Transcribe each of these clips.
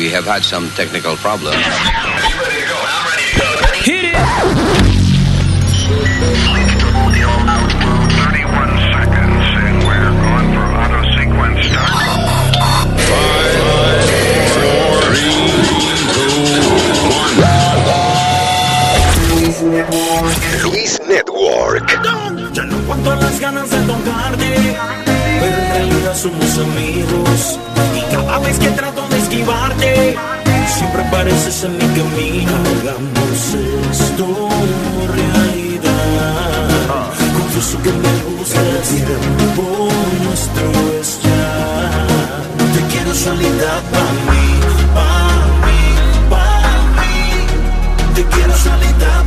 We have had some technical problems. Hit it! Luis Network. Ya no cuento las ganas de tocarte, pero en realidad somos amigos. Y cada vez que trato siempre apareces en mi camino. Hagamos esto realidad. Confieso que me gusta el tiempo nuestro es ya. Te quiero solidar para mí, para mí, para mí. Te quiero solidar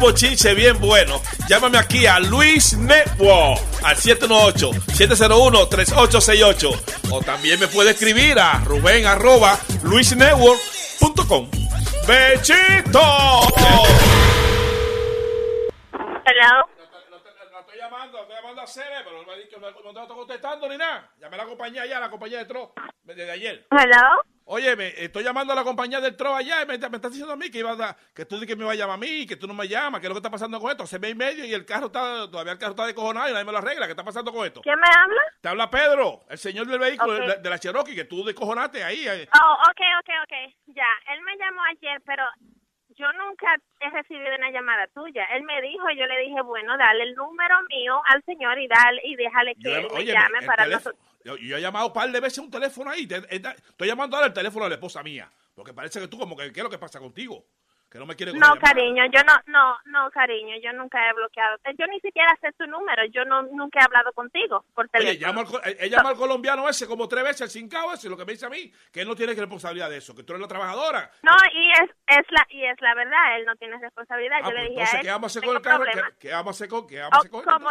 bochinche bien bueno, llámame aquí a Luis Network al 718-701-3868. O también me puede escribir a Rubén arroba luisnetwork.com. ¡Bechito! Hello. Llamando, estoy llamando a Cere, pero no me ha dicho, no, no está contestando ni nada. Llamé a la compañía allá, la compañía de Tro, desde ayer. Hello. Oye, me estoy llamando a la compañía del Tro allá y me, me estás diciendo a mí que iba a que tú que me va a llamar a mí, que tú no me llamas, que es lo que está pasando con esto. Hace mes y medio y el carro está, todavía el carro está descojonado y nadie me lo arregla. ¿Qué está pasando con esto? ¿Quién me habla? Te habla Pedro, el señor del vehículo, de, de la Cherokee, que tú descojonaste ahí. eh. Oh, ok, ok, ok. Ya, él me llamó ayer, pero yo nunca he recibido una llamada tuya. Él me dijo, yo le dije, bueno, dale el número mío al señor y dale y déjale que Yo él me llame el para nosotros. yo, yo he llamado un par de veces a un teléfono ahí. te- te- estoy llamando ahora al teléfono de la esposa mía. Porque parece que tú como que, ¿qué es lo que pasa contigo? Que no me quieres No, cariño, yo no, no, no, cariño, yo nunca he bloqueado. Yo ni siquiera sé tu número, yo no nunca he hablado contigo por Oye, teléfono. llama al, co- eh, llama al colombiano ese como tres veces, el cincao ese, lo que me dice a mí, que él no tiene responsabilidad de eso, que tú eres la trabajadora. No, y es, es la y es la verdad, él no tiene responsabilidad. Ah, yo le pues dije entonces, a él, ¿qué vamos a hacer con el carro? ¿Qué, qué vamos a hacer con, qué vamos a Oh, hacer con él? como,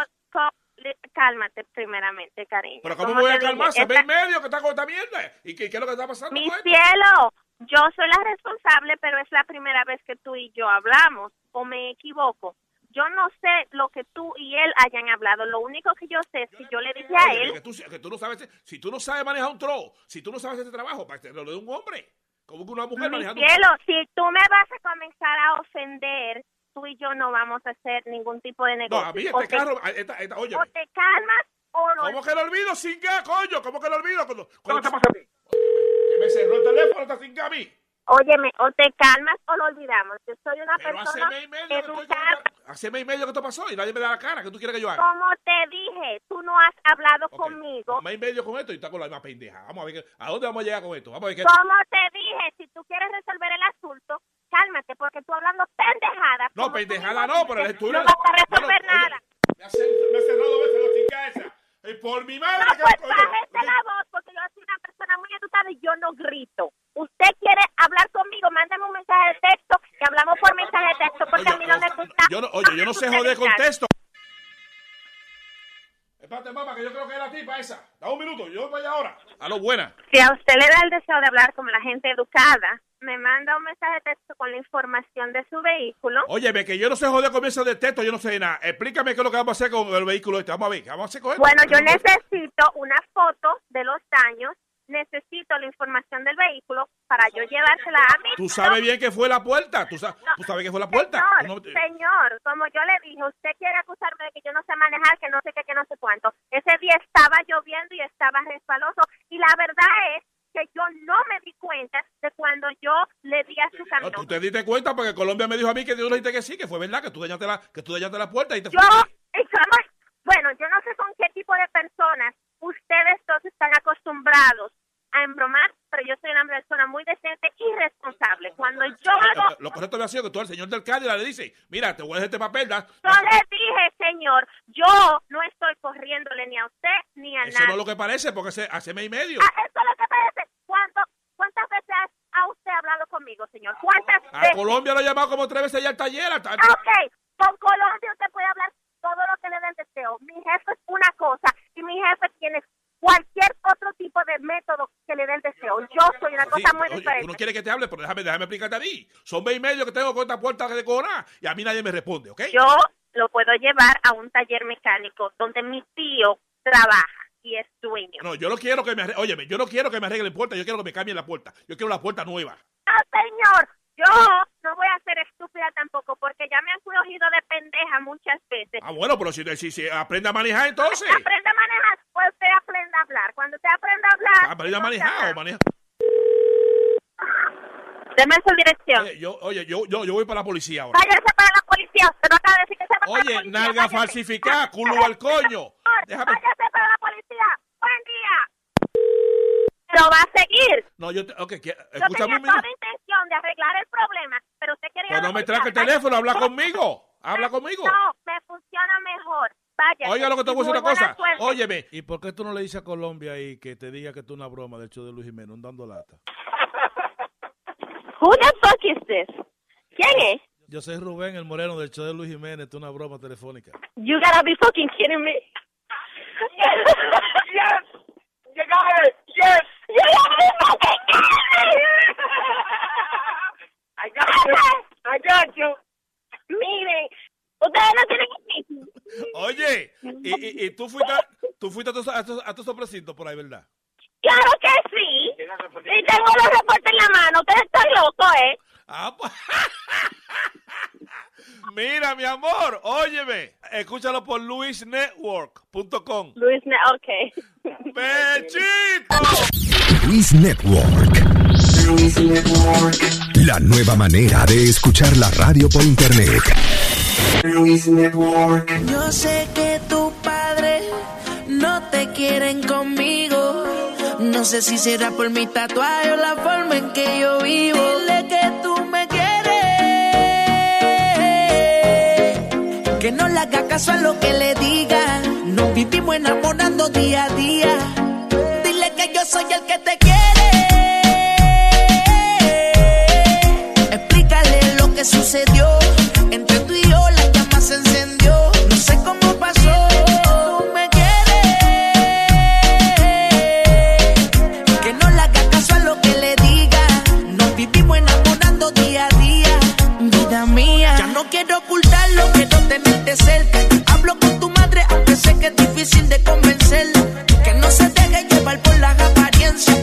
cálmate primeramente, cariño. Pero ¿cómo voy a calmar? Se ve en medio que está con esta mierda. ¿Y qué, qué es lo que está pasando Mi cielo, yo soy la responsable, pero es la primera vez que tú y yo hablamos, o me equivoco. Yo no sé lo que tú y él hayan hablado. Lo único que yo sé es que yo le dije a él, que tú, que tú no sabes, si tú no sabes manejar un tro, si tú no sabes este trabajo, para que lo de un hombre, como que una mujer mi manejando un cielo, si tú me vas a comenzar a ofender, tú y yo no vamos a hacer ningún tipo de No, negocio. a mí o, este te, carro, esta, esta, oye, o te calmas o no. ¿cómo que lo olvido sin gas, coño? ¿Cómo que lo olvido? Cuando, ¿Cómo cuando te pasa a ti? Que me cerró el teléfono, está sin a mí. Óyeme, o te calmas o lo olvidamos. Yo soy una Pero hace persona mes y medio que estoy educada. hace mes y medio que esto pasó y nadie me da la cara. ¿Qué tú quieres que yo haga? Como te dije, tú no has hablado Ok, conmigo. Mes y medio con esto y está con la misma pendeja. Vamos a ver, que- ¿a dónde vamos a llegar con esto? Vamos a ver qué... Como te dije, si tú quieres resolver el asunto, cálmate, porque tú hablando pendejada. No, pendejada no, pero el tú No vas a resolver Bueno, oye, nada. Me ha cer- me ha cerrado dos veces la chica esa. Y por mi madre No, que... pues bájese oye, la voz, porque yo soy una persona muy educada y yo no grito. Usted quiere hablar conmigo, mándame un mensaje de texto y hablamos por mensaje de texto, porque oye, a mí no me gusta. yo no, oye, yo no sé joder con texto. Espérate, mamá, que yo creo que es la tipa esa. Da un minuto, yo voy ahora. A lo buena. Si a usted le da el deseo de hablar como la gente educada, me manda un mensaje de texto con la información de su vehículo. Óyeme, que yo no sé joder con eso de texto, yo no sé nada. Explícame qué es lo que vamos a hacer con el vehículo este. Vamos a ver, ¿qué vamos a hacer con esto? Bueno, yo necesito una foto de los daños, necesito la información del vehículo para yo llevársela a mi... Tú sabes bien que fue la puerta. Tú, sa- tú sabes que fue la puerta. Señor, no- señor, como yo le dije, usted quiere acusarme de que yo no sé manejar, que no sé qué, que no sé cuánto. Ese día estaba lloviendo y estaba resbaloso y la verdad es que yo no me di cuenta de cuando yo le di a su No, camión. tú te diste cuenta porque Colombia me dijo a mí que tú le dijiste que sí, que fue verdad, que tú dañaste la, que tú dañaste la puerta y te Yo, bueno, yo no sé con qué tipo de personas ustedes dos están acostumbrados a embromar, pero yo soy una persona muy decente y responsable. Cuando yo hago, Lo correcto había sido que tú al señor del Cádiz le dices, mira, te voy a dejar este papel, da- yo les dije, señor, yo no estoy corriéndole ni a usted ni a Eso nadie. no es lo que parece, porque hace, hace mes y medio. Ah, eso es lo que parece. ¿Cuánto, ¿Cuántas veces ha usted hablado conmigo, señor? ¿Cuántas A veces? Colombia lo he llamado como tres veces ya al taller. hasta- Ok, con Colombia usted puede hablar todo lo que le dé el deseo. Mi jefe es una cosa y mi jefe tiene cualquier otro tipo de método que le dé el deseo. Yo soy una Sí, cosa muy oye, diferente. tú no quieres que te hable, pero déjame, déjame explicarte a mí. Son mes y medio que tengo con esta puerta de cobrar y a mí nadie me responde, ¿ok? Yo lo puedo llevar a un taller mecánico donde mi tío trabaja y es dueño. No, yo no quiero que me arregle, óyeme, yo no quiero que me arreglen puerta, yo quiero que me cambien la puerta. Yo quiero la puerta nueva. No, señor, yo no voy a ser estúpida tampoco porque ya me han cogido de pendeja muchas veces. Ah, bueno, pero si, si, si aprende a manejar entonces. Aprende a manejar, pues usted aprende a hablar. Cuando usted aprende a hablar... Aprende a manejar o maneja. Deme su dirección. Oye, yo, oye, yo, yo, yo voy para la policía ahora. Váyase para la policía. Usted no acaba de decir que se va para la Oye, policía. nalga Váyase. falsificada, culo al coño. Déjame. Váyase para la policía. Buen día. Pero va a seguir. No, yo, te, ok, que- Yo escúchame tenía un minuto. toda intención de arreglar el problema, pero usted quería... Pues no me traque el teléfono, habla conmigo. Habla conmigo. No, me funciona mejor. Váyase. Oiga lo que te voy a decir una cosa. suerte. Óyeme, ¿Y por qué tú no le dices a Colombia ahí que te diga que tú una broma del show de Luis Jiménez, un dando lata? Who the fuck is this? ¿Quién es? Yo soy Rubén, el moreno del show de Luis Jiménez, tú una broma telefónica. You gotta be fucking kidding me. Yes! You got it! Yes! You gotta be fucking kidding me. I got you! I got you! Miren, ustedes no tienen que... oye, y, y, y tú fuiste, a- tú fuiste a tus, a tus, a sobrecitos por ahí, ¿verdad? Claro que sí. Y tengo los reportes en la mano. Ustedes están locos, ¿eh? Ah, pues. Mira, mi amor, óyeme, escúchalo por luisnetwork.com. Luis, ne- ok. ¡Bechito! Luis Network. La nueva manera de escuchar la radio por internet. Yo sé que tus padres no te quieren conmigo. No sé si será por mi tatuaje o la forma en que yo vivo. Dile que Que no le haga caso a lo que le digan. Nos vivimos enamorando día a día. Dile que yo soy el que te quiere. Hablo con tu madre, aunque sé que es difícil de convencerla. Que no se deje llevar por las apariencias,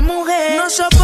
No soportan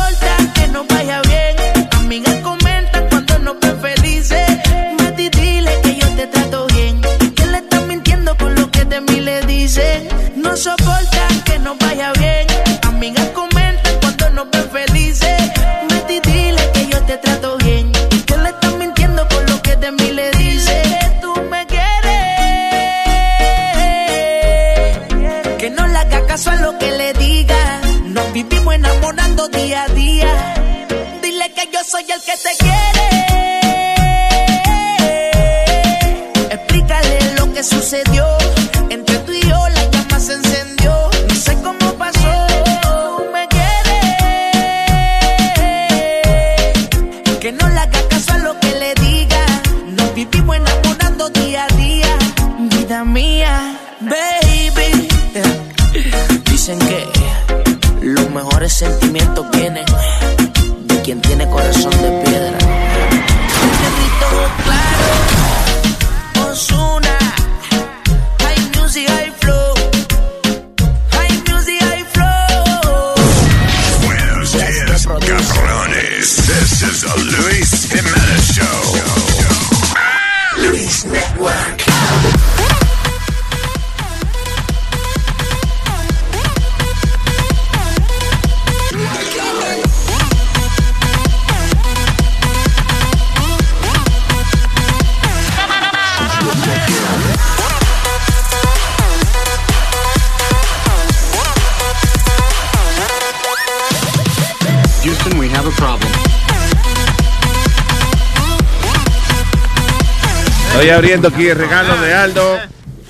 Estoy abriendo aquí el regalo de Aldo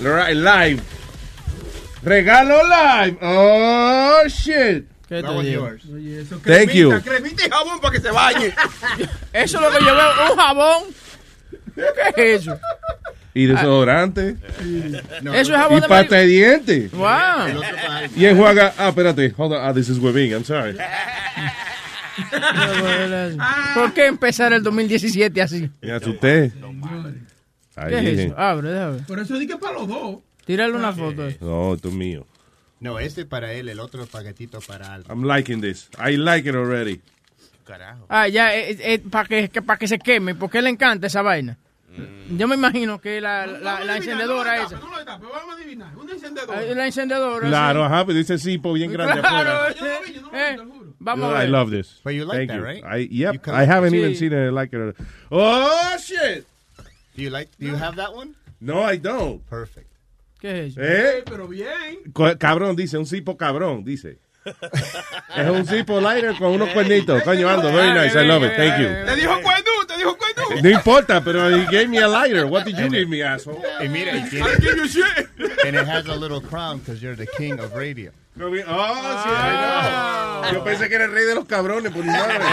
live. Regalo live. Oh, shit. ¿Qué te digo? Oye, eso Thank you. Cremita y jabón para que se bañe. Eso es lo que yo veo, un jabón. ¿Qué es eso? Y desodorante. eso es Y jabón de pasta de dientes. Wow. Y enjuaga. Ah, espérate. Hold on. Ah, this is Webin. I'm sorry. ¿Por qué empezar el 2017 así? Me asusté. Ahí ¿Qué es eso? Abre, déjame. Por eso dije para los dos. Tírale una foto. No, es mío. No, este para él, el otro paquetito para Aldo. I'm liking this. I like it already. Carajo. Ah, ya, para que, que, pa' que se queme, porque le encanta esa vaina. Yo me imagino que la, la, la encendedora esa. No lo destape, vamos a adivinar. Una encendedora. La encendedora. Claro, sí. ajá, pero dice cipo bien grande Claro, afuera. eh, eh, Vamos a I ver. love this. But you like Thank that, you. right? I, yep. I haven't even Sí. seen it like it. Oh, shit. Do you like? Do you have that one? No, I don't. Perfect. ¿Qué es? ¿Eh? Pero bien. Cabrón, dice, un cipo cabrón, dice. es un cipo lighter con unos cuernitos. Coño, Aldo, very nice. I love it. Thank you. Te dijo cuándo, te dijo cuándo. No importa, pero he gave me a lighter. What did you give me, asshole? Y mira, y I tiene, give you shit. and it has a little crown because you're the king of radio. No, Oh, sí, I know. Yo pensé que era el rey de los cabrones, por mi madre.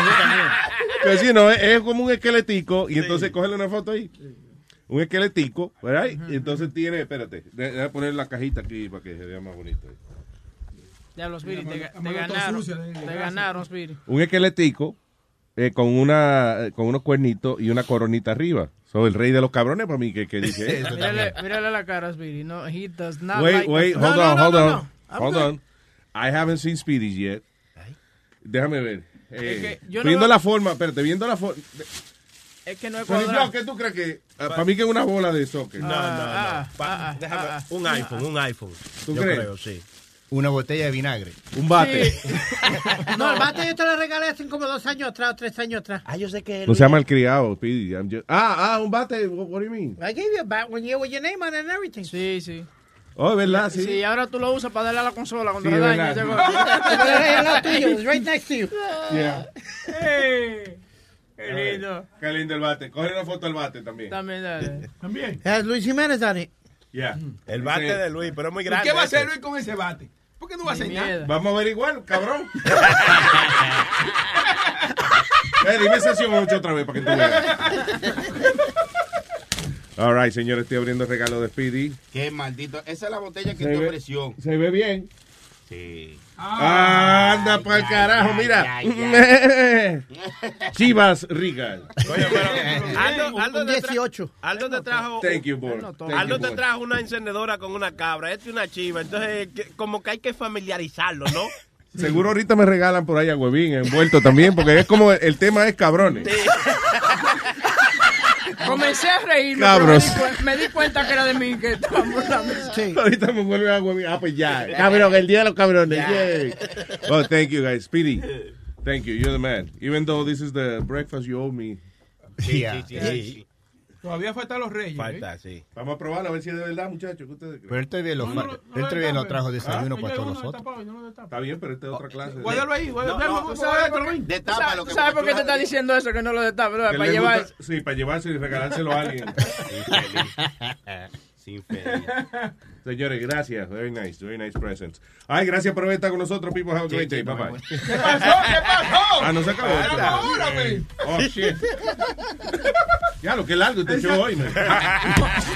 Pues sí, no, es, como un esqueletico y entonces cógele una foto ahí. Un esqueletico, ¿verdad? Y entonces tiene, espérate, de- déjame poner la cajita aquí para que se vea más bonito. Ya los Spirit, te, ganaron. sucia, eh, Te gracias. ganaron, Spirit. Un esqueletico eh, con una eh, con unos cuernitos y una coronita arriba. Soy el rey de los cabrones para mí que, que dice. Mírale, mírale la cara, Spirit. No, he does not Wait, like wait, hold No, on, no, hold no, on. Hold good. on. I haven't seen Speedies yet. Déjame ver. Eh, que yo no viendo veo- la forma, espérate, viendo la forma. Es que no es cuadrado. ¿qué tú crees que? ah, para mí que es una bola de soccer. No, no, no. ah, Pa- ah, déjame, ah, un iPhone, un iPhone. ¿Tú Yo crees? creo, sí. Una botella de vinagre. Un bate. Sí. No, el bate yo te lo regalé hace como dos años atrás, o tres años atrás. Ah, yo sé que. No se llama el criado, Speedy. I'm just- Ah, ah, un bate. What, what do you mean? I gave you a bat when you with your name on it and everything. Sí, sí. Oh, es verdad, sí. Sí, ahora tú lo usas para darle a la consola cuando Sí, le es daña. verdad. Te lo dejé al lado tuyo, it's right next to you. Yeah. Hey, Qué lindo. Qué lindo el bate. Coge una foto del bate también. También dale. También. Has Luis Jiménez on it. Yeah. El bate Sí. de Luis, pero es muy ¿Y grande. qué va a hacer. Luis con ese bate? ¿Por qué no va a hacer nada? Vamos a averiguar, cabrón. eh, dime sesión 8 otra vez para que tú veas. All right, señores, estoy abriendo el regalo de Speedy. Qué maldito. Esa es la botella que Se te ve- ofreció. Se ve bien. Sí. Anda para el carajo, mira. Chivas Regal. Coño, pero Aldo, Aldo Un te tra- 18. Aldo te trajo. Thank you, boy. Aldo te trajo una encendedora con una cabra, este una chiva. Entonces, que- como que hay que familiarizarlo, ¿no? Seguro ahorita me regalan por ahí a Huevín envuelto también, porque es como el tema es cabrones. Comencé a reírme, Cabros. pero me di, me di cuenta que era de mí que estaban burlando. Sí. Ahorita me vuelve a Huevín. Ah, pues ya. Cabrón, el día de los cabrones. yay. Oh, thank you, guys. Speedy. Thank you. You're the man. Even though this is the breakfast you owe me. Sí, Yeah. sí, sí, sí. Todavía faltan los reyes. ¿eh? Falta, sí. Vamos a probarlo a ver si es de verdad, muchachos. ¿Qué ustedes Pero él todavía lo, No, no, no él lo trajo desayuno para todos nosotros. destapa. Está bien, pero esta es otra clase. Guárdalo ahí, guárdalo. No, Vamos, ¿Tú sabes por qué? Destapa lo que ¿Sabes por qué te está diciendo eso? Que no lo. Que para le llevar. sí, para llevarse y regalárselo a alguien. Sin feria. Señores, gracias. Very nice, very nice presents. Ay, gracias por haber estado con nosotros, people. Have a great day. Bye bye. ¿Qué pasó? ¿Qué pasó? Ah, no se acabó. Ahora, ahora, güey. Oh, shit. Ya, lo que largo este show hoy, man.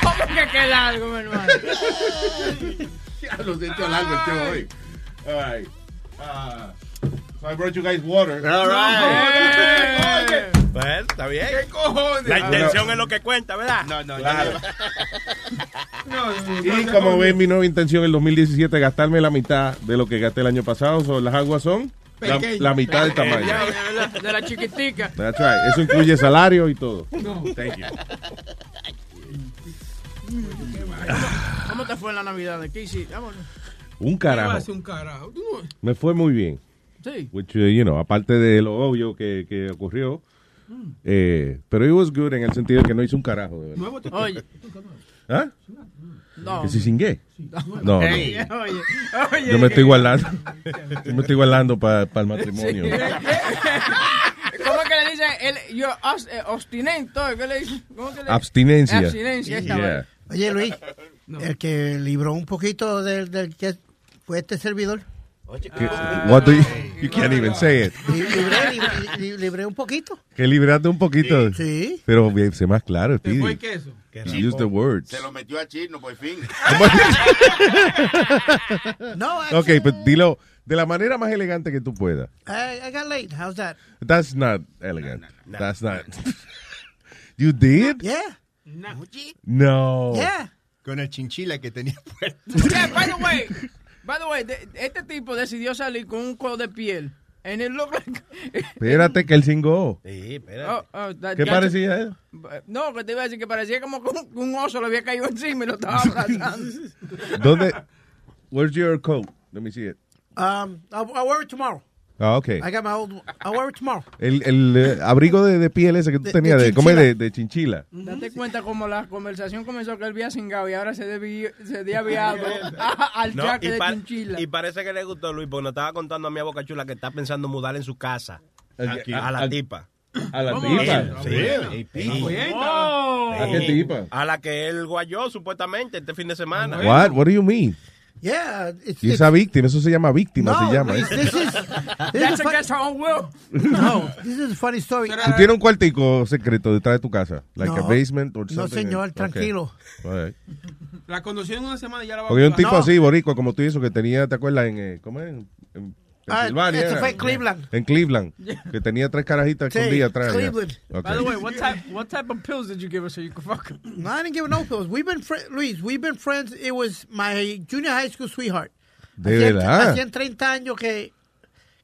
¿Cómo que qué largo, mi hermano? Ya, lo he hecho largo el show hoy. All right. Uh, so I brought you guys water. All right. Eh. Bueno, está bien. ¿Qué cojones? La intención es lo que cuenta, ¿verdad? No, no, Claro. No, no, Y no, como no, ven, mi nueva intención en el 2017 es gastarme la mitad de lo que gasté el año pasado. So, las aguas son la, la mitad del tamaño. Ya, de la- De la chiquitica. That's right. Eso incluye salario y todo. No. Thank you. ¿Cómo te fue en la Navidad? ¿Qué hiciste? Vámonos. Un ¿Qué carajo. hacer un carajo? Me fue muy bien. Sí. Which, uh, you know, aparte de lo obvio que, que ocurrió. Eh, pero it was good en el sentido de que no hice un carajo, de verdad. Oye, ¿Ah? No. ¿Que si cingué? No, no. Oye, oye, oye. Yo me estoy guardando. Yo me estoy guardando para el matrimonio. ¿Cómo que le dicen? El, yo, os- eh, obstinento. ¿Qué le dicen? ¿Cómo que le Abstinencia. Abstinencia, esta Yeah. Oye, Luis, el que libró un poquito del, del que fue este servidor. ¿Qué- What do you, you can't even say it. Li- Libré, libré, li- libré un poquito. Que libraste un poquito. Sí. Pero sé más claro, ¿Te fue Speedy. queso? Use the words. Se lo metió a Chino, por fin. No, I, Ok, pues dilo de la manera más elegante que tú puedas. I, I got late. How's that? That's not elegant. That's not. You did? Yeah, No. yeah. Con el chinchila que tenía puesto. Yeah, by the way, by the way, de- este tipo decidió salir con un codo de piel. And it looked like... Espérate que él cingó. Sí, espera. Oh, oh, that ¿Qué parecía él? No, que te iba a decir que parecía como que un, un oso le había caído encima y lo estaba abrazando. ¿Dónde? Where's your coat? Let me see it. Um, I'll, I'll wear it tomorrow. Ah, ok. I got my old. I'll wear it tomorrow. El, el eh, abrigo de, de piel ese que tú De- tenías, de ¿cómo es? De, de chinchila. Date cuenta como la conversación comenzó que él había cingado y ahora se debía, se había algo al No, y, de pa- chinchila. y parece que le gustó Luis, porque nos estaba contando a mi boca chula que está pensando mudar en su casa. Aquí. A la tipa. A la ¿Cómo? tipa. Sí. Sí. Oh. ¿A qué tipa? A la que él guayó supuestamente este fin de semana. What? What do you mean? Yeah, it's, Y it's esa víctima, eso se llama víctima, no, se llama. Luis, ¿eh? this is this That's a against her own will. no, this is a funny story. ¿Tú tienes un cuartico secreto detrás de tu casa? Like a No. basement or No, something? señor, Okay. tranquilo. Right. La conoció en una semana ya la va a Porque hay un tipo No. así, boricua, como tú eso, que tenía, ¿te acuerdas? En, eh, ¿Cómo es? En Pensilvania. eso era. fue en Cleveland. En Cleveland. Que tenía tres carajitas Sí, escondidas atrás. Cleveland. Okay. By the way, what type, what type of pills did you give her so you could fuck her? No, I didn't give her no pills. We've been Luis. We've been friends. It was my junior high school sweetheart. De verdad. Hacían 30 años que,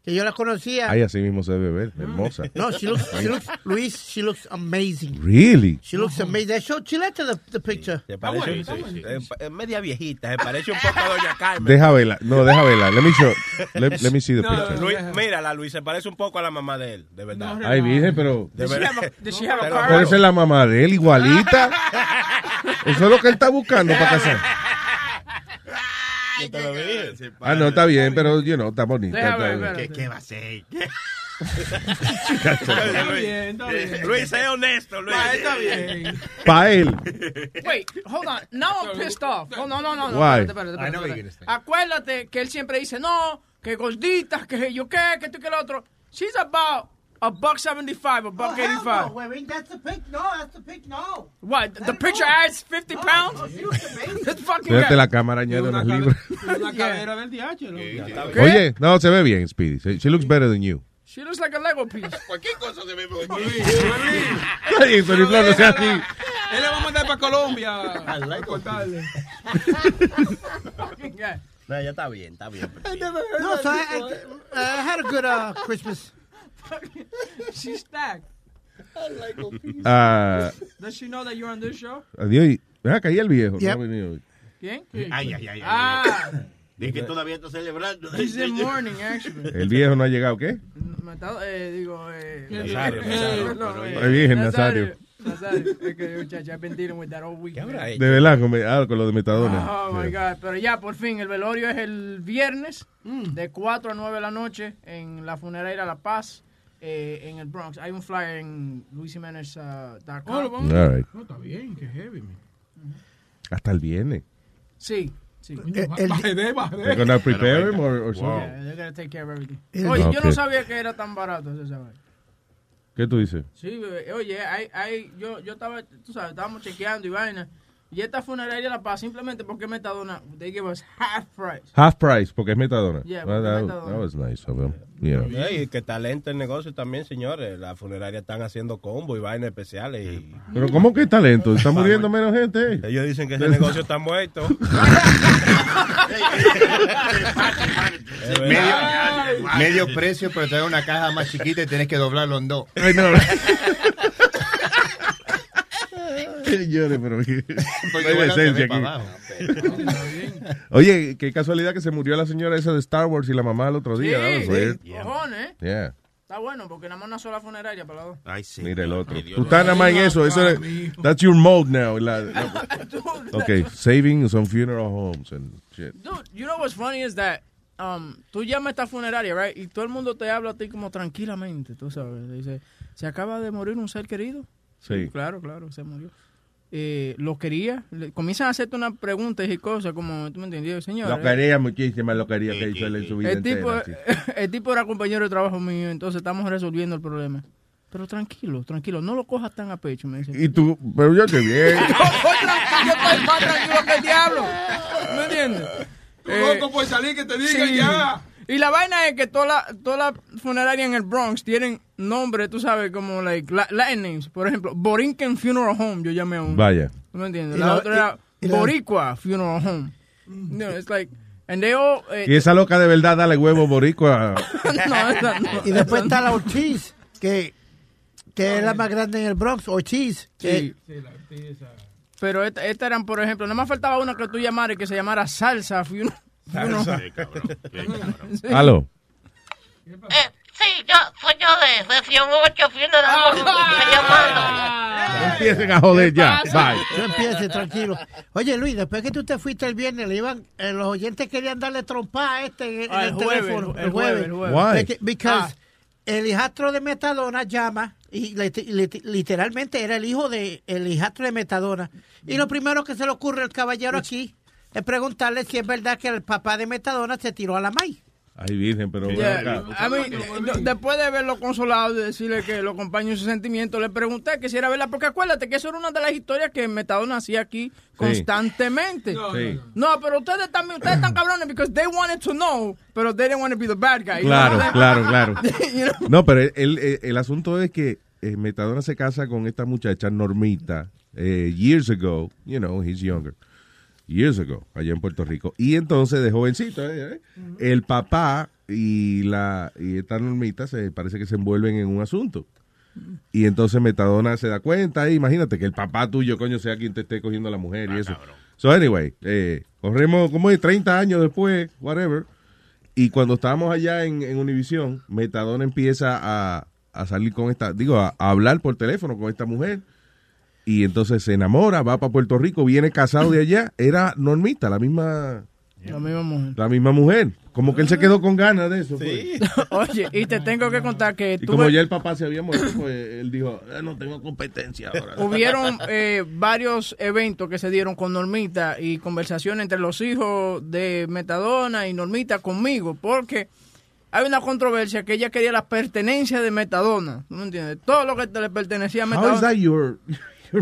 que yo la conocía. Ay, así mismo se debe ver. Hermosa. No, she looks, she looks, Luis, she looks amazing. Really? She looks amazing. I showed Chilete the, the picture. Se parece, es- es media viejita, se parece un poco a Doña Carmen. Deja verla. No, deja verla. Let me show. Let, let me see the picture. Luis, mírala, Luis, se parece un poco a la mamá de él, de verdad. Ay, virgen, pero. De verdad. Es la mamá de él, igualita. Eso es lo que él está buscando para casar. Yo te lo dije. Ah, no, está bien, pero, you know, está bien. espérate. ¿Qué va a ser? Está bien, está bien. Luis, sé honesto, Luis. Está bien. Pa' él. Wait, hold on. Now I'm pissed off. Oh, no, no, no. no. Why? Espérate, espérate. Acuérdate que él siempre dice, no, que gorditas, que yo qué, que tú que lo otro. She's about a buck 75, a buck Oh, hell 85. no. Wait, wait, that's the pic. No, that's the pic. No. What? The picture adds 50 pounds? This fucking guy. la cámara añade Una unos cabe- libros. Una cadera del. ¿Qué? Oye, no, se ve bien, Speedy. She she looks better than you. She looks like a Lego piece. Cualquier cosa se ve Luis. Ay, Flow, no sea así. Él le va a mandar para Colombia. A cortarle. Fucking guy. No, ya está bien, está bien. No, so I, I, I had a good uh, Christmas. She's stacked. Ah, Does she know that you're on this show? adiós. Ven acá, y el viejo. Yep. No ha venido hoy. ¿Quién? Ay, ay, ay. ay. Ah, Dice que todavía está celebrando. he's in mourning, actually. El viejo no ha llegado, ¿qué? Me está, eh, digo, eh, Nazario, eh, Nazario, no, pero eh, Ay, virgen, Nazario. Nazario. Es que, muchacha, I've been dealing with. De verdad, con, ah, con lo de Metadona. Oh my. God. Pero ya, por fin, el velorio es el viernes de 4 a 9 de la noche en la funeraria La Paz, eh, en el Bronx. Hay un flyer en. Oh, vamos- All right. No, está bien, qué heavy, man. Hasta el viernes. Sí, sí. Eh, el- Bajé, They're bajé. gonna prepare him or, or something? Yeah, they're gonna take care of everything. El- Oye, yo no sabía que era tan barato ese. ¿Qué tú dices? Sí, bebé. Oye, hay, hay, yo, yo estaba, tú sabes, estábamos chequeando y vaina. Y esta funeraria La Paz, simplemente porque Metadona, they give us half price. Half price, porque es Metadona. Yeah, Well, porque that, Metadona. that was nice of Yeah. Ey, que talento el negocio también, señores. La funeraria están haciendo combo y vainas especiales. Y... Pero ¿cómo que talento? Está muriendo menos gente. eh. Ellos dicen que ese negocio está muerto. Medio, medio precio, pero te da una caja más chiquita y tienes que doblarlo en dos. Señores, pero no hay decencia aquí. Oye, qué casualidad que se murió la señora esa de Star Wars y la mamá el otro Sí, día. Weird. cojones, ¿eh? Yeah. Está bueno, porque nada más una sola funeraria para los dos. Ay, sí. Mira el otro. Tú estás nada más en eso. eso es, that's your mode now. La- la- ok, saving some funeral homes and shit. Dude, you know what's funny is that um, tú llamas a esta funeraria, right? Y todo el mundo te habla a ti como tranquilamente, tú sabes. Dice, ¿se acaba de morir un ser querido? Sí. Claro, claro, se murió. Eh, ¿Lo quería? Le- comienzan a hacerte unas preguntas y cosas como, ¿tú me entiendes? Señor, Lo eh, quería muchísimo, lo quería que hizo él en su vida el tipo, entera. sí. el tipo era compañero de trabajo mío, entonces estamos resolviendo el problema. Pero tranquilo, tranquilo, no lo cojas tan a pecho, me dice. Y tú, pero yo te bien. yo, estoy tranquilo, yo estoy más tranquilo que el diablo. ¿Me entiendes? Tú Eh, loco por salir que te diga sí. ya. Y la vaina es que todas las toda la funerarias en el Bronx tienen nombres, tú sabes, como like, la- Latin names. Por ejemplo, Borinquen Funeral Home, yo llamé a uno. Vaya. ¿Tú me entiendes? La la- otra era y- la- Boricua Funeral Home. No, it's like, and they all... eh, Y esa loca de verdad dale huevo boricua. no, esa no. Y después está la Ortiz, que, que es la más grande en el Bronx, Ortiz. que- Sí. Pero esta- estas eran, por ejemplo, nada más faltaba una que tú llamaras y que se llamara Salsa Funeral. Salsa. Qué cabrón, qué cabrón. Sí. Aló. Eh, sí, yo soy yo de sesión 8, funeral. No empiecen a joder ya. Bye. Yo empiece, tranquilo. Oye, Luis, después que tú te fuiste el viernes, le iban, eh, los oyentes querían darle trompa a este en, en Ah, el, el jueves, teléfono. el jueves, el jueves. Why? Because Ah. el hijastro de Metadona llama y le- le- literalmente era el hijo de el hijastro de Metadona. Y lo primero que se le ocurre al caballero aquí es preguntarle si es verdad que el papá de Metadona se tiró a la maíz. Ay, virgen, pero Yeah, acá. Después de verlo consolado y decirle que lo acompaño en sus sentimientos, le pregunté que si era verdad, porque acuérdate que eso era una de las historias que Metadona hacía aquí constantemente. Sí. No, pero ustedes también, ustedes están cabrones because they wanted to know, pero they didn't want to be the bad guy. Claro, claro, claro. You know? No, pero el, el- el asunto es que eh, Metadona se casa con esta muchacha Normita eh, years ago, you know, he's younger. Years ago, allá en Puerto Rico. Y entonces, de jovencito, eh, eh, el papá y la y esta normita se parece que se envuelven en un asunto. Y entonces Metadona se da cuenta, y imagínate que el papá tuyo, coño, sea quien te esté cogiendo a la mujer y eso. So, anyway, eh, corremos como de 30 años después, whatever. Y cuando estábamos allá en, en Univision, Metadona empieza a, a salir con esta, digo, a, a hablar por teléfono con esta mujer. Y entonces se enamora, va para Puerto Rico, viene casado de allá. Era Normita, la misma, La misma mujer. la misma mujer. Como que él se quedó con ganas de eso. pues. Oye, y te tengo que contar que Y como ya el papá se había muerto, pues él dijo, "Eh, no tengo competencia ahora. hubieron eh, varios eventos que se dieron con Normita y conversaciones entre los hijos de Metadona y Normita conmigo, porque hay una controversia que ella quería la pertenencia de Metadona. ¿Tú me entiendes? Todo lo que te le pertenecía a How is Metadona. that your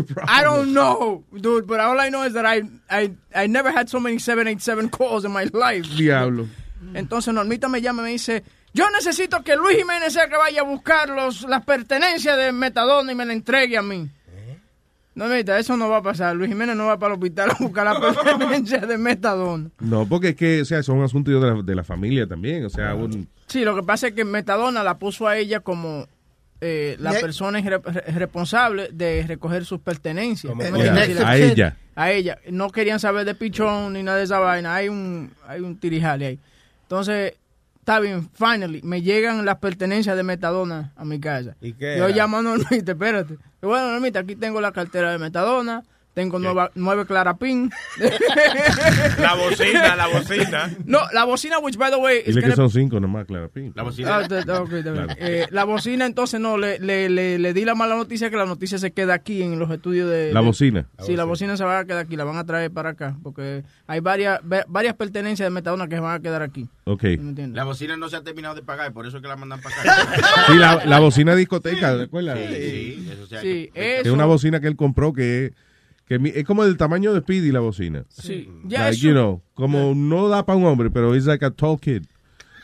problem? I don't know, dude, but all I know is that I, I, I never had so many 787 calls in my life. Diablo. Entonces Normita me llama y me dice, yo necesito que Luis Jiménez sea que vaya a buscar los, las pertenencias de Metadona y me la entregue a mí. Normita, eso no va a pasar. Luis Jiménez no va para el hospital a buscar las pertenencias de Metadona. No, porque es que, o sea, son asuntos de la, de la familia también. O sea, un, Sí, lo que pasa es que Metadona la puso a ella como eh, la persona re- responsable de recoger sus pertenencias. Como- ¿Me Yeah, a ella. A ella. No querían saber de pichón ni nada de esa vaina. Hay un, hay un tirijale ahí. Entonces, está bien, finally, me llegan las pertenencias de Metadona a mi casa. ¿Y qué Yo era? llamo a Normita, espérate. Bueno, Normita, aquí tengo la cartera de Metadona, tengo nueva, nueve Clarapin. La bocina, la bocina. No, la bocina, which by the way... dile que son cinco nomás. Ah, ok, está bien. Claro. Eh, la bocina, entonces, no, le, le, le, le di la mala noticia que la noticia se queda aquí en los estudios de... La de- bocina. Sí, la bocina se va a quedar aquí, la van a traer para acá, porque hay varias va- varias pertenencias de Metadona que se van a quedar aquí. Ok. La bocina no se ha terminado de pagar, por eso es que la mandan para acá. Sí, la, la bocina discoteca, ¿recuerdas? Sí, sí, eso se ha- Sí, Es eso- una bocina que él compró que, que es como del tamaño de Speedy la bocina. Sí. Ya Like, eso- you know, como no da para un hombre, pero es like a tall kid.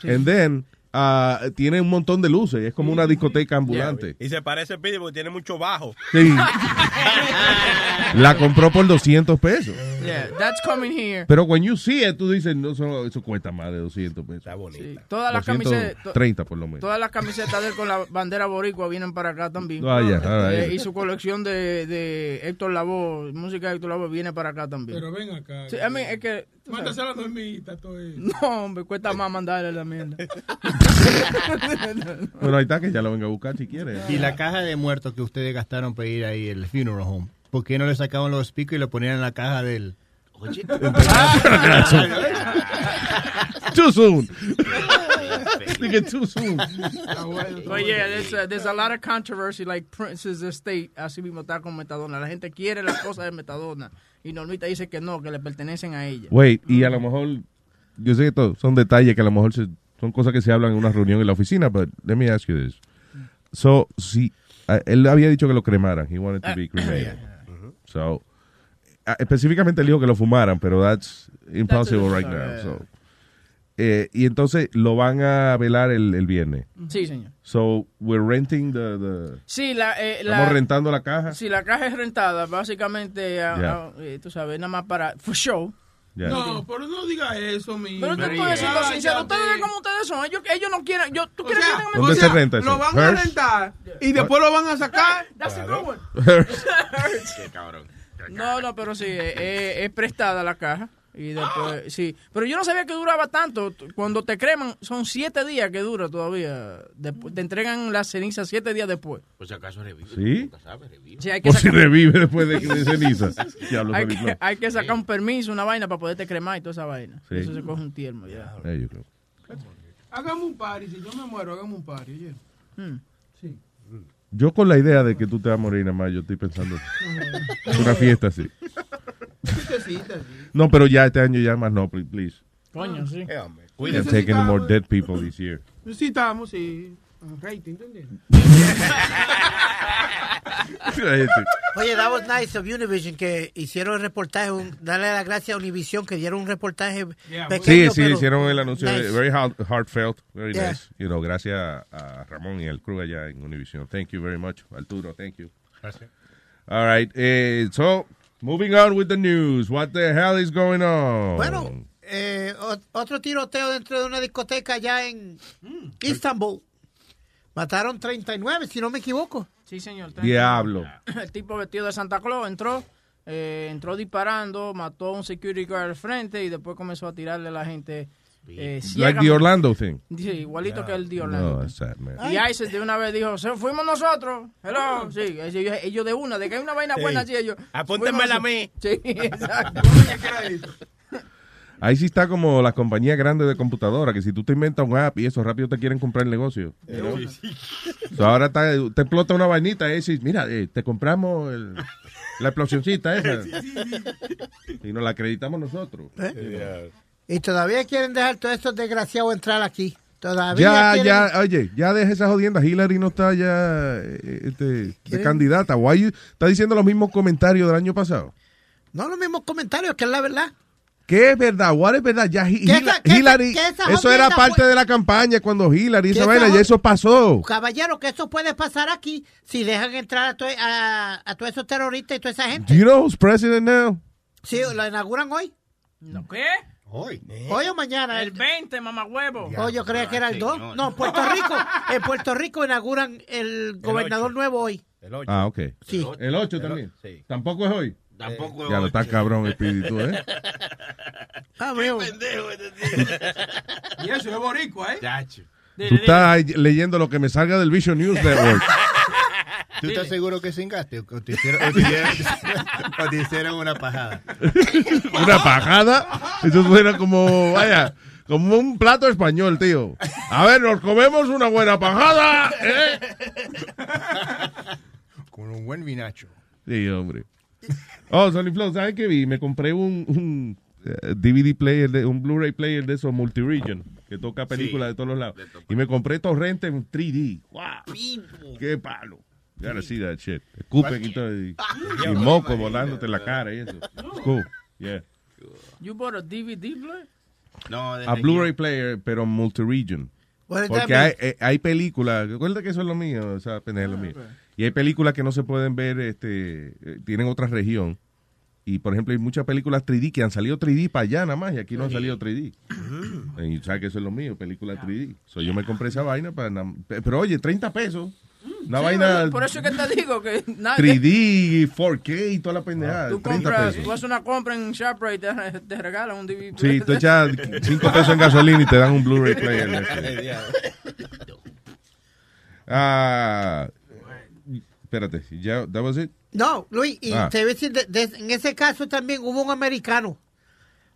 And then, uh, tiene un montón de luces, es como una discoteca ambulante. Y se parece a Speedy porque tiene mucho bajo. Sí. La compró por 200 pesos. Yeah, that's coming here. Pero when you see it, tú dices, no, eso, eso cuesta más de 200 pesos. Está bonita. Todas las camisetas... 30 por lo menos. Todas las camisetas de él con la bandera boricua vienen para acá también. Ah, ya, all right. Eh, y su colección de, de Héctor Lavoe, música de Héctor Lavoe, viene para acá también. Pero ven acá. Sí, I mean, es que... Mándasela a dormita, todo eso. No, hombre, cuesta más mandarle la mierda. Bueno, ahí está, que ya lo venga a buscar si quiere. Y la caja de muertos que ustedes gastaron para ir ahí al funeral home, ¿por qué no le sacaban los speakers y lo ponían en la caja del... Too soon. Dije, too soon. But yeah, there's a, there's a lot of controversy, like Prince's Estate, así mismo está con Metadona. La gente quiere las cosas de Metadona. Y Normita dice que no, que le pertenecen a ella. Wait, y a lo mejor, yo sé que todo, son detalles que a lo mejor se- son cosas que se hablan en una reunión en la oficina, but let me ask you this. So, si, ah, él había dicho que lo cremaran, he wanted to be cremated. So, ah, específicamente él dijo que lo fumaran, pero that's impossible That's right now. yeah. So, eh, y entonces lo van a velar el, el viernes. Sí, señor. So, we're renting the, the Sí, la, eh, la- estamos rentando la caja. Sí, la caja es rentada, básicamente, a- Yeah. a- eh, tú sabes, nada más para, for show. Yeah. No, pero no diga eso, mi. Pero te estoy diciendo sincero, ustedes ven como ustedes son. Ellos, ellos no quieren, yo, ¿tú quieres que tengan ¿Dónde se renta eso? Lo van a rentar y después lo van a sacar. That's a good one. Qué cabrón. No, no, pero sí, eh, eh, es prestada la caja. Y después, sí. Pero yo no sabía que duraba tanto. Cuando te creman, son siete días que dura todavía. Después, te entregan las cenizas siete días después. Por si acaso revive. ¿Sí? revive. Sí, hay que O si revive después de, de hay, que, no. hay que sacar un permiso, una vaina para poderte cremar y toda esa vaina. Sí. Eso se coge un tiempo ya. There you go. Hagamos un party. Si yo me muero, hagamos un party. oye. Hmm. Sí. Yo con la idea de que tú te vas a morir nada más, yo estoy pensando una fiesta así. Sí. No, pero ya este año ya más no, please. please. Coño, sí. We can't take any more dead people this year. Sí, estamos, sí. Rating, ¿entendés? Oye, that was nice of Univision que hicieron el reportaje. un- darle las gracias a Univision que dieron un reportaje Sí, pequeño. sí, pero hicieron el anuncio de- nice. very heart- heartfelt, very Yeah. nice. You know, gracias a Ramón y al crew allá en Univision. Thank you very much. Arturo, thank you. Gracias. All right. Eh, so, Moving on with the news. What the hell is going on? Bueno, eh, otro tiroteo dentro de una discoteca allá en Istanbul. Mataron 39, si no me equivoco. Sí, señor. Diablo. El tipo vestido de Santa Claus entró, eh, entró disparando, mató a un security guard al frente y después comenzó a tirarle a la gente. Eh, Like the Orlando thing. Sí, igualito que el de Orlando. No, that's sad, man. Y ISIS de una vez dijo, "Se- fuimos nosotros. Hello. Sí, ellos, ellos de una, de que hay una vaina Sí. buena así ellos. Apúntenmela fuimos- a mí. Sí, exacto. Ahí sí está como las compañías grandes de computadora, que si tú te inventas un app y eso rápido te quieren comprar el negocio. know? So, ahora está, te explota una vainita y dices, mira, eh, te compramos el- la explosioncita esa. Y nos la acreditamos nosotros. ¿Eh? Y todavía quieren dejar todos estos desgraciados entrar aquí. Todavía Ya, quieren- ya, oye, ya deja esa jodienda. Hillary no está ya eh, este, de candidata. Why you- está diciendo los mismos comentarios del año pasado. No los mismos comentarios, que es la verdad. ¿Qué es verdad? ¿What es verdad? Ya Hi- Que Hila- esa- que esa- Hillary, que esa eso era parte fue- de la campaña cuando Hillary, esa esa vaina, ya eso pasó. Caballero, que eso puede pasar aquí si dejan entrar a, to- a, a todos esos terroristas y toda esa gente. Do you know who's president now? Sí, lo inauguran hoy. ¿No qué? Hoy. Hoy o mañana. El 20, mamagüevo. Oh, yo creía que era el 2. No, en Puerto Rico. En Puerto Rico inauguran el gobernador nuevo hoy. Ah, ok. Sí. El 8 también. Tampoco es hoy. Tampoco Ya lo está cabrón el espíritu, ¿eh? Ah, veo. Y eso es boricua, ¿eh? Tú estás leyendo lo que me salga del Vision News Network. ¿Tú estás seguro que cingaste? ¿O te hicieron, o te hicieron- o te hicieron una pajada? Una pajada. Eso suena como, vaya, como un plato español, tío. A ver, nos comemos una buena pajada, ¿eh? Con un buen vinacho. Sí, hombre. Oh, Sony Flow, ¿sabes qué vi? Me compré un, un eh, DVD player, de, un Blu-ray player de esos multi-region, que toca películas de todos los lados. Y me compré Torrente en 3D. ¡Wow! ¡Qué palo! Gotta see that shit. Escupen y todo. Y, y moco volándote en la cara y eso. It's cool. Yeah. You bought a DVD player? No, A Blu-ray player, pero multi-region. Porque hay, eh, hay películas, recuerda que eso es lo mío, o sea, pendejo es lo mío. Y hay películas que no se pueden ver, este, eh, tienen otra región. Y por ejemplo, hay muchas películas 3D que han salido 3D para allá nada más, y aquí no han salido 3D. Y sabes que eso es lo mío, películas 3D. So, yo me compré esa vaina para. Pero oye, 30 pesos. Una Sí, vaina. Por eso es que te digo que nadie. 3D, 4K y toda la pendejada. Tú 30 compras, pesos. tú haces una compra en ShopRite y te, te regalan un DVD Sí, tú echas 5 pesos en gasolina y te dan un Blu-ray player. Ah, espérate, ya, that was it? No, Luis, y Ah. te voy a decir, de- de- en ese caso también hubo un americano.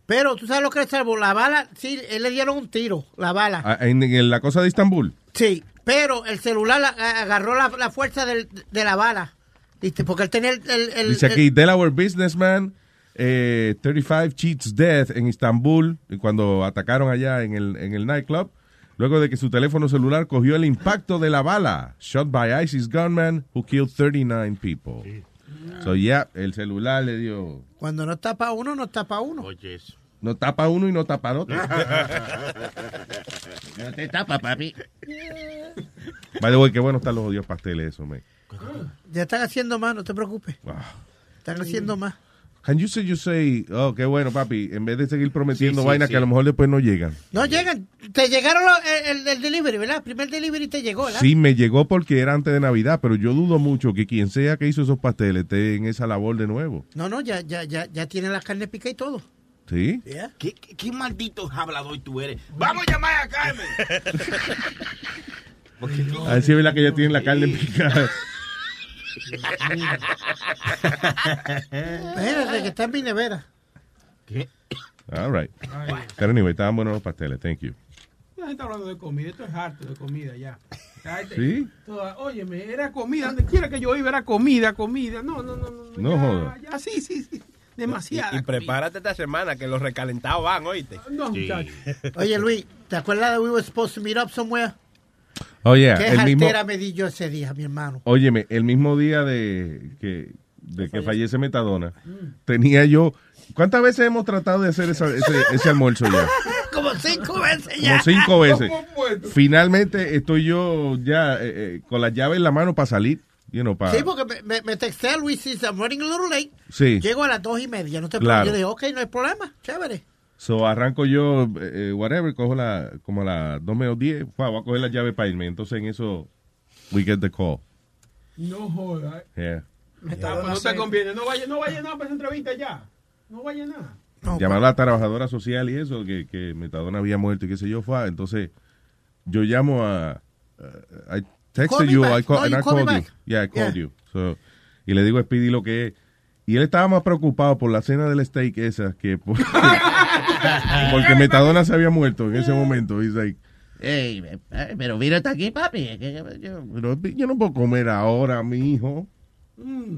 Pero tú sabes lo que le salvó. La bala, sí, él le dieron un tiro, la bala. Ah, en, en la cosa de Estambul. Sí, pero el celular agarró la, la fuerza del- de la bala. ¿Viste? Porque él tenía el... el- el- Dice el- aquí, Delaware businessman, eh, 35 cheats death en Estambul, y cuando atacaron allá en el, en el nightclub, luego de que su teléfono celular cogió el impacto de la bala, shot by ISIS gunman who killed 39 people. So, yeah, el celular le dio... Cuando no tapa uno, no tapa uno. Oye, eso. No tapa uno y no tapa el otro. no te tapa, papi. By the way, qué bueno están los odios pasteles, eso, man. Ya están haciendo más, no te preocupes. Wow. Están haciendo más. Can you say, you say, oh, qué bueno, papi, en vez de seguir prometiendo Sí, sí, vainas sí. que a lo mejor después no llegan. No llegan. Te llegaron los- el, el- el delivery, ¿verdad? El primer delivery te llegó, ¿verdad? Sí, me llegó porque era antes de Navidad, pero yo dudo mucho que quien sea que hizo esos pasteles esté en esa labor de nuevo. No, no, ya, ya, ya, ya tiene la carne pica y todo. ¿Sí? ¿Qué, qué, qué maldito hablador tú eres? Vamos a llamar a Carmen. A ver si es verdad que ya tienen la carne picada. Imagínate que está en mi nevera. All right. Pero anyway, estaban buenos los pasteles, thank you. La gente hablando de comida, esto es harto de comida ya. ¿Sí? toda- óyeme, era comida, donde quiera que yo iba era comida, comida. No, no, no, no. No ya, joda. Ya, sí, sí, sí. Demasiada. Y, y prepárate esta semana que los recalentados van, oíste. No. Oye, Luis, ¿te acuerdas de we were supposed to meet up somewhere? Oh, yeah, ¿Qué el mismo, me di yo ese día, mi hermano? óyeme, el mismo día de que, de que fallece Metadona, tenía yo, ¿cuántas veces hemos tratado de hacer esa- ese, ese almuerzo ya? Como cinco veces ya. Como cinco veces. Finalmente estoy yo ya eh, eh, con la llave en la mano para salir. You know, para... Sí, porque me, me, me texté a Luis I'm running a little late. Sí. Llego a las dos y media, no te Claro. preocupes. Yo le dije, ok, no hay problema, chévere. So, arranco yo, eh, eh, whatever, cojo la, como a las 2 menos 10, fua, voy a coger la llave para irme. Entonces, en eso, we get the call. No joda. Yeah. No te conviene. No vaya, no vaya nada para esa entrevista ya. No vaya nada. Llamar a la trabajadora social y eso, que, que Metadona había muerto y qué sé yo, fue. Entonces, yo llamo a... uh, I texted you. I, call- No, and you I call me called you. back. Yeah, I called Yeah. you. So, y le digo a Speedy lo que es. Y él estaba más preocupado por la cena del steak esa que por- porque Metadona se había muerto en ese momento. He's like, Ey, eh, pero Viro está aquí, papi. Es que yo- yo- pero yo no puedo comer ahora, mi hijo. Mm.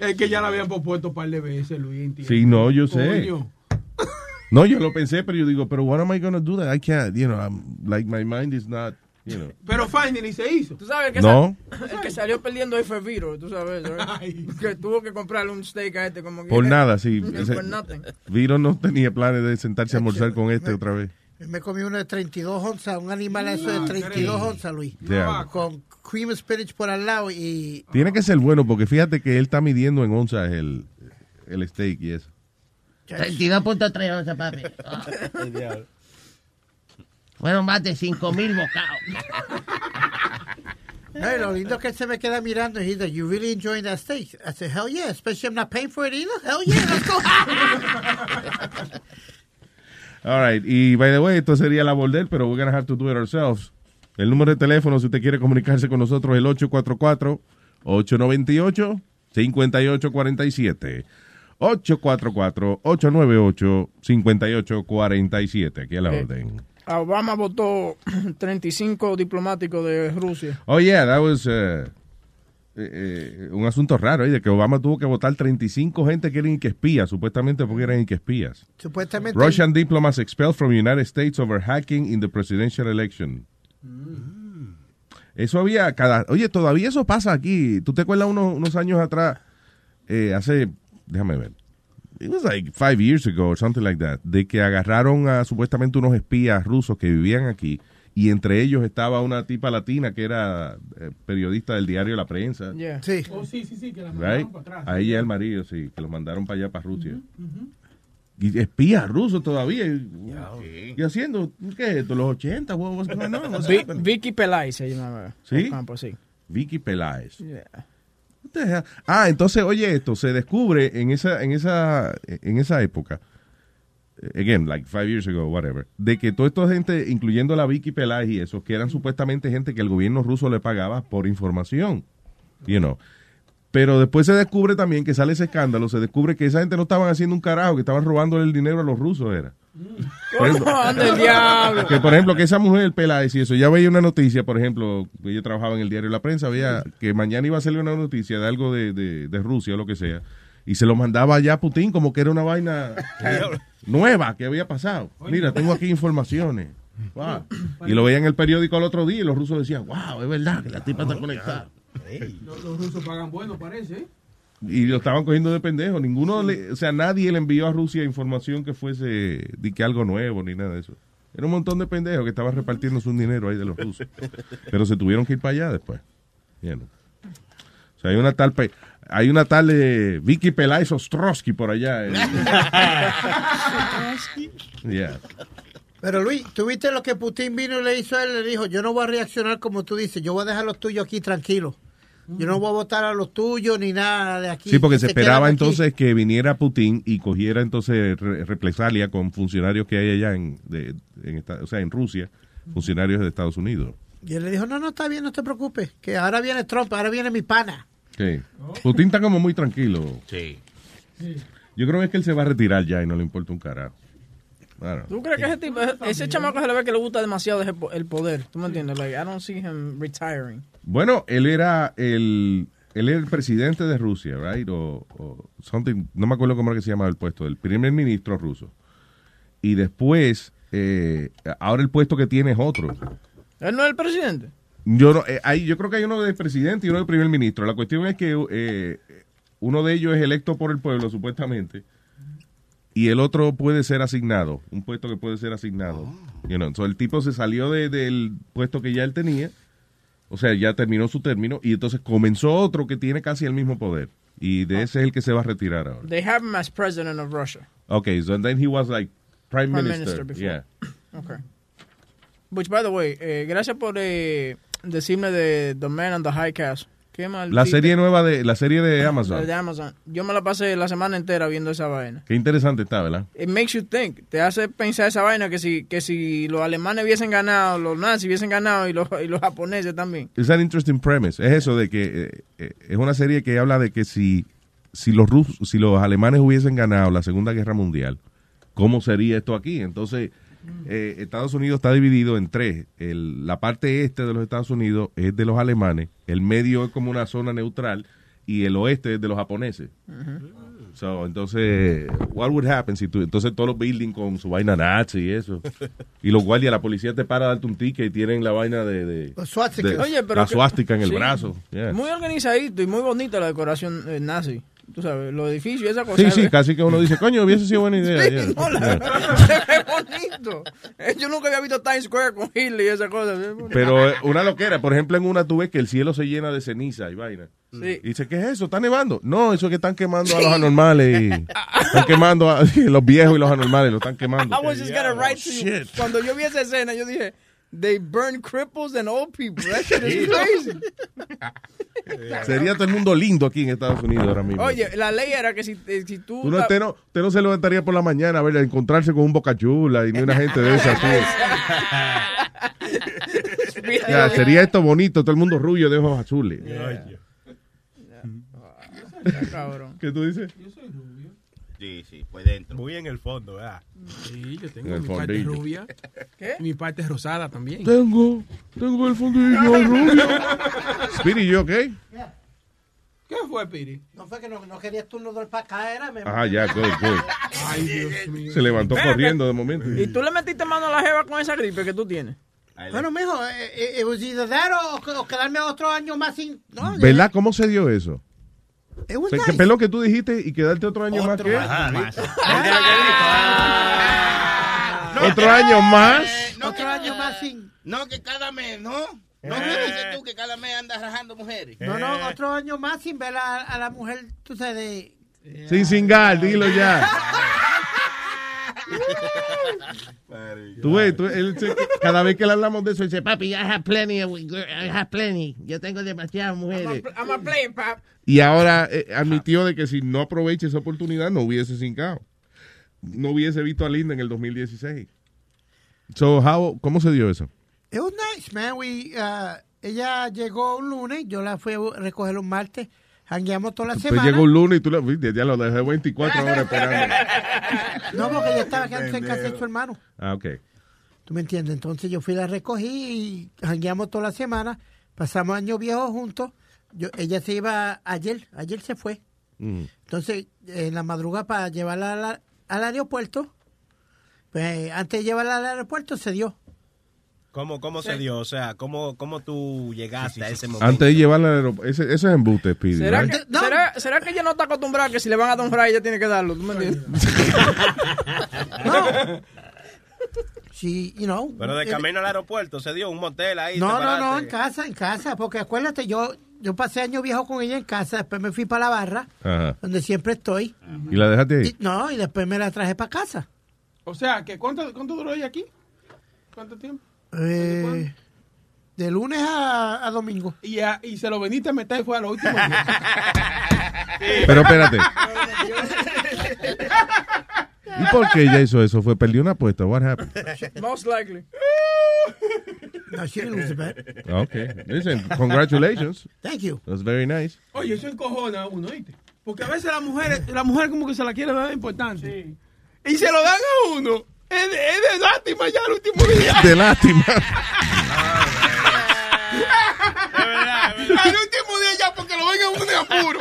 Es que ya la habían propuesto un par de veces, Luis. entiendo. Sí, no, yo sé. Coño. No, yo lo pensé, pero yo digo, pero what am I gonna do that? I can't, you know, I'm, like my mind is not, you know. Pero finally se hizo. Tú sabes que No. sal- el que salió perdiendo ahí fue Viro, tú sabes, que tuvo que comprarle un steak a este como que- Por nada, sí. Viro no tenía planes de sentarse a almorzar con este otra vez. Me comí uno de 32 onzas, un animal eso de 32 onzas, Luis. Yeah. Con cream spinach por al lado y... Tiene que ser bueno porque fíjate que él está midiendo en onzas el, el steak y eso. 32.3 onzas, papi. Ah. Fueron más de 5 mil bocados. No, lo lindo es que se me queda mirando y dice, you really enjoying that steak? I said, hell yeah, especially I'm not paying for it either. Hell yeah, let's go. All right. Y by the way, esto sería la bordel, pero we're gonna have to do it ourselves. El número de teléfono, si usted quiere comunicarse con nosotros, es el 844-898-5847. 844-898-5847. Aquí a la Eh. orden. Obama votó 35 diplomáticos de Rusia. Oh, yeah, that was uh, eh, eh, un asunto raro, ¿eh? de que Obama tuvo que votar 35 gente que eran que espías, supuestamente porque eran que espías. Supuestamente... Russian diplomats expelled from United States over hacking in the presidential election. Eso había cada... Oye, todavía eso pasa aquí. ¿Tú te acuerdas unos, unos años atrás? Eh, hace... Déjame ver. It was like five years ago or something like that. De que agarraron a supuestamente unos espías rusos que vivían aquí y entre ellos estaba una tipa latina que era eh, periodista del diario La Prensa. Sí. Oh, sí, sí, sí, que la Right? mandaron para atrás. A ella y al marido, sí, que los mandaron para allá, para Rusia. Y espías rusos todavía. Y, y haciendo, ¿qué es esto? Los 80, what was going on? What's? Vicky Pelay se llamaba. ¿Sí? Ocampo, sí. Vicky Peláez. Yeah. Hell? Ah, entonces, oye esto, se descubre en esa, en esa, en esa época, eh, again, like five years ago, whatever, de que toda esta gente, incluyendo la Vicky Peláez y esos, que eran supuestamente gente que el gobierno ruso le pagaba por información. Pero después se descubre también que sale ese escándalo, se descubre que esa gente no estaban haciendo un carajo, que estaban robando el dinero a los rusos, era. Por ejemplo, ¡Anda el diablo! que por ejemplo que esa mujer Peláez y eso ya veía una noticia por ejemplo que yo trabajaba en el diario La Prensa veía que mañana iba a salir una noticia de algo de, de, de Rusia o lo que sea y se lo mandaba allá a Putin como que era una vaina eh, nueva que había pasado. Mira tengo aquí informaciones. Wow. y lo veía en el periódico al otro día y los rusos decían wow es verdad que la tipa está conectada Los, los rusos pagan bueno, parece. Y lo estaban cogiendo de pendejo ninguno le- o sea nadie le envió a Rusia información que fuese de que algo nuevo ni nada de eso era un montón de pendejos que estaban repartiendo su dinero ahí de los rusos pero se tuvieron que ir para allá después You know. o sea hay una tal pe- hay una tal eh, Vicky Peláez Ostrowski por allá eh. Yeah. Pero Luis, ¿tú viste lo que Putin vino y le hizo a él? Le dijo, yo no voy a reaccionar como tú dices, yo voy a dejar los tuyos aquí tranquilos. Yo no voy a votar a los tuyos ni nada de aquí. Sí, porque se esperaba entonces que viniera Putin y cogiera entonces re- represalia con funcionarios que hay allá en, de- en esta- o sea, en Rusia, funcionarios de Estados Unidos. Y él le dijo, no, no, está bien, no te preocupes, que ahora viene Trump, ahora viene mi pana. Sí. Putin está como muy tranquilo. Sí. Yo creo que es que él se va a retirar ya y no le importa un carajo. Claro. ¿Tú crees que ese tipo, ese chamaco se le ve que le gusta demasiado el poder? ¿Tú me entiendes? Like, I don't see him retiring. Bueno, él era el él era el presidente de Rusia, right? O, o something, no me acuerdo cómo era que se llamaba el puesto, el primer ministro ruso. Y después, eh, ahora el puesto que tiene es otro. ¿Él no es el presidente? Yo no, eh, hay, yo creo que hay uno de presidente y uno de primer ministro. La cuestión es que eh, uno de ellos es electo por el pueblo, supuestamente, y el otro puede ser asignado, un puesto que puede ser asignado. You know, so el tipo se salió de- del puesto que ya él tenía O sea, ya terminó su término y entonces comenzó otro que tiene casi el mismo poder. Y de ese es el que se va a retirar ahora. They have him as president of Russia. Okay, so then he was like prime, Prime minister. minister before. yeah. Okay. Which, by the way, eh, gracias por eh, decirme de The Man on the High Castle. Qué mal. La serie nueva de la serie de Amazon. de Amazon. Yo me la pasé la semana entera viendo esa vaina. Qué interesante está, ¿verdad? It makes you think. Te hace pensar esa vaina que si, que si los alemanes hubiesen ganado, los nazis hubiesen ganado y los, y los japoneses también. Es an interesting premise. Es eso de que eh, eh, es una serie que habla de que si si los rusos, si los alemanes hubiesen ganado la Segunda Guerra Mundial, ¿cómo sería esto aquí? Entonces, eh, Estados Unidos está dividido en tres. El- la parte este de los Estados Unidos es de los alemanes, el medio es como una zona neutral y el oeste es de los japoneses. So, entonces, what would happen si tú, entonces todos los buildings con su vaina nazi y eso, y los guardias, la policía te para a darte un ticket y tienen la vaina de, de, Los swastikas. de- Oye, pero la que- suástica en el sí. brazo. Yeah. Muy organizadito y muy bonita la decoración eh, nazi. Tú sabes, los edificios, esa cosa. Sí, sí, casi que uno dice, coño, hubiese sido buena idea. Sí, yeah. no, la verdad, se ve bonito. Eh, Yo nunca había visto Times Square con Hitler y esa cosa. Pero eh, una loquera, por ejemplo, en una tú ves que el cielo se llena de ceniza y vaina. Sí. Y dice, ¿qué es eso? ¿Está nevando? No, eso es que están quemando a los anormales. y- están quemando a los viejos y los anormales, lo están quemando. I was just gonna write to you. Cuando yo vi esa escena, yo dije, they burn cripples and old people. That shit is crazy. Sería todo el mundo lindo aquí en Estados Unidos ahora mismo. Oye, la ley era que si, eh, si tú... Tú no, usted, no, usted no se levantaría por la mañana a ver, a encontrarse con un boca chula y ni una gente de esa. así. Ya, sería esto bonito, todo el mundo rubio de ojos azules. Cabrón. ¿Qué tú dices? Sí, sí, pues dentro. Muy en el fondo, ¿verdad? Sí, yo En tengo mi parte fondillo. rubia. ¿Qué? Mi parte rosada también. Tengo, tengo el fondillo rubio. Speedy, ¿yo qué? ¿Qué fue, Piri? No fue que no, no querías turno del para acá, era. Me- Ajá, ya, good, good. Ay, Dios mío. Se levantó corriendo de momento. ¿Y tú le metiste mano a la jeva con esa gripe que tú tienes? Bueno, mijo, eh, eh, o, o quedarme otro año más sin. No, ¿Verdad? ¿Cómo se dio eso? Was ¿Qué nice. pelón que tú dijiste y quedarte otro año más que Ajá, más. ¿Otro año más? Otro año más sin. No, que cada mes, ¿no? No me dices tú que cada mes andas rajando mujeres. No, no, otro año más sin ver a, a la mujer, tú sabes, de. Sin cingar, dilo ya. Tú ves, tú- él cada vez que le hablamos de eso, dice, papi, I have plenty of, I have plenty. Yo tengo demasiadas mujeres. I'm a play, pap. Y ahora eh, admitió de que si no aprovecha esa oportunidad, no hubiese cincado. No hubiese visto a Linda en el 2016. So, how, ¿Cómo se dio eso? It was nice, man. We, uh, ella llegó un lunes, yo la fui a recoger un martes, jangueamos toda la Usted semana. llegó un lunes y tú le viste, ya lo dejé 24 horas esperando. No, porque ella estaba quedándose en casa de su hermano. Ah, ok. ¿Tú me entiendes? Entonces yo fui, la recogí y jangueamos toda la semana. Pasamos año viejo juntos. Yo, ella se iba ayer, ayer se fue. Mm. Entonces, en la madrugada para llevarla al, al aeropuerto, pues antes de llevarla al aeropuerto se dio. ¿Cómo, cómo se dio? O sea, ¿cómo, cómo tú llegaste a ese momento? Antes de llevarla al aeropuerto. Ese, eso es embuste, Speedy. ¿Será right? que, ¿será, será que ella no está acostumbrada que si le van a dar un fry ella tiene que darlo? ¿Tú me entiendes? Sí, you know. Pero de eh, camino al aeropuerto se dio un motel ahí. No, no, no, en casa, en casa, porque acuérdate, yo yo pasé año viejo con ella en casa, después me fui para la barra, Ajá. donde siempre estoy. ¿Y la dejaste ahí? Y- no, y después me la traje para casa. O sea, que ¿cuánto, ¿cuánto duró ella aquí? ¿Cuánto tiempo? Eh, de lunes a, a domingo. Y, a- y se lo veniste a meter y fue a lo último. día. Pero espérate. ¿Y por qué ella hizo eso? ¿Fue perdió una apuesta? What happened? Most likely. No, she didn't lose the bet. Okay. Listen, congratulations. Thank you. That's very nice. Oye, eso encojona a uno, ¿viste? Porque a veces la mujer, la mujer como que se la quiere dar importante. Y se lo dan a uno. Es de, es de lástima ya el último día. De lástima. porque lo ven a uno de apuro.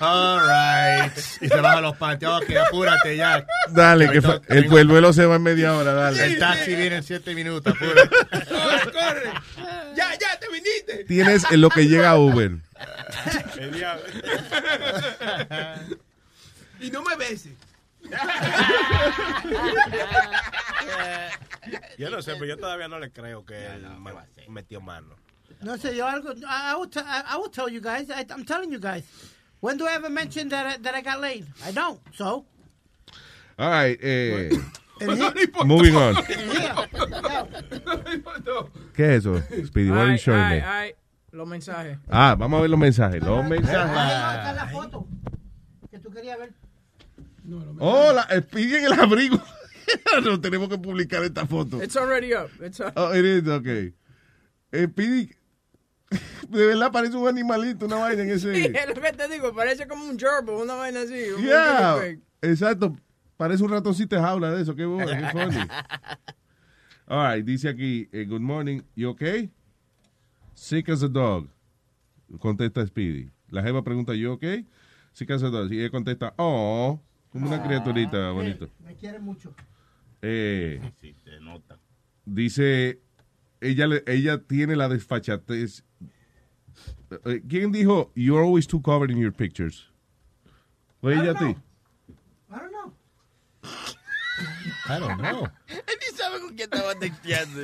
All right. Y se baja los panteos, que apúrate ya. Dale, que fa- el, el vuelo se va en media hora, dale. El taxi viene en siete minutos, apúrate. Corre, corre. Ya, ya, te viniste. Tienes en lo que llega Uber. El diablo. Y no me beses. Yo no sé, pero yo todavía no le creo que él ma- metió mano. No sé, yo algo. I, I, will I, I will tell you guys. I, I'm telling you guys. When do I ever mention that I, that I got laid? I don't. So. All right, eh, moving on. ¿Qué es eso? Speedy, what are you showing me? los mensajes. Ah, vamos a ver los mensajes. Los mensajes. está la foto que tú querías ver. Hola, Speedy en el abrigo. no tenemos que publicar esta foto. It's already up. It's up. Oh, it is, okay. Speedy, de verdad parece un animalito, una vaina en Sí, ese. es lo que te digo, parece como un gerbil, una vaina así. un Yeah, exacto. Parece un ratoncito de jaula de eso. Qué bueno, qué funny. All right, dice aquí, eh, good morning, you okay? Sick as a dog. Contesta Speedy. La jeva pregunta, you okay? Sick as a dog. Y ella contesta, oh, como una criaturita bonito. Me quiere mucho. Eh, Sí, se nota. dice, ella, ella tiene la desfachatez. Eh, ¿Quién dijo, you're always too covered in your pictures? ¿Fue ella a ti? I don't know. I don't know. Él ni sabe con quién estaba texteando.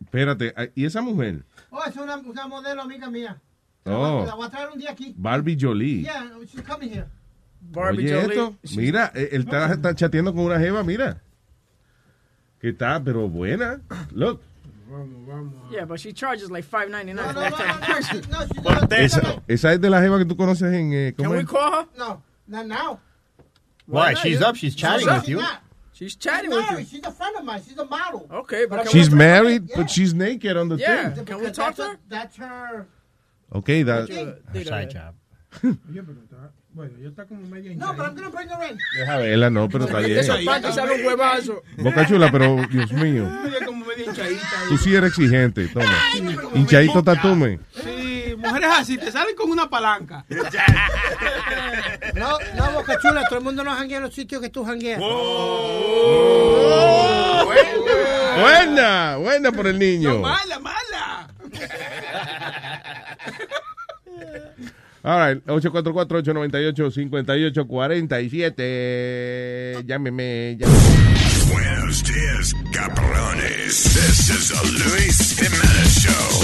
Espérate, ¿y esa mujer? Oh, es una, una modelo amiga mía. Oh. La voy a traer un día aquí. Barbie Jolie. Yeah, she's coming here. Barbie Oye, Jolie. esto, mira, eh, él está, está chateando con una jeva, mira. Que está, pero buena. Look. Yeah, but she charges like $5.99 No, for no, that no, type of no, no, picture. she- no, she's not- Esa, esa es de la jeva que tú conoces en... Eh, Can ¿cómo we es? call her? No, not now. Why? not? She's You- up. She's chatting No, with she's you. not. She's She's chatting with married. you. She's a friend of mine. She's a model. Okay, but can She's we, married, Yeah. but she's naked on the Yeah. thing. Can we Because talk that's to a- her? That's her. Okay, that, Her side job. Pero bueno, yo está como medio No, but I'm to bring her in. deja verla, no, pero está De bien. esos panties sale un huevazo. Boca chula, pero Dios mío. Como medio hinchadita. Tú sí eres exigente, toma. Hinchadito tatume. Sí, mujeres así, te salen con una palanca. No, no, Boca Chula, todo el mundo no janguea en los sitios que tú jangueas. Buena, buena por el niño. Mala, mala. All right, 844-898-5847. Llámeme, llámeme. Buenos días, cabrones. This is the Luis Jimenez Show.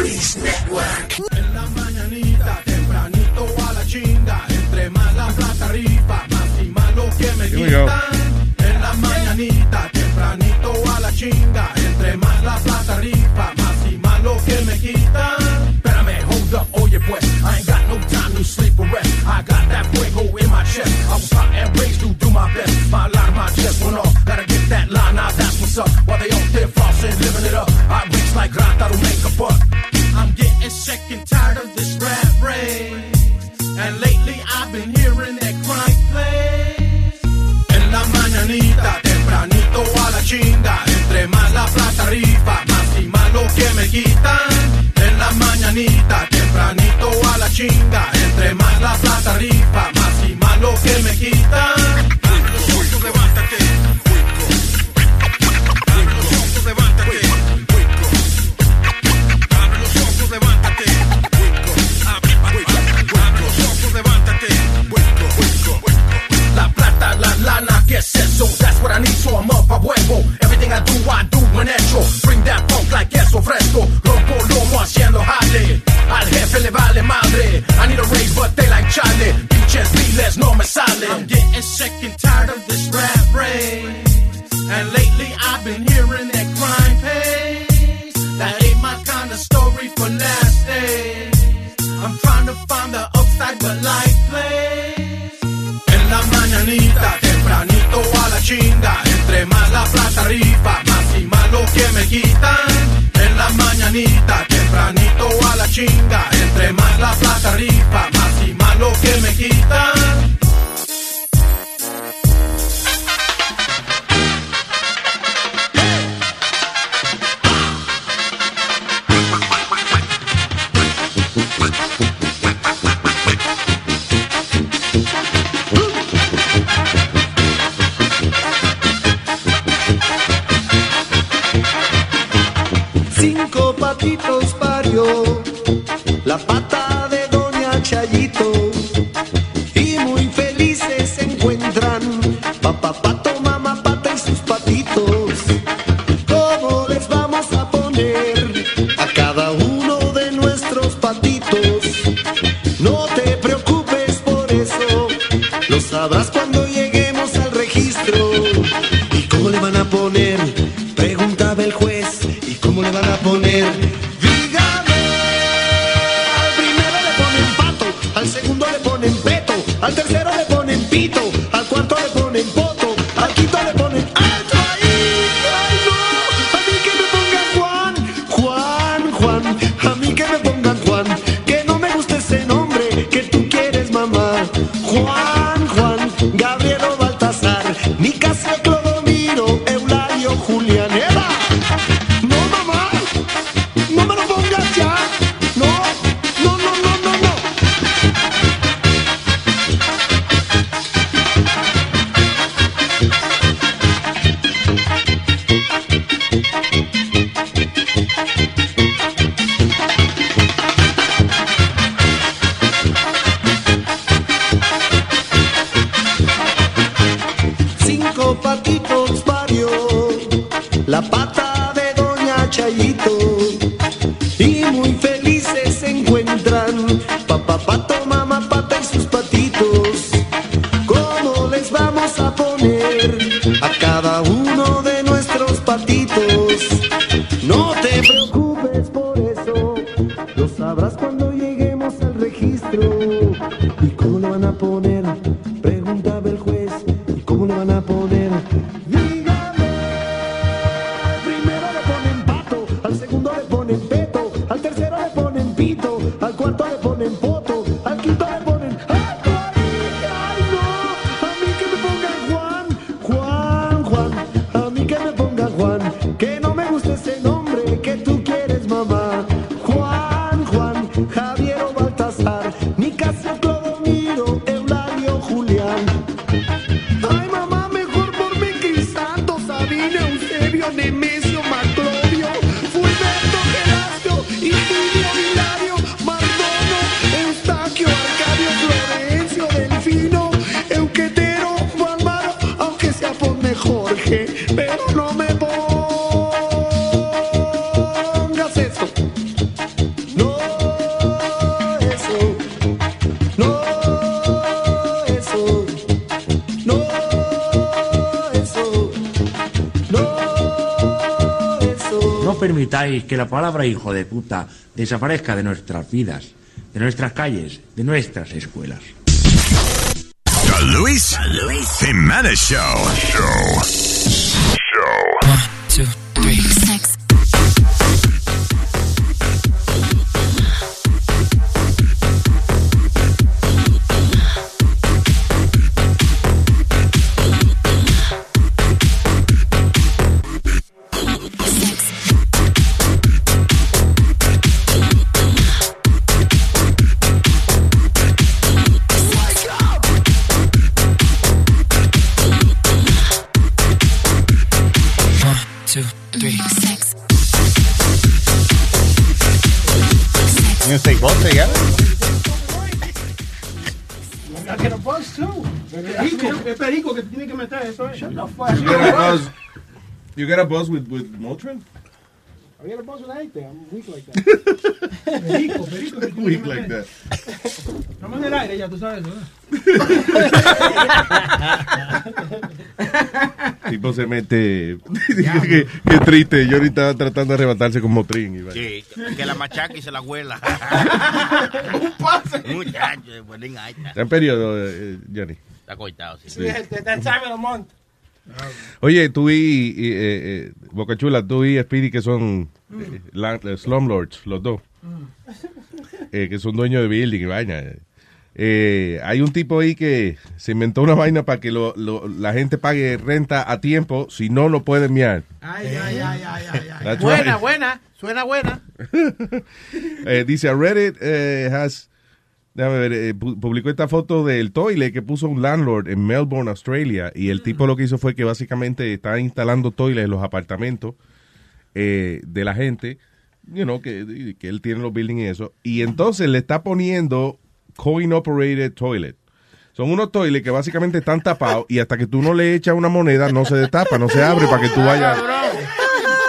Luis Network. En la mañanita, tempranito a la chinga. Entre más la plata rifa, más y más lo que me quitan. En la mañanita, tempranito a la chinga. Entre más la plata rifa, más y más lo que me quitan. Hold up, oye pues. I ain't got no time to sleep or rest. I got that fuego in my chest. I was hot and raised to do my best. My alarm, my chest went off. Gotta get that line out, that's what's up. While they out there flossing, living it up. I reach like grata to make a buck. I'm getting sick and tired of this rap race. And lately I've been hearing that crime plays. En la mañanita, tempranito a la chinga. Entre más la plata rifa, más y más lo que me quitan. En la mañanita, tempranito a la chinga. Entre más la plata rifa, más y más lo que me quitan. La plata, la lana, ¿qué es eso? That's what I need, so I'm up a huevo. Everything I do, I do en hecho. Bring that funk like queso fresco. Rompo lomo haciendo jale. Al jefe le vale madre. I need a raise, but they like chale. Pinches miles no me sale. I'm getting sick and tired of this rap race. And lately I've been hearing that crime pays. That ain't my kind of story for last days. I'm trying to find the upside, but life plata rifa, más y más lo que me quitan. En la mañanita, tempranito a la chinga. Entre más la plata rifa, más y más lo que me quitan. Parió la pata de Doña Chayito y muy felices se encuentran papá pato, mamá pata y sus patitos. ¿Cómo les vamos a poner a cada uno de nuestros patitos? No te preocupes por eso, lo sabrás. Le que la palabra hijo de puta desaparezca de nuestras vidas, de nuestras calles, de nuestras escuelas. Luis, Show. Show. Get a buzz with with Motrin? I get a buzz with anything. I'm weak like that. perico, perico. que tiene Weak que like that. Estamos en el aire ya, tú sabes, ¿verdad? Tipo se mete. qué, qué triste. Yo ahorita estaba tratando de arrebatarse con Motrin. y. Sí, que la machaca y se la huela. Un pase. Muchacho, alta. Está en periodo, eh, Johnny. Está coitado, sí. Sí, the- that time of the month. Oye, tú y, y, eh, eh, Boca Chula, tú y Speedy, que son eh, slumlords, los dos, eh, que son dueños de building y vaina. Eh, hay un tipo ahí que se inventó una vaina para que lo- lo- la gente pague renta a tiempo, si no, no pueden miar. Ay, ay, ay, ay, ay, ay. That's Buena, right. buena. Suena buena. Dice, a Reddit has, déjame ver, eh, pu- publicó esta foto del toilet que puso un landlord en Melbourne, Australia, y el tipo lo que hizo fue que básicamente está instalando toilets en los apartamentos eh, de la gente, you know, que, que él tiene los buildings y eso, y entonces le está poniendo coin operated toilet. Son unos toilets que básicamente están tapados y hasta que tú no le echas una moneda no se destapa, no se abre para que tú vayas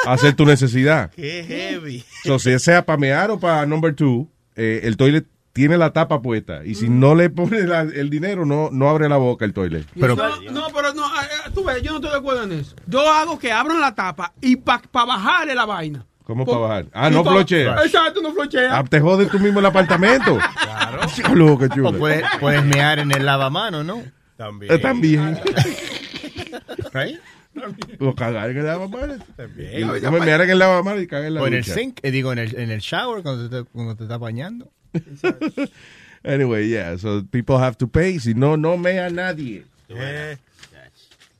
a hacer tu necesidad. Qué heavy. Si sea para mear o para number two, eh, el toilet tiene la tapa puesta. Y si no le pone la- el dinero, no, no abre la boca el toilet. no, no, pero no, eh, eh, tú ves, yo no estoy de acuerdo en eso. Yo hago que abran la tapa y para bajarle la vaina. ¿Cómo para bajar? Ah, no pa- flochea. Exacto, no flochea. Ah, te jodes tú mismo el apartamento. Claro. Loco, chulo. O puedes, puedes mear en el lavamano, ¿no? También. Eh, También. Right? O cagar en el lavamanos. También. Y Yo me meara en el lavamanos y cagar en la O en el ducha. sink, eh, digo, en el, en el shower cuando te, cuando te estás bañando. Anyway, yeah, so people have to pay. Si no, no mea nadie.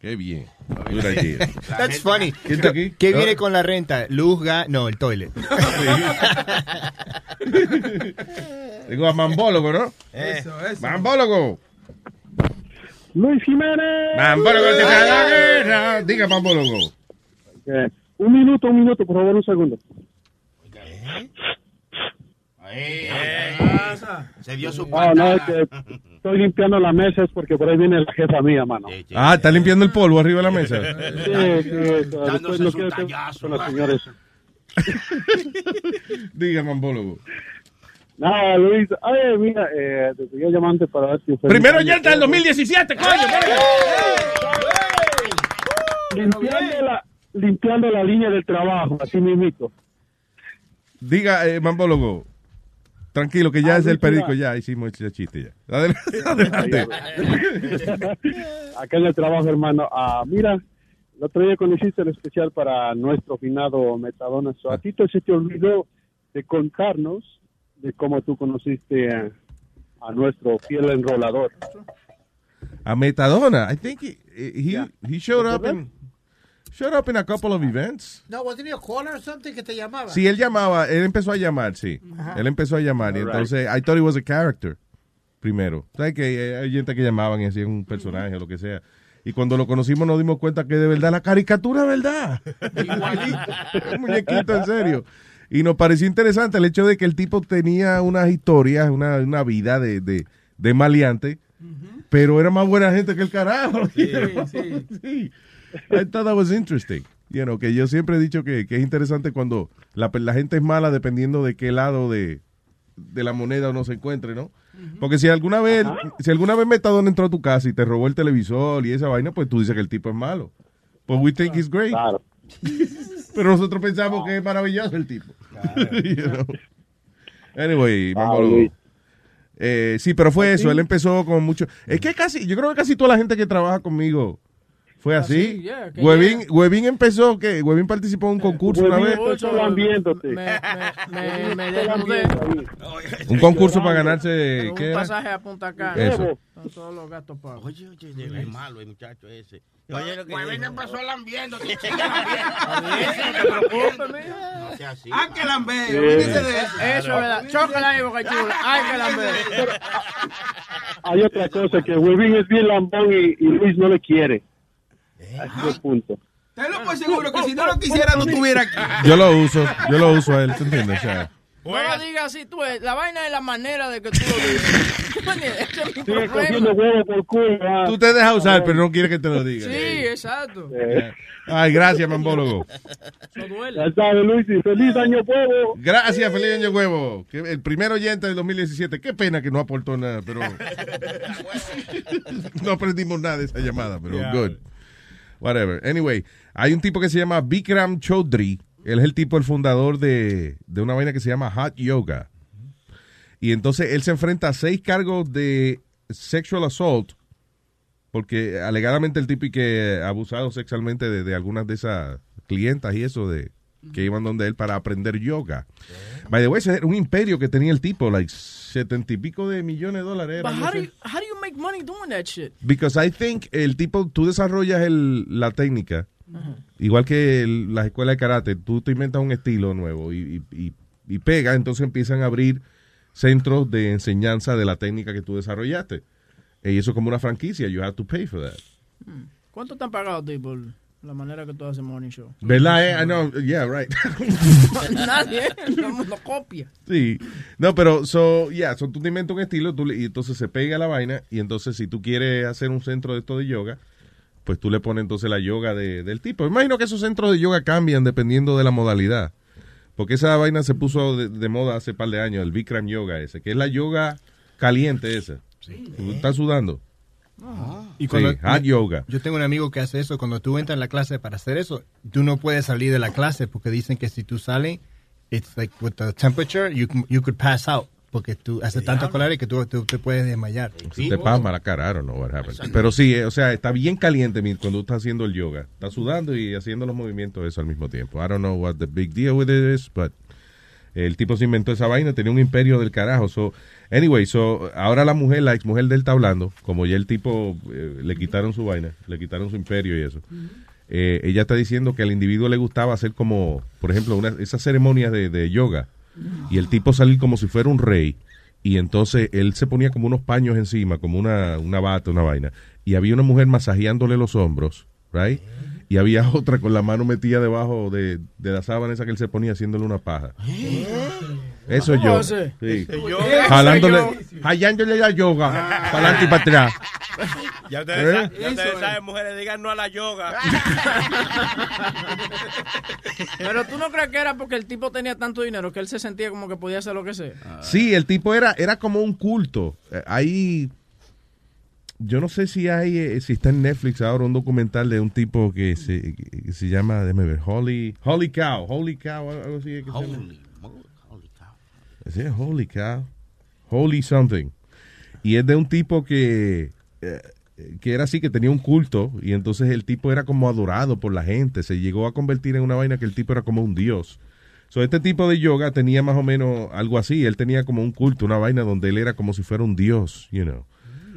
Qué bien. Good idea. That's funny. ¿Quién está aquí? ¿Qué viene con la renta? Luz, gas, no, el toilet. Digo a Mambólogo, ¿no? Eso, eso. Mambólogo. Luis Jiménez. Mambólogo te da la guerra. Diga, Mambólogo. Eh, un minuto, un minuto, por favor, un segundo. Se dio su no, es patada. que estoy limpiando la mesa, es porque por ahí viene la jefa mía, mano. Sí, Ah, está limpiando el polvo arriba de la mesa. sí, eso, después no quiero que con los señores. Diga, Mambólogo. Nada, Luis, ay, mira, eh, te estoy llamando para ver si... Primero ya está el 2017, coño. Limpiando la, limpiando la línea del trabajo, así mismito. Diga, eh, Mambólogo. Tranquilo, que ya Ah, es el perico, ya hicimos ese chiste ya. Adelante. Acá en el trabajo, hermano. Ah, mira, el otro día cuando hiciste el especial para nuestro finado Metadona, so, a ti te- se te olvidó de contarnos de cómo tú conociste a, a nuestro fiel enrolador. A Metadona. I think he, he, he showed up in, showed up in a couple of events. No, wasn't he a caller or something que te llamaba? Sí, él llamaba, él empezó a llamar, sí. Ajá. Él empezó a llamar y All right. entonces I thought it was a character primero. ¿Sabes que eh, hay gente que llamaban y hacían un personaje o lo que sea? Y cuando lo conocimos nos dimos cuenta que de verdad la caricatura, ¿verdad? un muñequito, en serio. Y nos pareció interesante el hecho de que el tipo tenía unas historias, una, una vida de, de, de maleante, pero era más buena gente que el carajo. Sí, sí. sí. I thought that was interesting. You know, que yo siempre he dicho que, que es interesante cuando la, la gente es mala dependiendo de qué lado de, de la moneda uno se encuentre, ¿no? Porque si alguna vez, si alguna vez Metadona entró a tu casa y te robó el televisor y esa vaina, pues tú dices que el tipo es malo. Pues we think he's great. Pero nosotros pensamos que es maravilloso el tipo. You know? Anyway, Mambólogo. Eh, sí, pero fue eso. Él empezó con mucho. Es que casi, yo creo que casi toda la gente que trabaja conmigo fue así. yeah, que Huevín, Huevín empezó, que Huevín participó en un concurso una vez. Me, me, me, desnudé. Un concurso para ganarse. Un ¿qué era? pasaje a Punta Cana. Eso. Son todos los gastos pagos. Oye, oye, es malo el muchacho ese. Oye, lo que dijo. ven, pasó lambiendo. No sea así. Ah, que lambe. Eso. Es verdad. Chócala ahí, boca chula. Ay, que la Hay otra cosa, que Webin es bien lambón y, y Luis no le quiere. Así es punto. Tenlo por seguro que si no lo quisiera no estuviera aquí. Yo lo uso, yo lo uso a él, ¿te entiendes? O sea, No lo digas así, tú. eh, La vaina es la manera de que tú lo cogiendo huevo por culo. ah. tú te dejas usar, pero no quieres que te lo diga. Sí, exacto. Ay, gracias, Mambólogo. Eso duele. Ya sabes, Luis, y feliz año huevo. Gracias, feliz año huevo. El primer oyente del 2017. Qué pena que no aportó nada, pero no aprendimos nada de esa llamada, pero Yeah. good. Whatever. Anyway, hay un tipo que se llama Bikram Chaudhry. Él es el tipo, el fundador de, de una vaina que se llama Hot Yoga. Y entonces él se enfrenta a seis cargos de sexual assault porque alegadamente el tipo y que ha abusado sexualmente de, de algunas de esas clientas y eso de que iban donde él para aprender yoga. By the way, ese era un imperio que tenía el tipo, like setenta y pico de millones de dólares. But how do, you, how do you make money doing that shit? Because I think el tipo, tú desarrollas el, la técnica, igual que el- las escuelas de karate, tú te inventas un estilo nuevo y, y, y- y pega, entonces empiezan a abrir centros de enseñanza de la técnica que tú desarrollaste. Y eso es como una franquicia, you have to pay for that. ¿Cuánto te han pagado a ti por la manera que tú haces morning show? ¿Verdad? eh? I know, yeah, right. Nadie, todo el mundo copia. Sí. No, pero, so, yeah, so tú te inventas un estilo tú le- y entonces se pega la vaina y entonces si tú quieres hacer un centro de esto de yoga, pues tú le pones entonces la yoga de- del tipo. Imagino que esos centros de yoga cambian dependiendo de la modalidad. Porque esa vaina se puso de, de moda hace par de años, el Bikram Yoga ese, que es la yoga caliente esa. Tú estás sudando. Y Sí, cuando, hot yoga. Yo tengo un amigo que hace eso. Cuando tú entras en la clase para hacer eso, tú no puedes salir de la clase porque dicen que si tú sales, it's like with the temperature, you, you could pass out. Porque tú haces tanto calor que tú, tú te puedes desmayar. Se te pasma la cara, I don't know what happened. Pero sí, eh, o sea, está bien caliente cuando tú estás haciendo el yoga. Estás sudando y haciendo los movimientos eso al mismo tiempo. I don't know what the big deal with it is, but el tipo se inventó esa vaina, tenía un imperio del carajo. So, anyway, so, ahora la mujer, la ex mujer de él está hablando, como ya el tipo eh, le quitaron su vaina, le quitaron su imperio y eso. Eh, ella está diciendo que al individuo le gustaba hacer como, por ejemplo, una, esas ceremonias de, de yoga y el tipo salir como si fuera un rey y entonces él se ponía como unos paños encima, como una, una bata, una vaina y había una mujer masajeándole los hombros, right? Y había otra con la mano metida debajo de, de la sábana esa que él se ponía haciéndole una paja. Eso es ¿Cómo yo. hace? Sí. Yoga. Jalándole, hallándole la yoga, para adelante y para atrás. Ya ustedes, ¿Eh? sa- ya ustedes saben, mujeres, digan no a la yoga. Pero tú no crees que era porque el tipo tenía tanto dinero que él se sentía como que podía hacer lo que sea. Sí, el tipo era, era como un culto. Eh, Hay, yo no sé si hay, eh, si está en Netflix ahora un documental de un tipo que se, que se llama, déjame ver, Holy, Holy Cow, Holy Cow, algo así que se llama. Holy Cow, Holy something. Y es de un tipo que, eh, que era así, que tenía un culto, y entonces el tipo era como adorado por la gente, se llegó a convertir en una vaina que el tipo era como un dios. So, este tipo de yoga tenía más o menos algo así. Él tenía como un culto, una vaina donde él era como si fuera un dios, you know.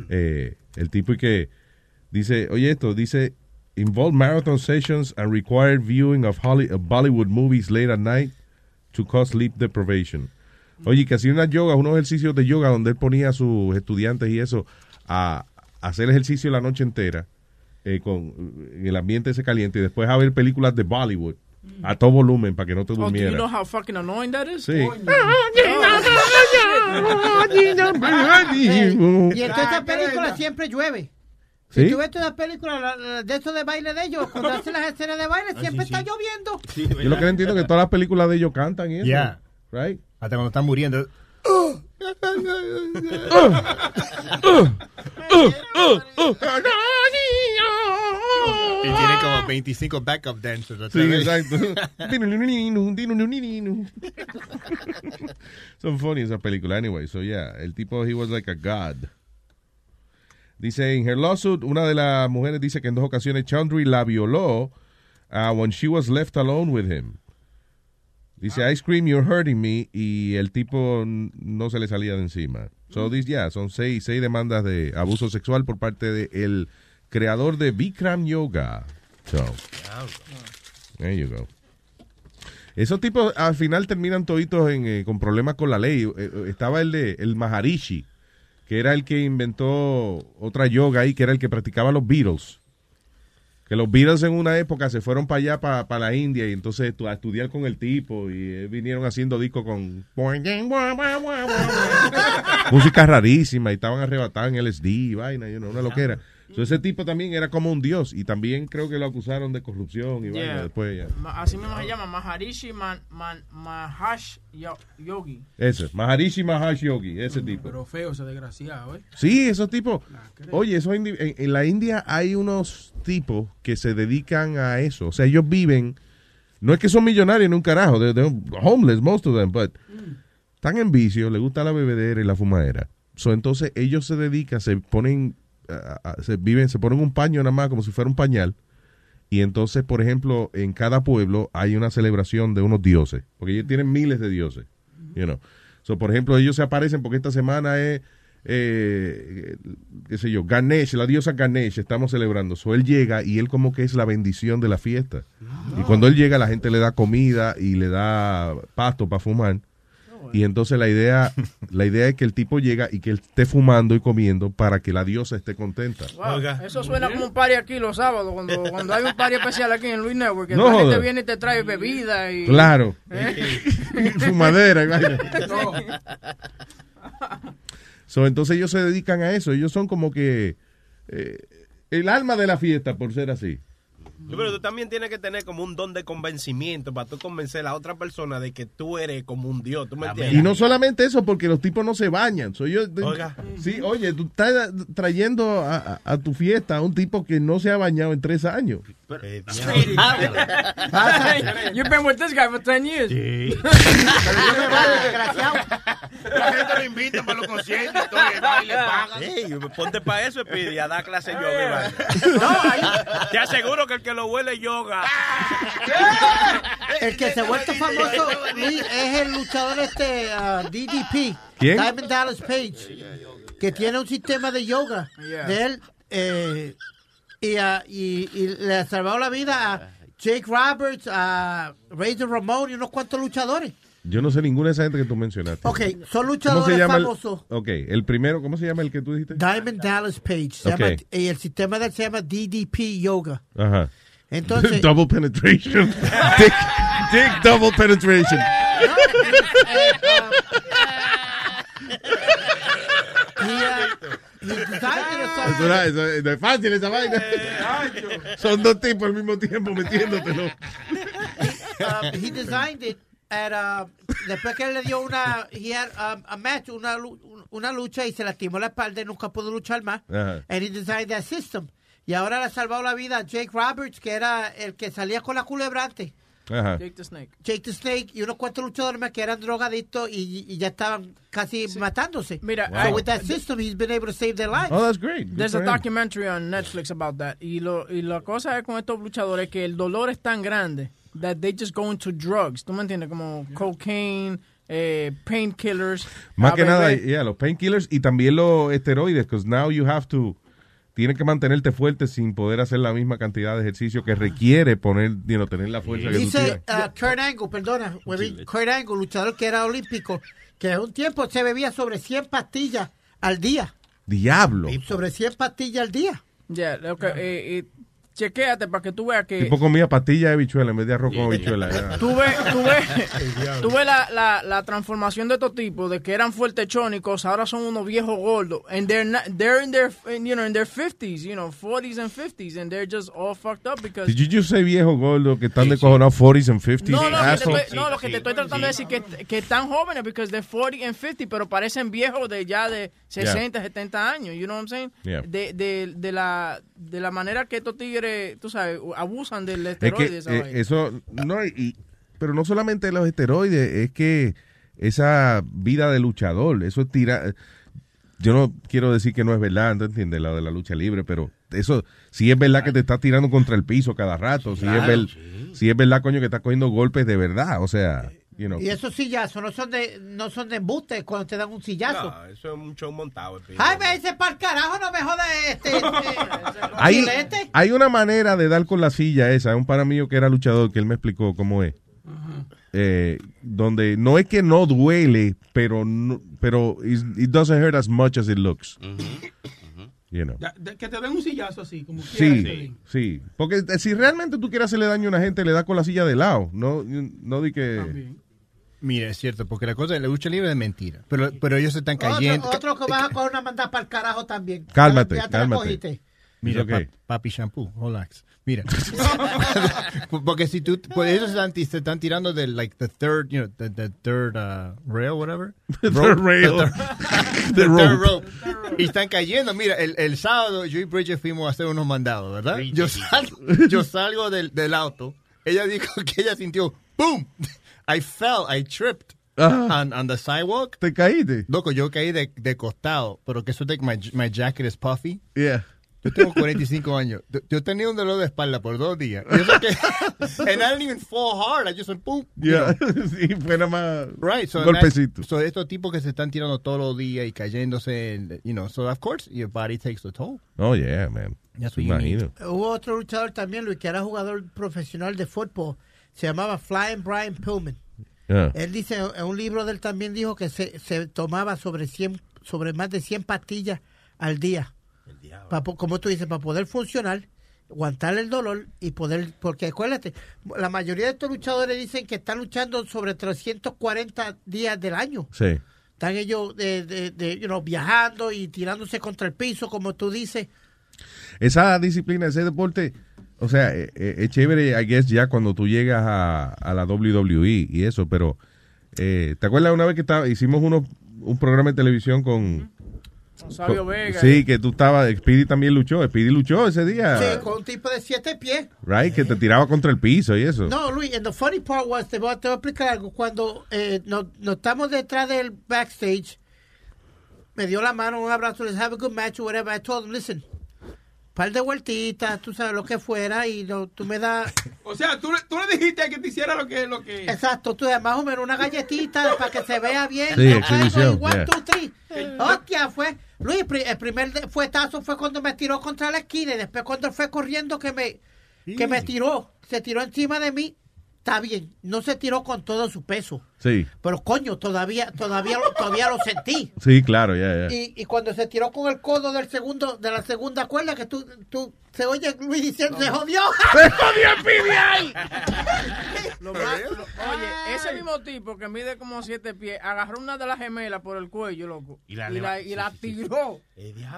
Eh, el tipo y que dice, oye esto, dice, involve marathon sessions and required viewing of Bollywood movies late at night to cause sleep deprivation. Oye, que hacía unas yoga, unos ejercicios de yoga donde él ponía a sus estudiantes y eso a, a hacer ejercicio la noche entera eh, con en el ambiente ese caliente y después a ver películas de Bollywood a todo volumen para que no te Oh, do you durmieras. know how fucking annoying that is? Sí. Y en todas estas películas siempre llueve. ¿Sí? Si tú ves todas las películas la- la- de estos de baile de ellos, cuando hacen las escenas de baile, siempre está lloviendo. Yo lo que no entiendo es que todas las películas de ellos cantan y eso. Yeah. Right? Hasta cuando están muriendo. Y tiene como 25 backup dancers. Sí, exacto. Son funny esas películas. Anyway, so yeah, el tipo, he was like a god. Dice, en her lawsuit, una de las mujeres dice que en dos ocasiones Chandri la violó uh, when she was left alone with him. Dice, I scream, you're hurting me, y el tipo no se le salía de encima. So, this, yeah, son seis, seis demandas de abuso sexual por parte del creador de Bikram Yoga. So, there you go. Esos tipos al final terminan toditos en, eh, con problemas con la ley. Eh, eh, estaba el de el Maharishi, que era el que inventó otra yoga ahí, que era el que practicaba los Beatles. Los Beatles en una época se fueron para allá, para, la India, y entonces a estudiar con el tipo, y eh, vinieron haciendo discos con música rarísima, y estaban arrebatados en LSD y vaina, you know, una loquera. So, ese tipo también era como un dios, y también creo que lo acusaron de corrupción y vaina Yeah. después ya. Ma- Así mismo se llama Maharishi Man, Man- Mahash Yo- Yogi. Ese, Maharishi Mahash Yogi, ese tipo. Pero feo ese desgraciado, ¿eh? Sí, esos tipos. Oye, esos indi- en, en la India hay unos tipos que se dedican a eso. O sea, ellos viven. No es que son millonarios en un carajo. They're, they're homeless, most of them, but están en vicio, les gusta la bebedera y la fumadera. So, entonces ellos se dedican, se ponen, se viven, se ponen un paño nada más como si fuera un pañal. Y entonces, por ejemplo, en cada pueblo hay una celebración de unos dioses, porque ellos tienen miles de dioses, you know. So, por ejemplo, ellos se aparecen porque esta semana es, eh, qué sé yo, Ganesh, la diosa Ganesh, estamos celebrando. So, él llega y él como que es la bendición de la fiesta. Y cuando él llega, la gente le da comida y le da pasto para fumar. Y entonces la idea, la idea es que el tipo llega y que él esté fumando y comiendo para que la diosa esté contenta. Wow, Eso suena como un party aquí los sábados, cuando, cuando hay un party especial aquí en Luis Network, que No la gente viene y te trae bebida y... Claro. ¿Eh? Fumadera y vaina. No. So, entonces ellos se dedican a eso. Ellos son como que eh, el alma de la fiesta, por ser así. Sí, pero tú también tienes que tener como un don de convencimiento para tú convencer a la otra persona de que tú eres como un dios, ¿tú me entiendes? Y no solamente eso, porque los tipos no se bañan. Soy yo, Oiga. Sí, oye, tú estás trayendo a, a- a tu fiesta a un tipo que no se ha bañado en tres años. You've been with this guy for 10 years. La gente lo invita para los conciertos y le pagan. Ey, ponte para eso, Speedy, a dar clase de yoga. y vaina. Te aseguro que el que lo huele yoga. El que se ha vuelto famoso Luis, es el luchador este ah, DDP. ¿Quién? Diamond Dallas Page. Que tiene un sistema de yoga Yeah. de él. eh, y, ah, y- y le ha salvado la vida a Jake Roberts, a Razor Ramon y unos cuantos luchadores. Yo no sé ninguna de esa gente que tú mencionaste. Ok, son ¿Cómo se luchadores llama el, famosos. ok, el primero, ¿cómo se llama el que tú dijiste? Diamond Dallas Page. Se Ok. llama- y el sistema de él se llama DDP Yoga. Ajá. Entonces- double penetration. dick, dick double penetration. Uh, no es fácil esa vaina. Son dos tipos al mismo tiempo metiéndotelo. um, he designed it at, uh, después que él le dio una he had, um, a match una, lu- una lucha y se lastimó la espalda y nunca pudo luchar más Ajá. and he designed that system y ahora le ha salvado la vida a Jake Roberts que era el que salía con la culebrante Ajá. Jake the Snake. Jake the Snake y unos cuantos luchadores más que eran drogadictos y, y ya estaban casi matándose Mira, so hay- with that system he's been able to save their lives Oh, that's great. Good There's a him. documentary on Netflix about that. Y, lo, y la cosa es con estos luchadores que el dolor es tan grande that they just go into drugs. ¿Tú me entiendes? Como cocaine, eh, painkillers. Más que nada, yeah, los painkillers y también los esteroides, because now you have to, tienes que mantenerte fuerte sin poder hacer la misma cantidad de ejercicio que requiere poner, you know, tener la fuerza que tú Dice uh, Kurt Angle, perdona, Kurt Angle, luchador que era olímpico, que en un tiempo se bebía sobre 100 pastillas al día. Diablo. Sobre 100 pastillas al día. Ya, lo que, eh, eh, chequéate para que tú veas que... Tipo comía pastillas de bichuela en vez de arroz con habichuela. ya. Tú ves, tú ves, tú ves la, la, la transformación de estos tipos, de que eran fuertechónicos, ahora son unos viejos gordos. And they're, not, they're in their, you know, in their 50s, you know, 40s and 50s, and they're just all fucked up because... Did you just say viejo gordo que están descojonados 40s and 50s? No, no, que no, lo que te estoy tratando de decir que, que están jóvenes because they're 40 and 50, pero parecen viejos de ya de 60, 70 años, you know what I'm saying? Yeah. De, de, de, la, de la manera que estos tigres, tú sabes, abusan del Es esteroide. que esa eh, eso, no, y, pero no solamente los esteroides, es que esa vida de luchador, eso es tirar. Yo no quiero decir que no es verdad, ¿tú entiendes? Lo de la lucha libre, pero eso sí es verdad que te estás tirando contra el piso cada rato, sí, es, Claro, ver- sí es verdad, coño, que estás cogiendo golpes de verdad, o sea, you know. Y esos sillazos no son de, no son de embuste cuando te dan un sillazo. No, eso es un show montado. Ay, me dice para el carajo, no me jodas este. este Hay, chilete. hay una manera de dar con la silla esa, un para mío que era luchador, que él me explicó cómo es. Eh, donde no es que no duele, pero no, pero it, it doesn't hurt as much as it looks. You know. Que te den un sillazo así, como Sí, sí. Porque eh, si realmente tú quieres hacerle daño a una gente, le das con la silla de lado. No, no di que. Mira, es cierto, porque la cosa de la lucha libre es mentira. Pero, pero ellos se están cayendo. Otro, otro que vas a coger una mandada para el carajo también. Cálmate, Ya te la cálmate. cogiste. Mira, Ok. pa- papi shampoo, relax. Mira. Porque si tú, pues ellos se están, se están tirando del, like, the third, you know, the, the third uh, rail, whatever. The third rail. The, third- The the third rope. rope. Y están cayendo. Mira, el, el sábado yo y Bridget fuimos a hacer unos mandados, ¿verdad? Yo salgo, yo salgo del, del auto. Ella dijo que ella sintió, ¡boom! I fell, I tripped. Ajá. On, on the sidewalk. ¿Te caíste? Loco, yo caí de, de costado, pero que eso de que my, my jacket is puffy. Yeah. Yo tengo 45 años. Yo- tenía un dolor de espalda por dos días. Y eso que, and I didn't even fall hard. I just went boom. you Yeah. know. sí, fue nada más. Right. So golpecito. that- so estos tipos que se están tirando todos los días y cayéndose, en- you know, so of course your body takes the toll. Oh, yeah, man. That's what you Imagino. Hubo otro luchador también, Luis, que era jugador profesional de fútbol. Se llamaba Flying Brian Pillman. Yeah. Él dice, en un libro de él también dijo que se, se tomaba sobre 100, sobre más de 100 pastillas al día. Pa- como tú dices, para poder funcionar, aguantar el dolor y poder, porque acuérdate, la mayoría de estos luchadores dicen que están luchando sobre 340 días del año. Sí. Están ellos de, de, de, you know, viajando y tirándose contra el piso, como tú dices. Esa disciplina, ese deporte, o sea, eh, eh, es chévere, I guess, ya cuando tú llegas a, a la WWE y eso, pero eh, ¿te acuerdas una vez que estaba, hicimos uno, un programa de televisión con... Con Sabio con- Vega. Sí, que tú estabas, Speedy también luchó, Speedy luchó ese día, Sí, con un tipo de siete pies. right, que te tiraba contra el piso y eso. No, Luis, and the funny part was, te voy a, te voy a explicar algo. Cuando eh, nos, nos estamos detrás del backstage, me dio la mano, un abrazo, let's have a good match or whatever. I told him, listen, par de vueltitas, tú sabes lo que fuera, y no, tú me das... O sea, tú, le- tú le dijiste que te hiciera lo que... Lo que... Exacto, tú das más o menos una galletita para que se vea bien. Sí, exhibición, One, yeah. two, three. Hostia, fue... Luis, el primer de- fuetazo fue cuando me tiró contra la esquina y después cuando fue corriendo que me, que me tiró, se tiró encima de mí. Está bien, no se tiró con todo su peso. Sí, Pero coño, todavía, todavía, lo- todavía lo sentí. sí, claro, ya, ya. Y, y cuando se tiró con el codo del segundo, de la segunda cuerda, que tú, tú se oye Luis diciendo, se jodió. ¡Se jodió el PBI! Lo más- lo- oye, ese mismo tipo que mide como siete pies, agarró una de las gemelas por el cuello, loco. Y la la, y la, tiró.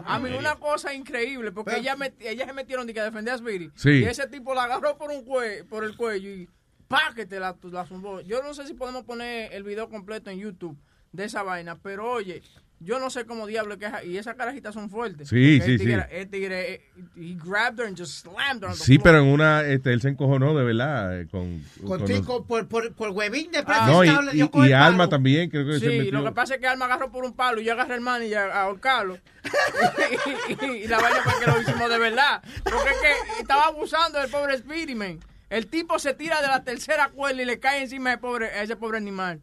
A mí una cosa increíble, porque ella met- ellas se metieron de que defender a Speedy. Sí. Y ese tipo la agarró por un cue- por el cuello y pa que te la, la zumbó. Yo no sé si podemos poner el video completo en YouTube de esa vaina, pero oye, yo no sé cómo diablo que es. Y esas carajitas son fuertes. Sí, el sí, tigre- sí. El tigre, eh, he grabbed her and just slammed her on the Sí, floor. pero en una, este, él se encojonó de verdad eh, con... con los- por, por, por huevín de No, y, presentado le dio y- con y el Alma palo. también, creo que se Sí, metió. lo que pasa es que Alma agarró por un palo y yo agarré el man y a, a ahorcarlo. y, y- y la vaina fue que lo hicimos de verdad. Porque es que estaba abusando del pobre Speedy, man. El tipo se tira de la tercera cuerda y le cae encima de pobre, a ese pobre animal.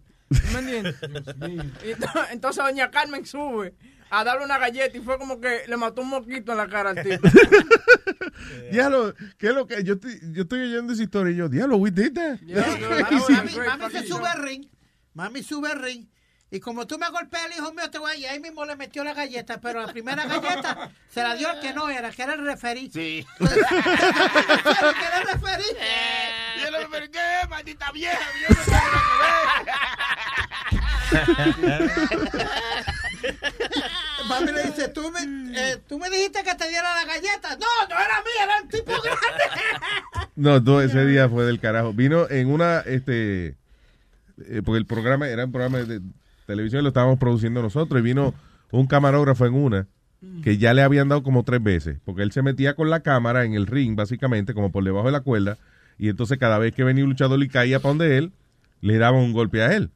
¿Me entiendes? Entonces doña Carmen sube a darle una galleta y fue como que le mató un moquito en la cara al tipo. Diablo, ¿qué es lo que? Yo, estoy- yo estoy oyendo esa historia y yo, diablo, we did that. mami, mami se sube al ring. Mami sube al ring. Y como tú me golpeas el hijo mío, te voy a... Y ahí mismo le metió la galleta. Pero la primera galleta se la dio el que no era, que era el referí. Sí. que era el referí. Y el hombre, ¿qué? Maldita vieja. Mami le dice, ¿Tú me, eh, tú me dijiste que te diera la galleta. No, no era mía, era el tipo grande. No, todo ese día fue del carajo. Vino en una, este, eh, porque el programa era un programa de televisión lo estábamos produciendo nosotros y vino un camarógrafo en una que ya le habían dado como tres veces, porque él se metía con la cámara en el ring, básicamente, como por debajo de la cuerda, y entonces cada vez que venía un luchador y caía para donde él, le daban un golpe a él.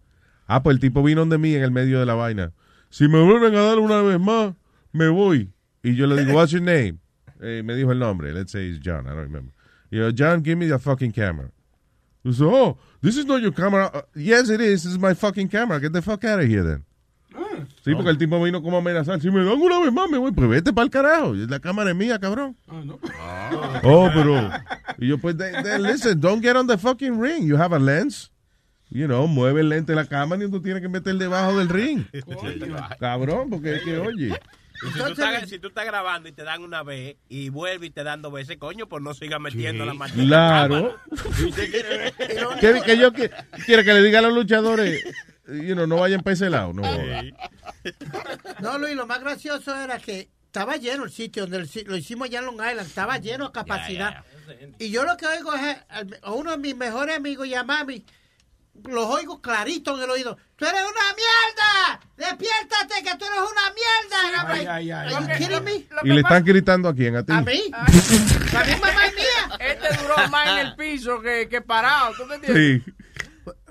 Ah, pues el tipo vino donde mí en el medio de la vaina. Si me vuelven a dar una vez más, me voy. Y yo le digo, what's your name? Eh, me dijo el nombre. Let's say it's John. I don't remember. Y yo, John, give me the fucking camera. So, oh, this is not your camera. Uh, yes, it is. This is my fucking camera. Get the fuck out of here then. Sí, porque el tipo vino como a amenazar. Si me dan una vez más, me voy. Pues vete para el carajo. La cámara es mía, cabrón. Oh, pero. Y yo, pues, then- then listen, don't get on the fucking ring. You have a lens. You know, mueve el lente de la cámara y tú tienes que meter debajo del ring. Cabrón, porque es que, oye. Y si, tú estás, si tú estás grabando y te dan una vez y vuelve y te dan dos veces, coño, pues no sigas metiendo la maldita Claro. cámara. que, que yo que, quiere que le diga a los luchadores, you know, no vayan para ese lado. No. No, Luis, lo más gracioso era que estaba lleno el sitio donde el lo hicimos allá en Long Island, estaba lleno a capacidad. Y yo lo que oigo es al- a uno de mis mejores amigos mami, los oigo clarito en el oído. ¡Tú eres una mierda! ¡Despiértate que tú eres una mierda! Ay, ay, ¿Are you ay. kidding me? Y le están gritando a quién, a ti. ¿A mí? La misma mamá mía. Este duró más en el piso que, que parado. ¿Tú me entiendes? Sí.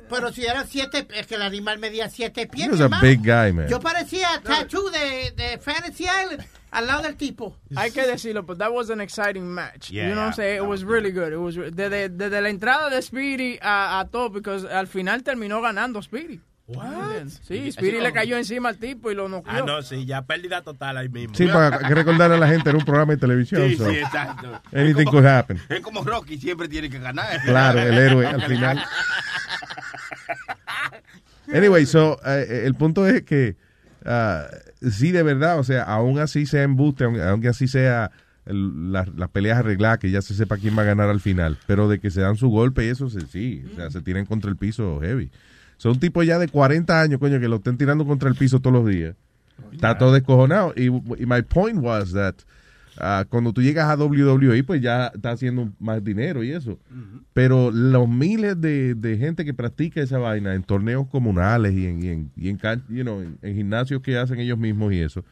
Pero si era siete, es que el animal medía siete pies. He was a big guy, man. Yo parecía tattoo de, de Fantasy Island al lado del tipo. Hay que decirlo, but that was an exciting match. Yeah, you know what I'm saying? It was really good. It was desde, desde la entrada de Speedy a, a todo, porque al final terminó ganando Speedy. What? Sí, Speedy le cayó encima al tipo y lo noqueó. Ah, no, sí, ya pérdida total ahí mismo. Sí, para que recordarle a la gente, era un programa de televisión. Sí, so sí, exacto. Anything Es como- could happen. Es como Rocky, siempre tiene que ganar. Claro, el héroe al final. Anyway, so, eh, el punto es que ah, sí, de verdad, o sea, aún así sea embuste, aunque, así sea el- la- las peleas arregladas, que ya se sepa quién va a ganar al final, pero de que se dan su golpe y eso, se, sí, o sea, se tiran contra el piso heavy. Son un tipo ya de 40 años, coño, que lo estén tirando contra el piso todos los días. Está todo descojonado. Y, y my point was that ah, cuando tú llegas a WWE, pues ya está haciendo más dinero y eso. Pero los miles de, de gente que practica esa vaina en torneos comunales y en, y en, y en, you know, en- en gimnasios que hacen ellos mismos y eso,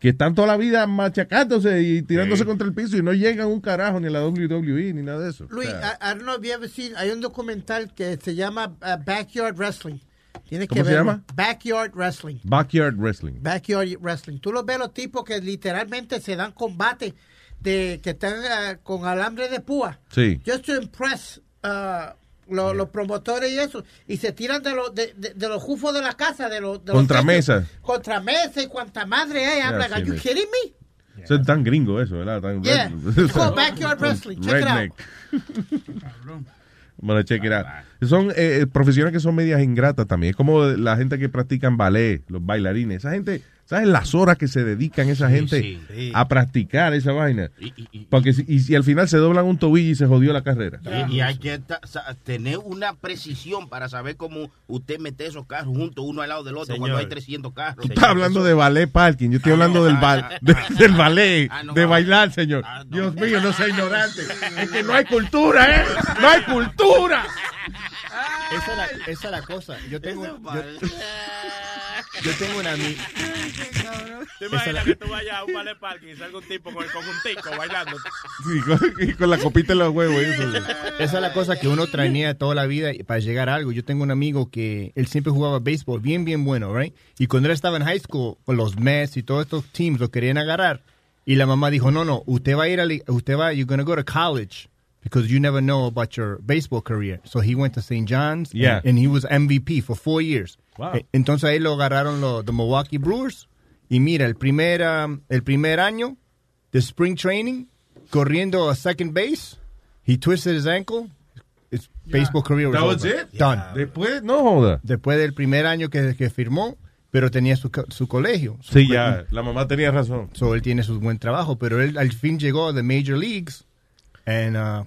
que están toda la vida machacándose y tirándose contra el piso y no llegan un carajo ni a la WWE ni nada de eso. Luis, O sea, I, I don't know if you ever seen, hay un documental que se llama uh, Backyard Wrestling. Tienes ¿Cómo que se verlo. llama? Backyard Wrestling. Backyard Wrestling. Backyard Wrestling. Tú los ves los tipos que literalmente se dan combate de que están uh, con alambre de púa. Sí. Just to impress uh, lo- los promotores y eso. Y se tiran de, los de, de- de los jufos de la casa, de los... de los Contra techos. mesa. Contra mesa y cuanta madre hay. I'm Yeah, like, are you kidding me? Eso es tan gringo eso, ¿verdad? Tan Yeah. It's called Backyard Wrestling. Check it out. Check it out. Son eh, profesiones que son medias ingratas también. Es como la gente que practican ballet, los bailarines. Esa gente, ¿sabes las horas que se dedican esa Sí, gente sí, sí. a practicar esa vaina? Porque si, y si al final se doblan un tobillo y se jodió la carrera. Y, y hay que tener una precisión para saber cómo usted mete esos carros juntos uno al lado del otro Señor. cuando hay 300 carros. Tú estás hablando de ballet parking. Yo estoy hablando del, ba- de- del ballet, de bailar, señor. Dios mío, no sea ignorante. Es que no hay cultura, ¿eh? No hay cultura. Esa es la, esa es la cosa. Yo tengo, yo, yo tengo una amiga. ¿Te imaginas que tú vayas a un ballet parking y salga un tipo con el conjuntico bailando? Sí, con, y con la copita en los huevos. eso. Esa es la cosa que uno trainea toda la vida para llegar a algo. Yo tengo un amigo que él siempre jugaba béisbol, bien, bien bueno, right? Y cuando él estaba en high school, con los Mets y todos estos teams lo querían agarrar. Y la mamá dijo, no, no, usted va a ir a, usted va, you're going to go to college because you never know about your baseball career. So he went to St. John's and- Yeah. and, he was MVP for four years. Wow. Eh, Entonces ahí lo agarraron los Milwaukee Brewers. Y mira, el primer, um, el primer año de spring training, corriendo a second base, he twisted his ankle. His baseball career was That was over. it? Done. Después, no joda. Después del primer año que, que firmó, pero tenía su, su colegio. Sí, ya, la mamá tenía razón. So él tiene su buen trabajo, pero él al fin llegó a the major leagues. And, uh,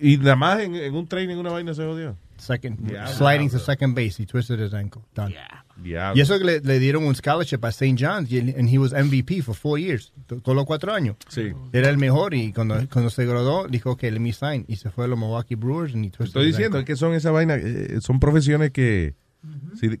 Y nada más en, en un training, una vaina se jodió. Second, sliding to second base, he twisted his ankle. Done. Diablo. Y eso que le, le dieron un scholarship a St. John's y él- and he was MVP for four years, to- todos los cuatro años. Sí. Era el mejor y cuando, cuando se graduó dijo, ok, let me sign. Y se fue a los Milwaukee Brewers and he twisted Estoy diciendo ankle. que son esa vaina, eh, son profesiones que,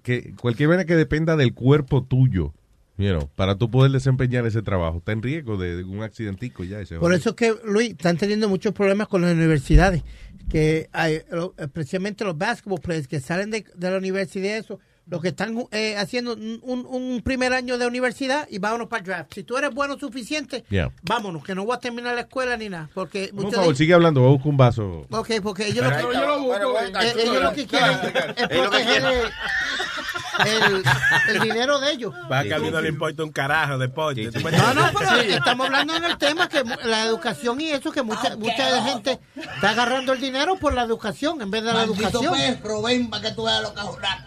que cualquier vaina que dependa del cuerpo tuyo, you know, para tú poder desempeñar ese trabajo, está en riesgo de, de un accidentico ya. ese Por eso es que, Luis, están teniendo muchos problemas con las universidades. Que hay, lo- especialmente los basketball players que salen de, de la universidad, eso, lo que están eh, haciendo un, un- primer año de universidad y vámonos para el draft. Si tú eres bueno suficiente, Yeah. vámonos, que no voy a terminar la escuela ni nada. Porque Por muchos favor, sigue hablando, voy a buscar un vaso. Ok, porque ellos lo que, ellos- eh, lo que quieren es que proteger quieren. el, el dinero de ellos. Va a cambiar no le importa un carajo deporte. No, no, pero estamos hablando en el tema que la educación y eso, que mucha, mucha gente está agarrando el dinero por la educación en vez de la Maldito educación. perro, ven para que tú veas lo que es una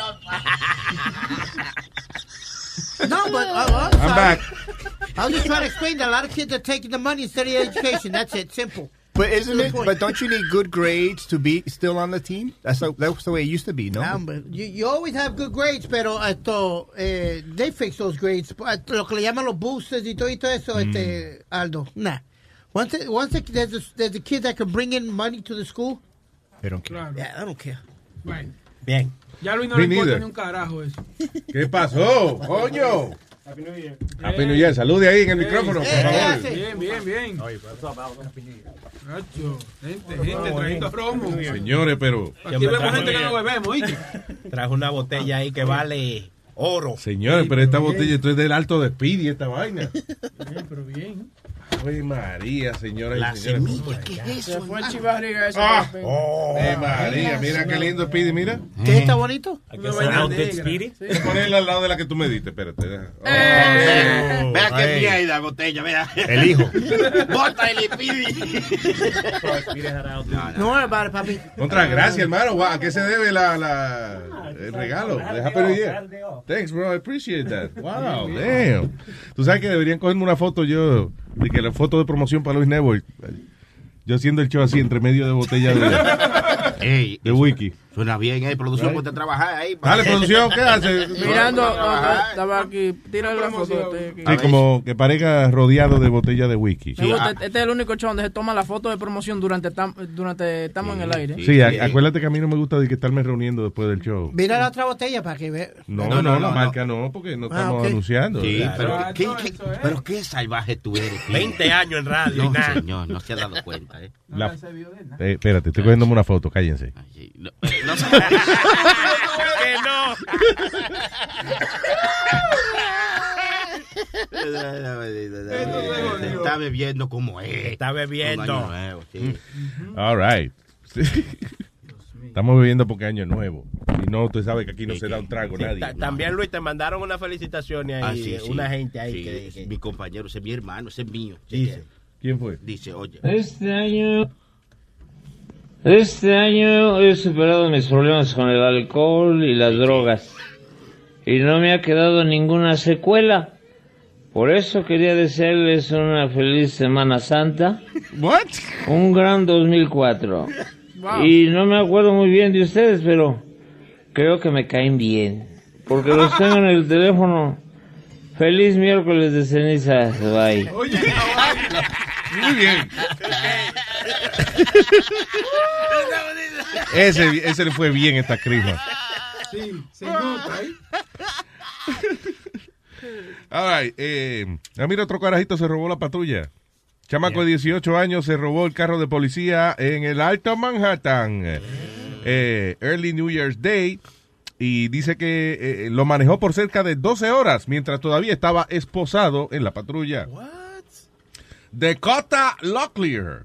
perra rabiosa. No, but uh, I'm, I'm back. I was just trying to explain that a lot of kids are taking the money instead of education. That's it, simple. But isn't it? But don't you need good grades to be still on the team? That's the, that's the way it used to be, no? Hombre, you, you always have good grades, pero esto, eh, they fix those grades. Eh, Lo que le llaman los boosters y todo, y todo eso, este, Aldo. Nah. Once, it- once it- there's, a, there's a kid that can bring in money to the school, They don't care. yeah, I don't care. Bueno, Bien. Ya Luis no Me le importa ni un carajo eso. ¿Qué pasó, coño? Happy New Year. Happy New Year. Salude ahí en el micrófono, por favor. Bien, bien, bien. Nacho, gente, gente, trayendo romo. Señores, pero... Aquí vemos gente que no bebemos, ¿oíste? Trajo una botella ahí que vale oro. Señores, pero esta botella, esto es del alto de Speedy, esta vaina. Bien, pero bien. Ay, María, señora La y señores. semilla, ¿qué es Se eso? fue el chivarriga ese. Ah. Ay, María, mira qué lindo Speedy, mira. ¿Qué está bonito? Aquí es Rounded Spirit. A ponerla al lado de la que tú me diste, espérate. deja. Vea, vea qué Ay. mierda botella, vea. El hijo. Bota el pidi. No it, papi. Contra, gracias, hermano. Guau, ¿A qué se debe la, la, el regalo? De Happy New Year. Thanks, bro. I appreciate that. Wow, damn. Tú sabes que deberían cogerme una foto yo, de que la foto de promoción para Luis Network. Yo haciendo el show así entre medio de botellas de, Ey, de wiki. Suena bien, eh. Producción, ponte a trabajar ahí. Dale, producción, ¿qué hace? Mirando, estaba aquí, tírale la foto. este aquí. Sí, como que parezca rodeado de botella de whisky. Me gusta, este es el único show donde se toma la foto de promoción durante tam- durante estamos en el aire. Sí, acuérdate que a mí no me gusta de que estarme reuniendo después del show. Mira la otra botella para que vea. No, no, la marca no, porque no Ah, estamos anunciando. Sí, ¿verdad? pero, ¿qué, qué- pero qué salvaje tú eres. tío. 20 años en radio No, señor, no se ha dado cuenta, ¿eh? La- Eh, espérate, estoy cogiéndome una foto, cállense. No, que no. Está bebiendo como es. Está bebiendo. Nuevo, sí. All right. Sí. Estamos bebiendo porque año nuevo. Y no, usted sabe que aquí no se da un trago Sí, nadie. ta- También, Luis, te mandaron unas felicitaciones ahí. Ah, sí, sí. Una gente ahí Sí, que, es Mi compañero, ese es mi hermano, ese es mío. Dice. ¿Quién fue? Dice, oye. Este año. Este año he superado mis problemas con el alcohol y las drogas. Y no me ha quedado ninguna secuela. Por eso quería desearles una feliz Semana Santa. What? Un gran 2004. Wow. Y no me acuerdo muy bien de ustedes, pero creo que me caen bien. Porque los tengo en el teléfono. Feliz miércoles de cenizas. Bye. Muy bien. Ese, ese le fue bien esta crisma. Sí, se nota, ¿eh? All right, eh, ah, mira, otro carajito se robó la patrulla. Chamaco de 18 años se robó el carro de policía en el Alto Manhattan. eh, early New Year's Day. Y dice que eh, lo manejó por cerca de 12 horas mientras todavía estaba esposado en la patrulla. Dakota Locklear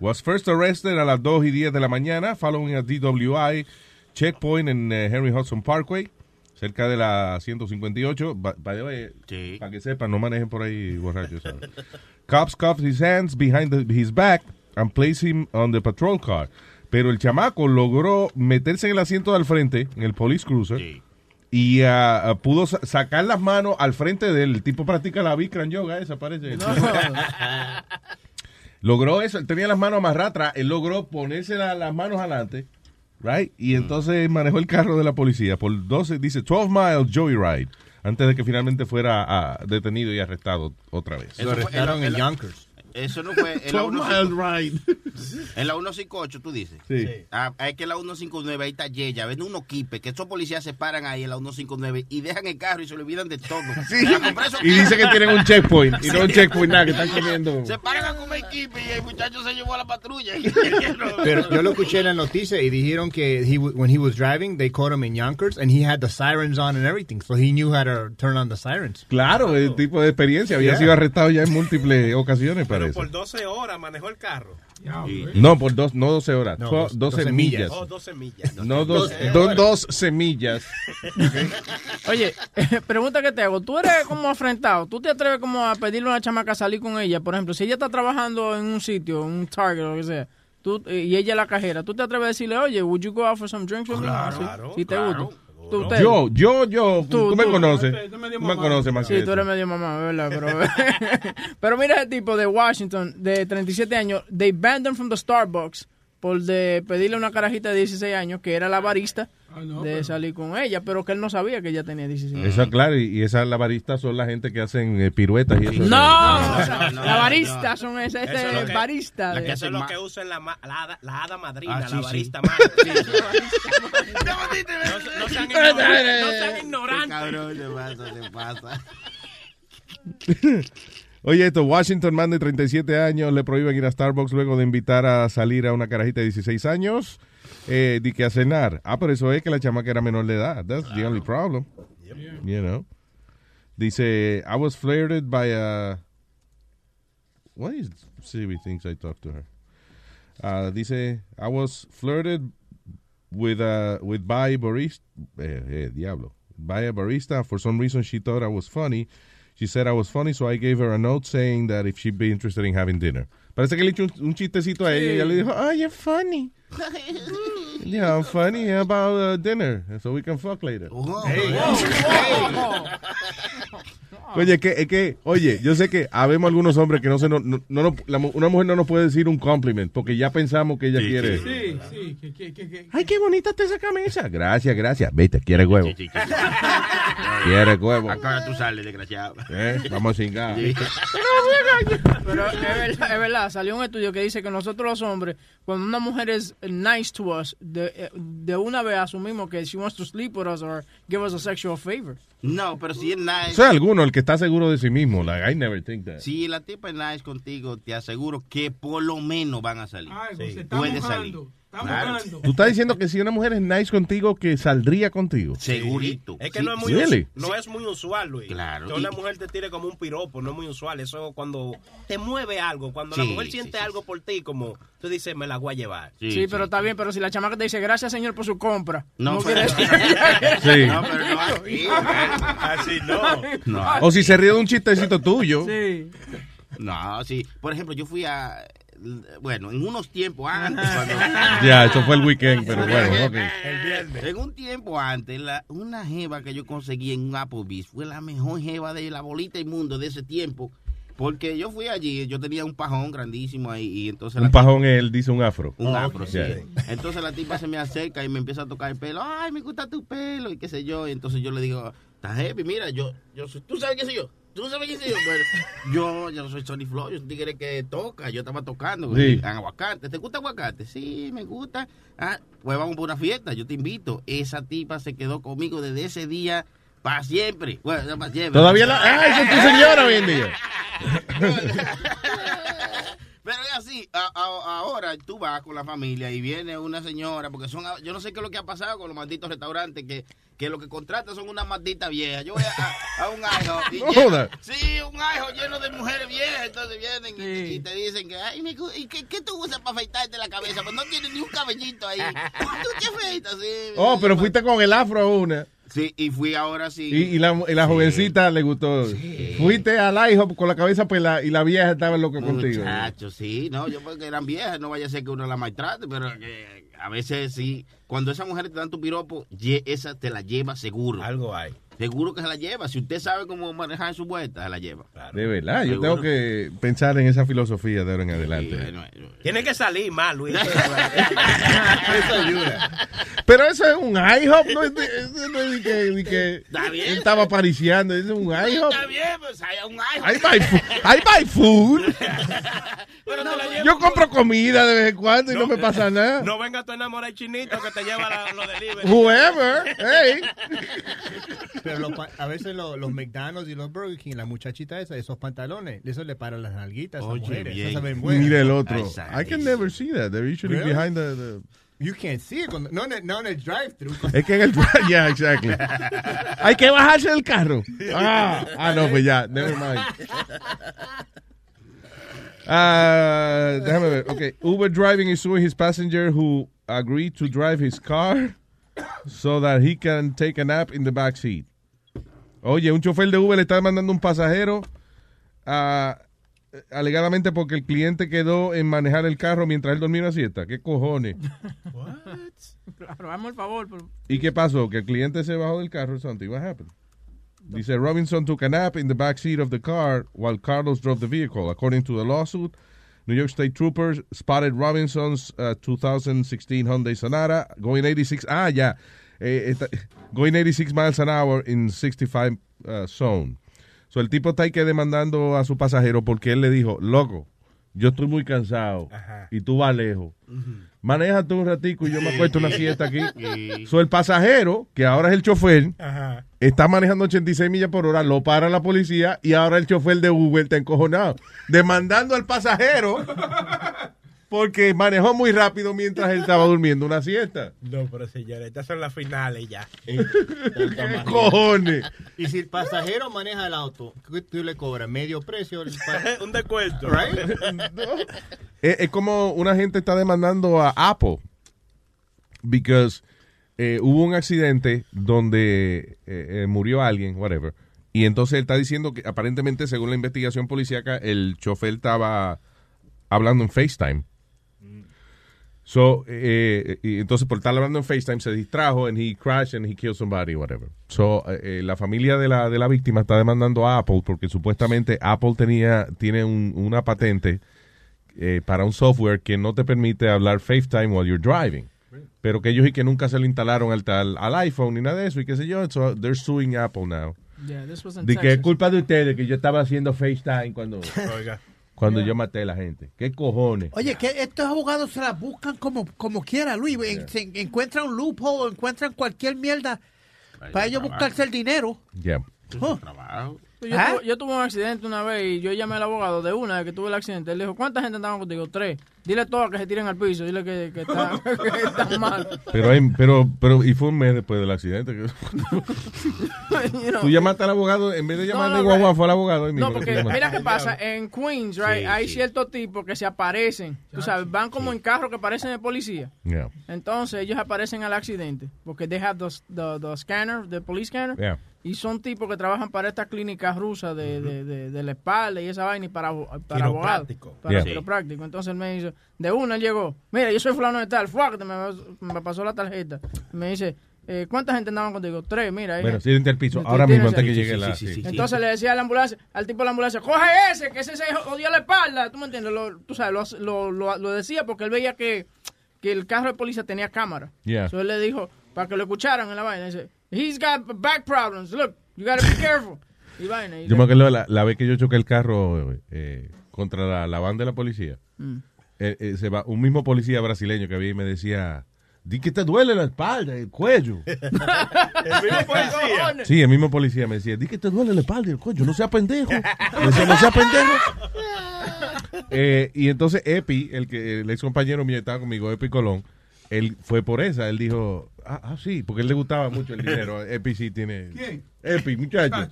was first arrested a las 2 y 10 de la mañana following a DWI checkpoint en eh, Henry Hudson Parkway, cerca de la 158. Ba- by the way, Para que sepan, no manejen por ahí borrachos. Cops cuffed his hands behind the- his back and placed him on the patrol car. Pero el chamaco logró meterse en el asiento del frente, en el police cruiser, y ah, pudo sa- sacar las manos al frente del el tipo practica la Bikram yoga, esa parece. logró eso, él tenía las manos amarradas atrás, él logró ponerse la- las manos adelante, right? Y entonces manejó el carro de la policía por 12, dice 12 miles joyride, antes de que finalmente fuera ah, detenido y arrestado otra vez. Eso fue en Yonkers. Eso no fue en la 12 158. En la 158, tú dices. Sí. Ah, es que en la 159 ahí está Yeya, ven unos kipes que esos policías se paran ahí en la 159 y dejan el carro y se olvidan de todo. Esos Y dice que tienen un checkpoint, y no un checkpoint nada, que están comiendo. Se paran a comer kipe y el muchacho se llevó a la patrulla. Pero yo lo escuché en la noticia y dijeron que he, when he was driving, they caught him in Yonkers and he had the sirens on and everything, so he knew how to turn on the sirens. Claro, el tipo de experiencia. Había Yeah. sido arrestado ya en múltiples ocasiones, Por 12 horas manejó el carro. No, por dos, no 12 horas, No, fue dos- 12, 12 millas. millas. Oh, 12 millas. No, dos, 12 do- horas. dos semillas. Oye, pregunta que te hago. Tú eres como afrentado. ¿Tú te atreves como a pedirle a una chamaca a salir con ella? Por ejemplo, si ella está trabajando en un sitio, en un Target o lo que sea, tú, y ella es la cajera, ¿tú te atreves a decirle, oye, would you go out for some drinks with me? Claro, Si- si te claro. gusta. Tú, usted. Yo, yo, yo, tú, me conoces. Tú Tú me conoces más Sí, que tú eso. eres medio mamá, ¿verdad? Pero, pero mira ese tipo de Washington, de 37 años, they banned him from the Starbucks por de pedirle una carajita de 16 años, que era la barista, de salir con ella, pero que él no sabía que ella tenía 16 años. Eso, claro, y, y esas labaristas son la gente que hacen eh, piruetas y eso. No, la barista son esa, Eso este es lo que- barista. de- Eso es lo que usan la, la, hada- la hada madrina, Ah, la sí, sí. barista madre. No, no sean ignorantes. No sean ignorantes. Cabrón, se pasa, se pasa. Oye, esto, Washington man de 37 años le prohíben ir a Starbucks luego de invitar a salir a una carajita de 16 años eh, de que a cenar. Ah, pero eso es que la chamaca era menor de edad. That's the only problem. You know. Dice, I was flirted by a... What is Siri thinks I talked to her? Ah, dice, I was flirted with a with by barista, eh, eh, diablo, by a barista. For some reason, she thought I was funny. She said I was funny, so I gave her a note saying that if she'd be interested in having dinner. Parece que le hizo un, un chistecito a ella y ella le dijo, oh, you're funny. Yeah, I'm funny. How about uh, dinner? So we can fuck later. Hey. Oye, es que, es que, oye, yo sé que habemos algunos hombres que no se no, no, no nos- la una mujer no nos puede decir un compliment porque ya pensamos que ella quiere. Sí, sí, que, que, que, que- Ay, qué bonita está esa camisa. Gracias, gracias. Viste, quiere huevo. Quiere huevo. Acá tú sales, desgraciado. Eh, Vamos a cingar. Sí. Pero es verdad, es verdad, salió un estudio que dice que nosotros los hombres, cuando una mujer es nice to us, de, de una vez asumimos que she wants to sleep with us or give us a sexual favor. No, pero si es nice. O sea, alguno, el que está seguro de sí mismo. Like, I never think that. Si la tipa es nice contigo, te aseguro que por lo menos van a salir. Está Puede mojando, salir. Mojando. Tú estás diciendo que si una mujer es nice contigo, que saldría contigo. Segurito. Es que Sí, no, es muy, Really? no es muy usual, Luis. Claro. Que una mujer te tire como un piropo, no es muy usual. Eso cuando te mueve algo, cuando la mujer sí, siente sí, algo por ti, como tú dices, me la voy a llevar. Sí, pero está bien, pero si la chamaca te dice, gracias señor por su compra. No, No, pero- quiere Sí. No, pero no así. Así no. No. O si se ríe de un chistecito tuyo. Sí. No, sí. Por ejemplo, yo fui a. Bueno, en unos tiempos antes. cuando- Ya, eso fue el weekend, pero bueno, ok. El viernes. En un tiempo antes, la- una jeva que yo conseguí en un Applebee's fue la mejor jeva de la bolita inmundo de ese tiempo. Porque yo fui allí, yo tenía un pajón grandísimo ahí y entonces... Un la pajón, él dice un afro. un afro, sí. Yeah. Entonces la tipa se me acerca y me empieza a tocar el pelo. Ay, me gusta tu pelo y qué sé yo. Y entonces yo le digo, está heavy, mira, yo, yo soy, ¿tú sabes qué soy yo? ¿Tú sabes quién soy yo? Bueno, yo, yo soy Sonny Flow, yo soy un tigre que toca, yo estaba tocando Sí. en aguacate. ¿Te gusta aguacate? Sí, me gusta. Ah, pues vamos por una fiesta, yo te invito. Esa tipa se quedó conmigo desde ese día para siempre. Bueno, no para siempre. Todavía la. ¡Ah, esa es tu señora hoy en día! Pero es así, a- a- ahora tú vas con la familia y viene una señora, porque son, yo no sé qué es lo que ha pasado con los malditos restaurantes, que, que lo que contratan son unas malditas viejas. Yo voy a, a un ajo y lleno- sí, un ajo lleno de mujeres viejas, entonces vienen y, y te dicen que, ay, me gu- ¿y qué, qué tú usas para afeitarte la cabeza? Pues no tienes ni un cabellito ahí. ¿Tú qué afeitas? Sí, Oh, pero fuiste con el afro a una. Sí, y fui ahora sí. Y, y la, y la jovencita le gustó. Fuiste al IHOP con la cabeza pelada y la vieja estaba loca contigo. Muchachos, sí, no, yo porque eran viejas, no vaya a ser que uno la maltrate, pero que a veces sí, cuando esas mujeres te dan tu piropo, esa te la lleva seguro. Algo hay. Seguro que se la lleva. Si usted sabe cómo manejar su vuelta, se la lleva. De verdad, yo Seguro. tengo que pensar en esa filosofía de ahora en adelante. Tiene que salir más, Luis. Pero eso es un IHOP, no es, de- eso no es de que, de que Está bien. él estaba apariciando, eso es un IHOP. Está bien, pues hay un ajo. I buy, fu- I buy food. Pero te lleva Yo compro comida de vez en cuando y no, me pasa nada. No venga tu enamorado chinito que te lleva la- los delivery. Whoever, hey. Pero los pa- a veces los, los McDonald's y los Burger King, la muchachita esa, esos pantalones, eso le paran las nalguitas a Oye, mujeres. bien. Saben. Mira el otro. I can never see that. They're usually Really? behind the, the- You can't see it. cuando- no, en el, no en el drive-thru. Es que en el yeah, exactly. Hay que bajarse del carro. Ah, ah, no, pues ya, never mind. Ah, déjame ver. Okay, Uber driving is suing his passenger who agreed to drive his car so that he can take a nap in the back seat. Oye, un chofer de Uber le está demandando un pasajero ah, alegadamente porque el cliente quedó en manejar el carro mientras él dormía una siesta. ¿Qué cojones? Hazme el favor. pero- ¿Y qué pasó? Que el cliente se bajó del carro. Something. What happened? Dice Robinson took a nap in the back seat of the car while Carlos drove the vehicle. According to the lawsuit, New York State troopers spotted Robinson's uh, 2016 Hyundai Sonata going 86. Ah, ya. Eh, going 86 miles an hour in 65 uh, zone. So el tipo está ahí que demandando a su pasajero porque él le dijo, loco, yo estoy muy cansado y tú vas lejos. Maneja tú un ratico y yo me acuesto una siesta aquí. Sí. So el pasajero, que ahora es el chofer, Ajá. está manejando 86 millas por hora, lo para la policía y ahora el chofer de Uber está encojonado, demandando al pasajero porque manejó muy rápido mientras él estaba durmiendo una siesta. No, pero señores, estas son las finales ya. ¿Qué cojones? Y si el pasajero maneja el auto, ¿qué tú le cobras? ¿Medio precio? Un descuento. Right? Es, es como una gente está demandando a Apple because eh, hubo un accidente donde eh, eh, murió alguien, whatever, y entonces él está diciendo que aparentemente según la investigación policíaca el chofer estaba hablando en FaceTime. So, eh, y entonces por estar hablando en FaceTime se distrajo and he crashed and he killed somebody, whatever. So, eh, eh, la familia de la, de la víctima está demandando a Apple porque supuestamente Apple tenía, tiene un- una patente eh, para un software que no te permite hablar FaceTime while you're driving. Pero que ellos y que nunca se lo instalaron al, al, al iPhone ni nada de eso y qué sé yo. So, they're suing Apple now. Yeah, this was in De que es Texas. culpa de ustedes que yo estaba haciendo FaceTime cuando, Oiga. Cuando yo maté a la gente. ¿Qué cojones? Oye, que estos abogados se la buscan como, como quiera, Luis. En- se encuentran un loophole, encuentran cualquier mierda para ellos buscarse el dinero. Yeah. Oh. Yo, ¿Ah? tuve, yo tuve un accidente una vez y yo llamé al abogado de una vez que tuve el accidente. Él dijo, ¿cuánta gente andaba contigo? Tres. Dile todas que se tiren al piso. Dile que, que están mal. Pero, hay- pero, pero, y fue un mes después del accidente. que- You know. Tú llamaste al abogado, en vez de llamar No, guagua, fue al abogado. ahí mismo No, porque mira qué pasa. En Queens, right, Sí, hay sí. ciertos tipos que se aparecen. Tú sabes, van como en carros que parecen de policía. Yeah. Entonces ellos aparecen al accidente porque they have the, the, the scanner, the police scanner. Yeah. Y son tipos que trabajan para estas clínicas rusas de, de, de, de la espalda y esa vaina y para, para abogados. Para Yeah. Entonces él me dice, de una él llegó, mira, yo soy fulano de tal, fuerte, me, me pasó la tarjeta. Me dice, eh, ¿cuánta gente andaban contigo? Tres, mira. Bueno, siéntate al piso. Ahora mismo, antes que llegue la... sí. Entonces le decía a la ambulancia, al tipo de la ambulancia, coge ese, que ese se jodió la espalda. ¿Tú me entiendes? Lo, tú sabes, lo, lo, lo- lo decía porque él veía que, que el carro de policía tenía cámara. Yeah. Entonces él le dijo, para que lo escucharan en la vaina, dice, he's got back problems, look, you gotta be careful. Y vaina. y Yo me acuerdo la, la vez que yo choqué el carro eh, contra la, la van de la policía. Mm. Eh, eh, se va, un mismo policía brasileño que había y me decía, di que te duele la espalda, el cuello. El mismo policía. Sí, el mismo policía me decía, di que te duele la espalda y el cuello, no sea pendejo. Me decía, no sea pendejo. Eh, y entonces Epi, el que el ex compañero mío estaba conmigo, Epi Colón, él fue por esa. Él dijo, ah, ah, sí, porque él le gustaba mucho el dinero. Epi sí tiene. ¿Quién? Epi, muchacho.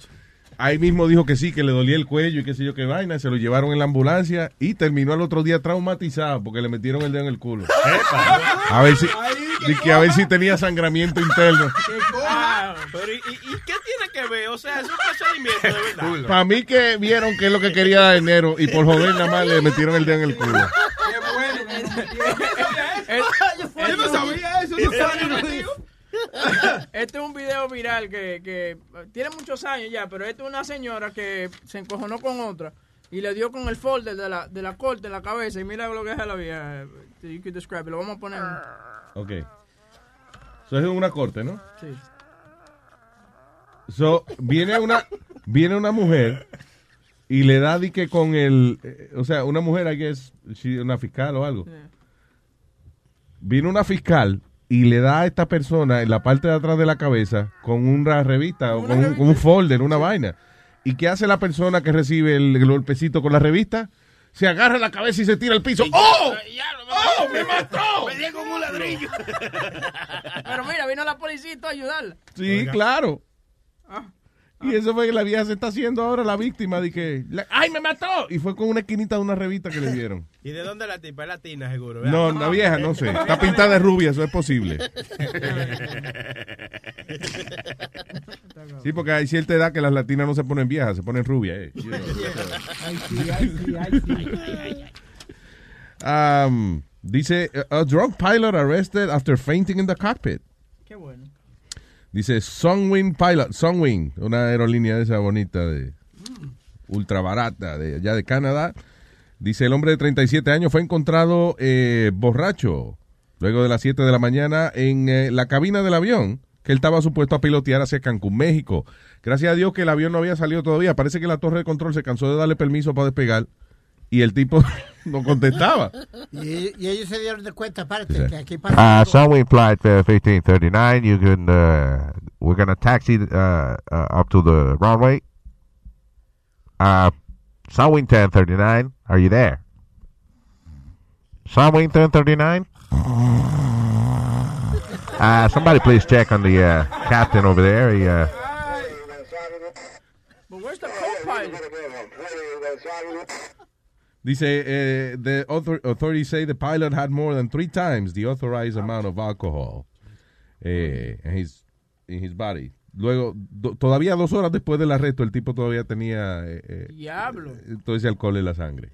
Ahí mismo dijo que sí, que le dolía el cuello y qué sé yo qué vaina. Se lo llevaron en la ambulancia y terminó al otro día traumatizado porque le metieron el dedo en el culo. A ver si, di que a ver si tenía sangramiento interno. Ah, pero ¿y, y- y qué tiene que ver? O sea, es un procedimiento de verdad. Para mí que vieron que es lo que quería dar dinero y por joder nada más le metieron el dedo en el culo. Yo no sabía eso, no sabía, no digo. Este es un video viral que, que tiene muchos años ya, pero este es una señora que se encojonó con otra y le dio con el folder de la, de la corte en la cabeza y mira lo que es la vieja. You could describe. Lo vamos a poner. Ok. Eso es una corte, ¿no? Sí. So, viene una, viene una mujer y le da di que con el, eh, o sea, una mujer, I guess, she- una fiscal o algo. Viene una fiscal y le da a esta persona en la parte de atrás de la cabeza con una revista o con un, con un folder, una vaina. ¿Y qué hace la persona que recibe el, golpecito con la revista? Se agarra la cabeza y se tira al piso. ¡Oh! ¡Oh! ¡Me mató! Me dio con un ladrillo. Pero mira, vino la policía y todo a ayudarla. Sí, claro. Ah. Y eso fue que la vieja se está haciendo ahora la víctima de que, la- ¡ay, me mató! Y fue con una esquinita de una revista que le dieron. ¿Y de dónde la tipa? Es latina, seguro. No, ¿verdad? la vieja, no sé. Está pintada de rubia, eso es posible. Sí, porque hay cierta edad que las latinas no se ponen viejas, se ponen rubias. eh. Ay, sí, ay, sí, ay, sí. Um, dice, a drunk pilot arrested after fainting in the cockpit. Qué bueno. Dice Sunwing Pilot, Sunwing, una aerolínea de esa bonita de ultra barata de allá de Canadá. Dice el hombre de 37 años fue encontrado eh, borracho luego de las 7 de la mañana en eh, la cabina del avión que él estaba supuesto a pilotear hacia Cancún, México. Gracias a Dios que el avión no había salido todavía. Parece que la torre de control se cansó de darle permiso para despegar y el tipo no contestaba. Y, y ellos se dieron de cuenta, aparte, que aquí pasa. Uh, algo. Sunwing flight uh, 1539. You can. Uh, we're gonna taxi uh, uh, up to the runway. Uh, Sunwing 1039. Are you there? Sunwing 1039. Uh, somebody please check on the uh, captain over there. He, uh, But where's the co-pilot? Dice, eh, the author- authorities say the pilot had more than three times the authorized amount of alcohol eh, in, his, in his body. Luego, do- todavía dos horas después del arresto, el tipo todavía tenía eh, eh, Diablo. todo ese alcohol en la sangre.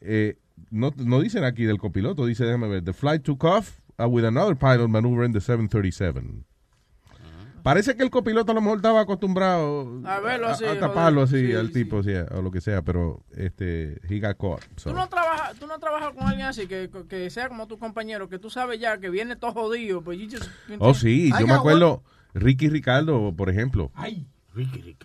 Eh, no, no dicen aquí del copiloto, dice, déjame ver, the flight took off uh, with another pilot maneuvering the 737. Parece que el copiloto a lo mejor estaba acostumbrado A verlo así, a, taparlo así Sí, al tipo, sí, o lo que sea, pero este, he got caught. so. Tú no trabajas, tú no trabajas con alguien así que, que sea como tu compañero, que tú sabes ya que viene todo jodido, pues you just- Oh, sí, I yo me acuerdo, Ricky Ricardo, por ejemplo.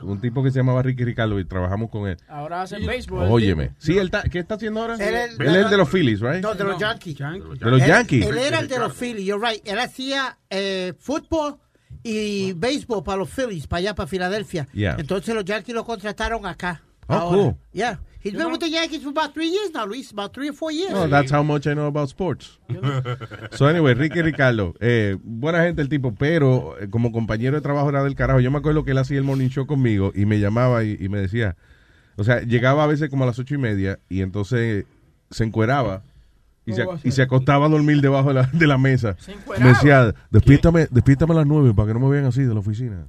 Un tipo que se llamaba Ricky Ricardo y trabajamos con él. Ahora hacen béisbol. Óyeme. Sí, él está, ¿qué está haciendo ahora? Él es- el de los Phillies, right? No, de los Yankees. De los Él- Yankees. Él era el de los Phillies, you're right. Él hacía eh, fútbol y béisbol para los Phillies, para allá, para Filadelfia. Yeah. Entonces los Yankees lo contrataron acá. Oh, ahora. cool. Yeah. He's been with the Yankees for about three years now, Luis. About three or four years. No, that's how much I know about sports. So anyway, Ricky Ricardo, eh, buena gente el tipo, pero eh, como compañero de trabajo era del carajo. Yo me acuerdo que él hacía el morning show conmigo y me llamaba y, y me decía, o sea, llegaba a veces como a las ocho y media y entonces se encueraba y se, ¿Cómo va a y se acostaba a dormir debajo de la, de la mesa. Me decía, despiértame, despiértame a las nueve para que no me vean así de la oficina.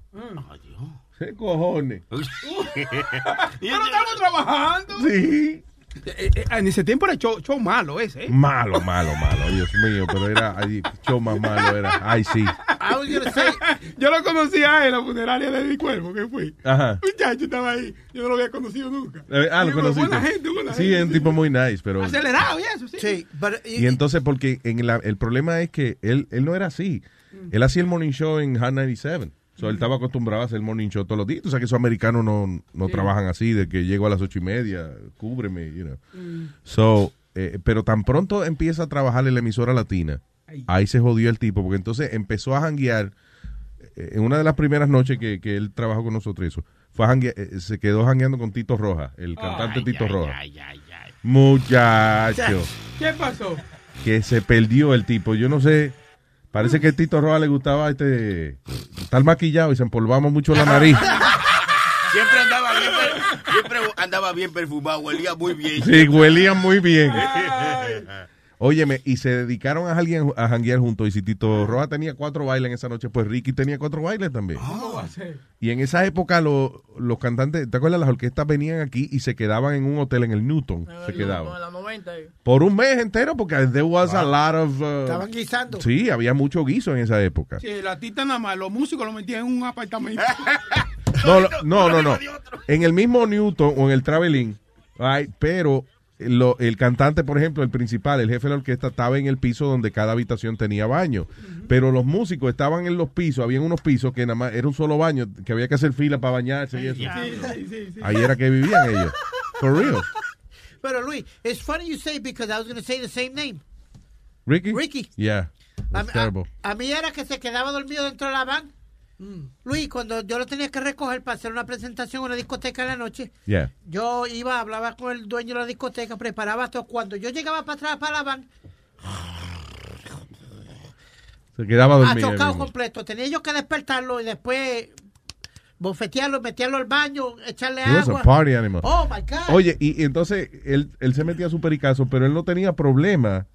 ¿Qué cojones? Pero estamos trabajando. Sí. Eh, eh, en ese tiempo era show, show malo ese, ¿eh? Malo, malo, malo, Dios mío, pero era, ay, show más malo era. Ay, sí. I was gonna say, Yo lo conocí a él en la funeraria de mi cuerpo, que fui. Ajá. Muchacho estaba ahí. Yo no lo había conocido nunca. Eh, ah, lo Y conociste. Buena gente, buena Sí, gente. es un tipo muy nice, pero... Acelerado y eso, sí. Sí, pero- Y entonces, porque en la- el problema es que él, él no era así. Él hacía el morning show en Hot 97. So, él estaba acostumbrado a hacer morning show todos los días. O sea, que esos americanos no, no Sí. trabajan así, de que llego a las ocho y media, cúbreme, you know. So, eh, pero tan pronto empieza a trabajar en la emisora latina, ahí se jodió el tipo, porque entonces empezó a janguear. eh, En una de las primeras noches que, que él trabajó con nosotros, eso, fue a eh, se quedó jangueando con Tito Roja, el cantante Tito Roja. Muchacho ¿Qué pasó? que se perdió el tipo. Yo no sé. Parece que a Tito Roja le gustaba este estar maquillado y se empolvaba mucho la nariz. Siempre andaba bien, siempre andaba bien perfumado, olía muy bien. Sí, huelían muy bien. Óyeme, y se dedicaron a, alguien, a janguear juntos. Y si Tito Roja tenía cuatro bailes en esa noche, pues Ricky tenía cuatro bailes también. ¿Cómo va a ser? Y en esa época lo- los cantantes, ¿te acuerdas? Las orquestas venían aquí y se quedaban en un hotel en el Newton. Se En quedaban. la 90. ahí. Por un mes entero, porque there was a lot of... uh, Estaban guisando. sí, había mucho guiso en esa época. Sí, la tita nada más, los músicos lo metían en un apartamento. No, lo- no, no, no. En el mismo Newton o en el Traveling, right, pero lo- el cantante, por ejemplo, el principal, el jefe de la orquesta, estaba en el piso donde cada habitación tenía baño. Pero los músicos estaban en los pisos, habían unos pisos que nada más era un solo baño, que había que hacer fila para bañarse y eso. Sí, sí, sí. Ahí era que vivían ellos. For real. Pero Luis, it's funny you say because I was going to say the same name. Ricky? Ricky. Yeah. A, That's a- terrible. a mí era que se quedaba dormido dentro de la van. Luis, cuando yo lo tenía que recoger para hacer una presentación en una discoteca en la noche, Yeah. yo iba, hablaba con el dueño de la discoteca, preparaba todo. Cuando yo llegaba para atrás para la van, Se quedaba dormido. chocado mismo. completo. Tenía yo que despertarlo y después bofetearlo, meterlo al baño, echarle was agua. a party animal. Oh my God. Oye, y, y entonces él, él se metía a su pericazo, pero él no tenía problema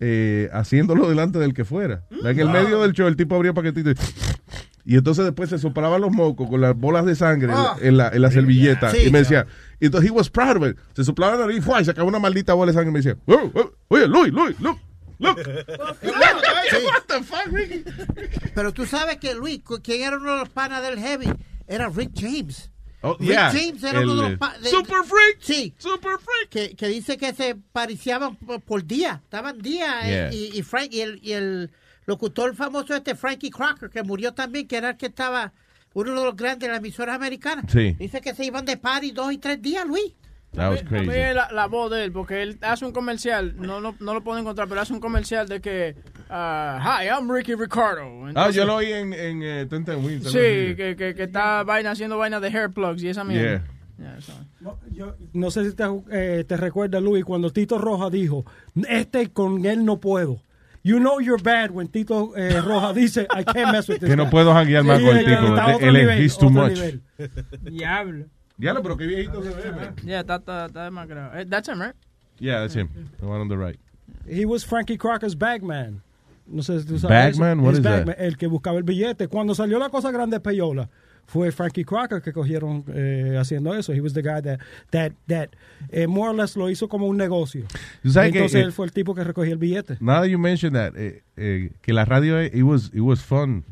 eh, haciéndolo delante del que fuera. En el medio del show, el tipo abría paquetito y, y entonces después se soplaba los mocos con las bolas de sangre en la- en, la, en la servilleta. Sí. y me decía, y entonces he was proud of it. Se soplaba la nariz y sacaba una maldita bola de sangre y me decía, "Oh, oh, oye, Luis, Luis, look, look. What the fuck, Ricky? Pero tú sabes que Luis, ¿quién era uno de los panas del Heavy? Era Rick James. Oh, Rick yeah. James era uno de los de- Super Freak. Sí. Super Freak. Que, que dice que se pariciaban por, por día. Estaban día. eh, y, y Frank, y el, y el locutor famoso este, Frankie Crocker, que murió también, que era el que estaba uno de los grandes de las emisoras americanas. Sí. Dice que se iban de party dos y tres días, Luis. That was A mí crazy. la, la voz de él, porque él hace un comercial, no, no, no lo puedo encontrar, pero hace un comercial de que, ah, hi, I'm Ricky Ricardo. Ah, yo lo oí en, en eh, Tenten Wings. algo Sí, que, que, que está vaina, haciendo vaina de hair plugs y esa mierda. Yeah, so. No, yo- no sé si te, eh, te recuerdas, Luis, cuando Tito Roja dijo, este con él no puedo. You know you're bad when Tito eh, Roja dice, I can't mess with this Que no guy". puedo janguear más Sí, con el tipo. está a de- otro Él es nivel, he's too otro much. nivel. Diablo. Diablo, pero qué viejito se ve, man. Yeah, está, está, está demacrado. Eh, That's him, right? Yeah, that's him. The one on the right. He was Frankie Crocker's bagman. No sé si tú sabes. Bagman? eso. What is that? El que buscaba el billete. Cuando salió la cosa grande de Payola, fue Frankie Crocker que cogieron eh, haciendo eso. He was the guy that, that, that eh, more or less lo hizo como un negocio. Que, Entonces eh, él fue el tipo que recogía el billete. Now that you mentioned that, eh, eh, que la radio, eh, it was, it was fun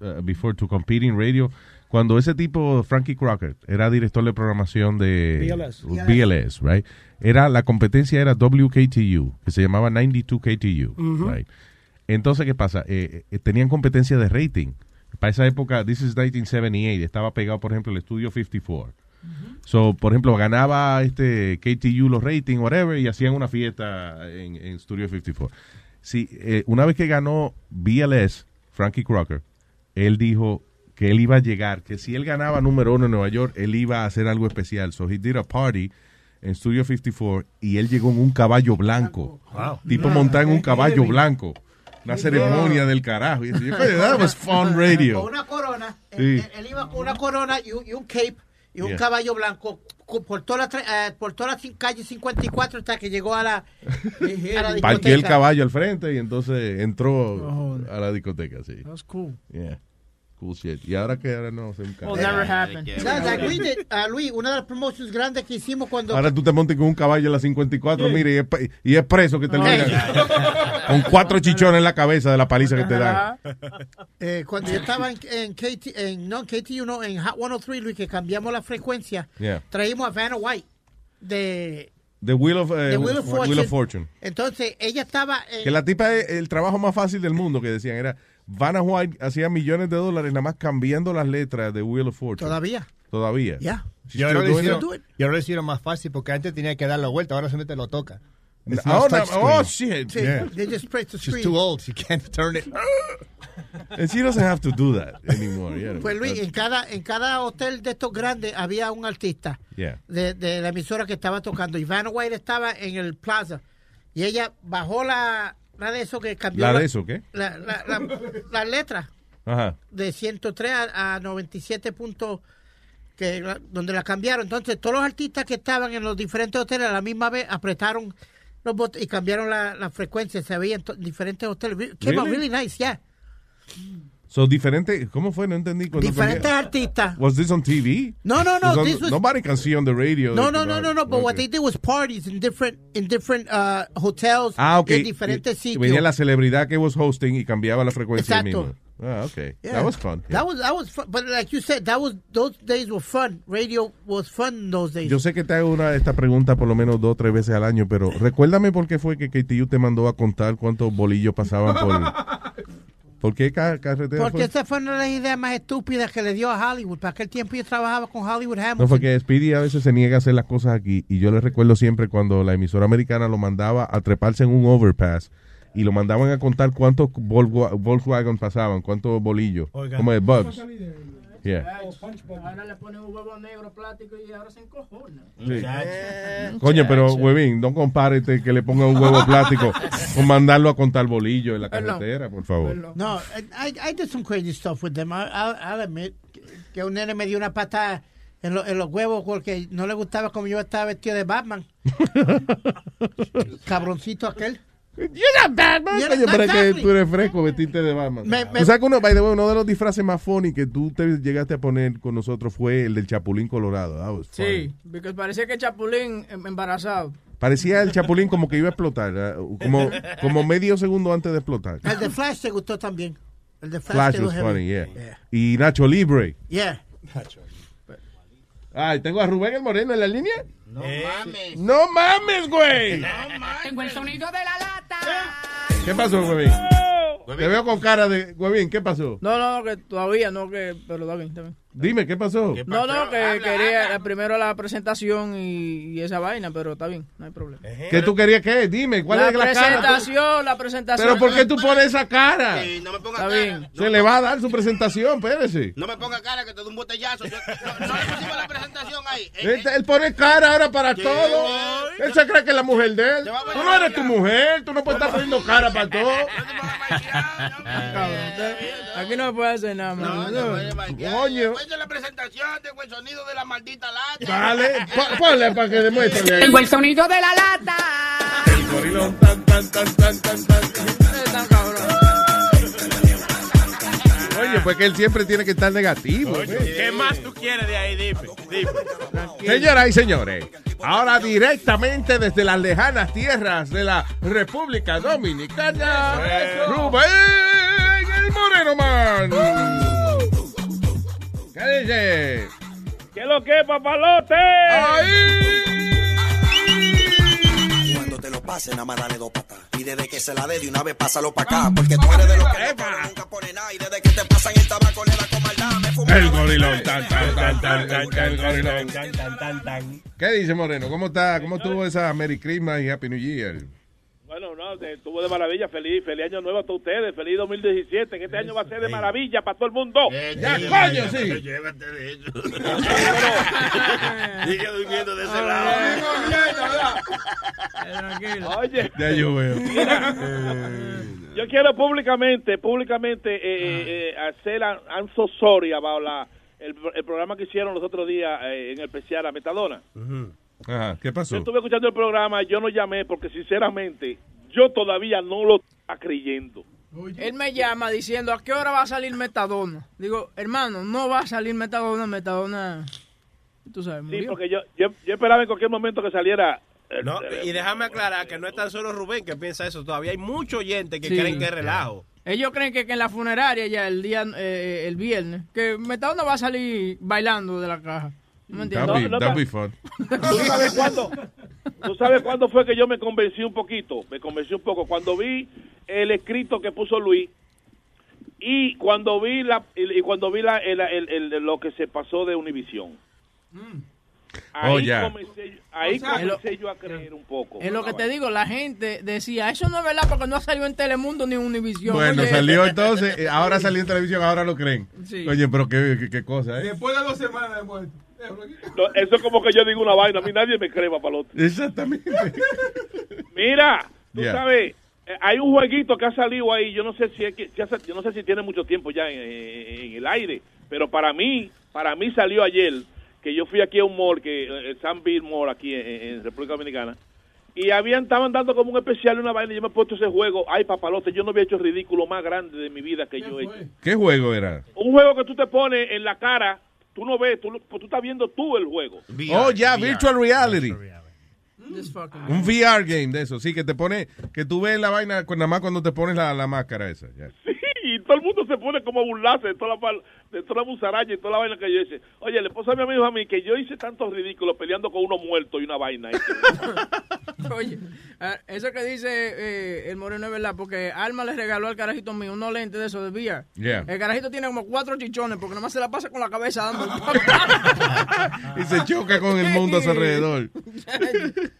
uh, before to compete in radio. Cuando ese tipo, Frankie Crocker, era director de programación de BLS. BLS, right? Era, la competencia era WKTU, que se llamaba 92 KTU, Ujú. right? Entonces, ¿qué pasa? Tenían competencia de rating. Para esa época, this is 1978, estaba pegado, por ejemplo, el estudio 54. So, por ejemplo, ganaba este KTU los ratings, whatever, y hacían una fiesta en, en Studio 54. Sí, eh, una vez que ganó BLS, Frankie Crocker, él dijo que él iba a llegar, que si él ganaba número uno en Nueva York, él iba a hacer algo especial. So, he did a party en Studio 54 y él llegó en un caballo blanco. Tipo montado en un caballo blanco. Una ceremonia del carajo. Y yo, "Coño, that was fun radio. Con una corona. Sí. Él, él iba con una corona y un, y un cape y un Yeah. caballo blanco por toda la, tre- eh, por toda la cin- calle 54 hasta que llegó a la, a la el caballo al frente y entonces entró a la discoteca, sí. That's cool. Yeah. Cool shit. Y ahora que ahora no sé un. Will never happen. Ya, like we did, uh, Luis, una de las promotions grandes que hicimos cuando... Ahora tú te montes con un caballo en la 54, mire, y es, pe- y es preso que termina con cuatro chichones en la cabeza de la paliza que te dan. Eh, cuando yo estaba en, en KT, en, no en KTU, no, en Hot 103, Luis, que cambiamos la frecuencia, Yeah. traímos a Vanna White de, The Wheel of, eh, de Wheel of Fortune. Wheel of Fortune. Entonces, ella estaba en... Que la tipa es el trabajo más fácil del mundo, que decían, era Vanna White hacía millones de dólares nada más cambiando las letras de Wheel of Fortune. Todavía. Todavía. Ya. She's Y ahora, lo hicieron, it? y ahora lo hicieron más fácil porque antes tenía que dar la vuelta, ahora solamente lo toca. It's Oh, no- oh, shit. Yeah. they just press the She's screen. too old. She can't turn it. And she doesn't have to do that anymore. you know. Pues Luis, en cada, en cada hotel de estos grandes había un artista Yeah. de, de la emisora que estaba tocando. Y Vanna White estaba en el plaza. Y ella bajó la, la de eso que cambió. ¿La de eso qué? La, la, la- la letra Ajá. de 103 a, a 97 puntos que donde la cambiaron. Entonces, todos los artistas que estaban en los diferentes hoteles a la misma vez apretaron los botones y cambiaron la, la frecuencia. Se veía en diferentes hoteles. Came out Really? really nice, yeah. So, diferente, ¿cómo fue? No entendí. Diferentes artistas. Was this on TV? No, no, no, This on- this was- Nobody can see on the radio. No, no, no, no, no. But what Okay. they did was parties in different in different uh, hotels Ah, ok. en diferentes Y- sitios. Venía la celebridad que was hosting y cambiaba la frecuencia Exacto. Ah, okay. Yeah. That was fun. That was that was fun. But like you said, that was those days were fun. Radio was fun those days. Yo sé que te hago una, esta pregunta por lo menos dos o tres veces al año, pero recuérdame por qué fue que KTU te mandó a contar cuántos bolillos pasaban por... ¿Por qué ca- carretera Porque fue? esa fue una de las ideas más estúpidas que le dio a Hollywood. Para aquel tiempo yo trabajaba con Hollywood Hamilton. No, fue que Speedy a veces se niega a hacer las cosas aquí y yo le recuerdo siempre cuando la emisora americana lo mandaba a treparse en un overpass y lo mandaban a contar cuántos Volkswagen pasaban, cuántos bolillos, como de bugs. Yeah. Ahora le ponen un huevo negro plástico y ahora se encojona. Sí. Coño, pero huevín, no compárete que le ponga un huevo plástico con mandarlo a contar bolillo en la carretera, por favor. No, I, I did some crazy stuff with them. I'll, I'll admit que un nene me dio una patada en, lo- en los huevos porque no le gustaba como yo estaba vestido de Batman. Cabroncito aquel. You're not Batman. Coño, pero es que tú eres fresco vestirte de Batman. Me- me- Tú sabes que uno, by the way, uno de los disfraces más funny que tú te llegaste a poner con nosotros fue el del Chapulín Colorado. That was funny. Sí, porque parecía que Chapulín em- embarazado. Parecía el Chapulín como que iba a explotar, ¿eh? como, como medio segundo antes de explotar. El de Flash te gustó también. El de Flash, Flash te was funny, yeah. Y Nacho Libre. Yeah. Ay, tengo a Rubén el Moreno en la línea. No mames. No mames, güey. Tengo el sonido de la lata. ¿Qué pasó, Huevín? Te veo con cara de Huevín, ¿qué pasó? No, no, que todavía no, que, pero está bien, está bien. Dime, ¿qué pasó? No, no, que quería eh, primero la presentación y, y esa vaina, pero está bien, no hay problema. ¿Qué tú querías qué? Dime, ¿cuál la es la cara? presentación, la presentación. Pero ¿por qué tú pones esa cara? no me ponga Está cara. bien. Se le va a dar su presentación, espérese. No me ponga cara que te doy un botellazo. Yo, no, no le pusimos la presentación ahí. Él, él pone cara ahora para todo. Él se cree que es la mujer de él. Tú no eres tu mujer, tú no puedes estar poniendo cara para todo. Aquí no me puede hacer nada más. Después de la presentación tengo el sonido de la maldita lata. Dale, po- ponle para que demuestre. Tengo el sonido de la lata. Gorilón, tan, tan, tan, tan, tan, tan. Oye, pues que él siempre tiene que estar negativo. Oye, ¿eh? ¿Qué más tú quieres de ahí? Dime, dime. Señoras y señores, ahora directamente desde las lejanas tierras de la República Dominicana, Rubén el Moreno Man. ¿Qué dice? ¿Qué es lo que es, papalote? Cuando pase, nada más dale dos patas. Y desde que se la dé de una vez, pásalo para acá. Porque tú eres de los que no nunca pone nada. Y desde que te pasan el tabaco, le da con maldad. Me fumo El gorilón, tan, tan, tan, tan, tan, tan, el gorilón. ¿Qué dice Moreno? ¿Cómo está? ¿Cómo estuvo esa Merry Christmas y Happy New Year? Bueno, no, de- estuvo de maravilla. Feliz, feliz año nuevo a todos ustedes. Feliz 2017. Que este año va a ser de maravilla para todo el mundo. Ya, coño, sí. Llévate de eso. Sigue durmiendo de ese lado. Oye, Ya yo veo. yo quiero públicamente, públicamente eh, eh, eh, hacer a- I'm so sorry about la, el, el programa que hicieron los otros días eh, en el especial a Metadona. Ajá, ¿qué Yo pasó? estuve escuchando el programa, yo no llamé porque sinceramente yo todavía no lo está creyendo. Él me llama diciendo, ¿a qué hora va a salir Metadona? Digo, hermano, no va a salir Metadona, Metadona... Tú sabes, Sí, murió. porque yo, yo, yo esperaba en cualquier momento que saliera. eh, No, eh, y déjame aclarar que no es tan solo Rubén que piensa eso. Todavía hay muchos oyentes que Sí. creen que es relajo. Ellos creen que, que en la funeraria ya el día, eh, el viernes, que Metadona va a salir bailando de la caja. ¿No me entiendes? That'd be, that'd be fun. ¿Tú sabes cuándo? ¿Tú sabes cuándo fue que yo me convencí un poquito? Me convencí un poco. Cuando vi el escrito que puso Luis y cuando vi la y cuando vi la, el- el- el- lo que se pasó de Univisión. Ahí Oh, ya. comencé, ahí O sea, comencé yo a creer un poco. Es lo que te digo, la gente decía, eso no es verdad porque no ha salido en Telemundo ni en Univisión. Bueno, Oye, salió entonces, eh, ahora salió en televisión, ahora lo creen. Sí. Oye, pero qué, qué, qué cosa, ¿eh? Después de dos semanas de muerto. No, eso es como que yo digo una vaina, a mí nadie me cree, papalote. Exactamente. Mira, tú Yeah. sabes, eh, hay un jueguito que ha salido ahí, yo no sé si es que, yo no sé si tiene mucho tiempo ya en, en el aire, pero para mí, para mí salió ayer que yo fui aquí a un mall que eh, el San Bill Mall aquí en, en República Dominicana y habían estaban dando como un especial una vaina y yo me he puesto ese juego, ay papalote, yo no había hecho el ridículo más grande de mi vida que yo he hecho. ¿Qué juego era? Un juego que tú te pones en la cara, tú no ves, tú, lo- pues tú estás viendo tú el juego. oh, ya, Virtual Reality. Un VR game de eso, sí, que te pone, que tú ves la vaina nada más cuando te pones la, la máscara esa. ya. y todo el mundo se pone como a burlarse de toda la, de toda la musaraña y toda la vaina que yo hice. Oye, le esposa a mi amigo a mí que yo hice tantos ridículos peleando con uno muerto y una vaina. Oye, ah, eso que dice eh, el moreno es verdad, porque Alma le regaló al carajito mío unos lentes de esos de. Yeah. El carajito tiene como cuatro chichones porque nomás se la pasa con la cabeza dando. Y se choca con el mundo a su alrededor.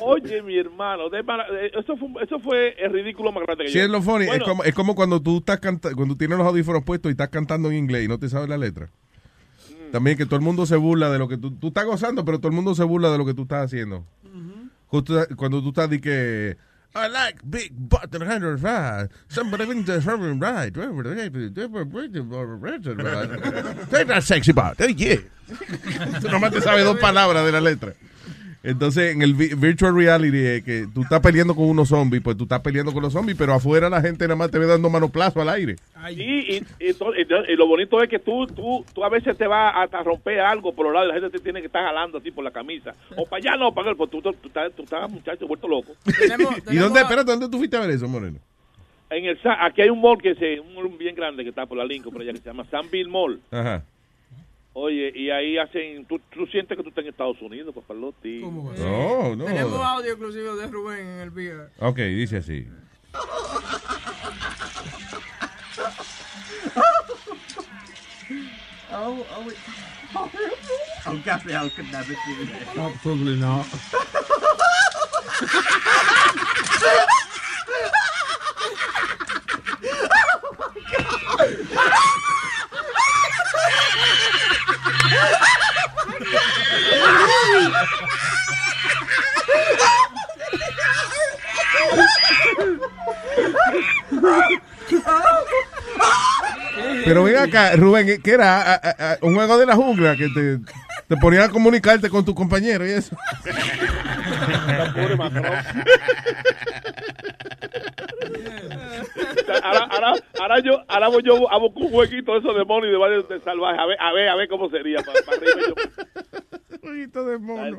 Oye, mi hermano, de mara- eh, eso, fue, eso fue el ridículo más grande que Sí, yo es lo funny. Bueno, es, como, es como cuando tú estás canta- cuando tienes los audífonos puestos y estás cantando en inglés y no te sabes la letra. Mm. También que todo el mundo se burla de lo que tú, tú estás gozando, pero todo el mundo se burla de lo que tú estás haciendo. Justo cuando tú estás de que I like big butt and fries. Somebody thinks that's very right. Take that sexy butt. Yeah. Tú nomás te sabes dos palabras de la letra. Entonces, en el vi- virtual reality, eh, que tú estás peleando con unos zombies, pues tú estás peleando con los zombies, pero afuera la gente nada más te ve dando manoplazo al aire. Sí, y, y lo bonito es que tú, tú, tú a veces te vas hasta romper algo por los lados y la gente te tiene que estar jalando así por la camisa. O para allá no, para acá, pues tú, tú, tú estás, tú estás, muchacho, vuelto loco. ¿Y dónde, espérate, dónde tú fuiste a ver eso, Moreno? En el, Sa- aquí hay un mall que se, un mall bien grande que está por la Lincoln, por allá, que se llama Sanville Mall. Ajá. Oye, y ahí hacen, tú, tú sientes que tú estás en Estados Unidos, papalote. No, no. Tenemos audio exclusivo de Rubén en el VR. Ok, dice así. Oh, oh, it- oh, Gabriel could never do this. Absolutely not. Pero ven acá, Rubén, ¿qué era? Un juego de la jungla que te, te ponía a comunicarte con tu compañero y eso. Ahora, ahora, ahora yo, ahora voy yo a buscar un huequito de esos demonios de varios de salvajes. A ver, a ver, a ver cómo sería. Para, para. Jueguito de mono.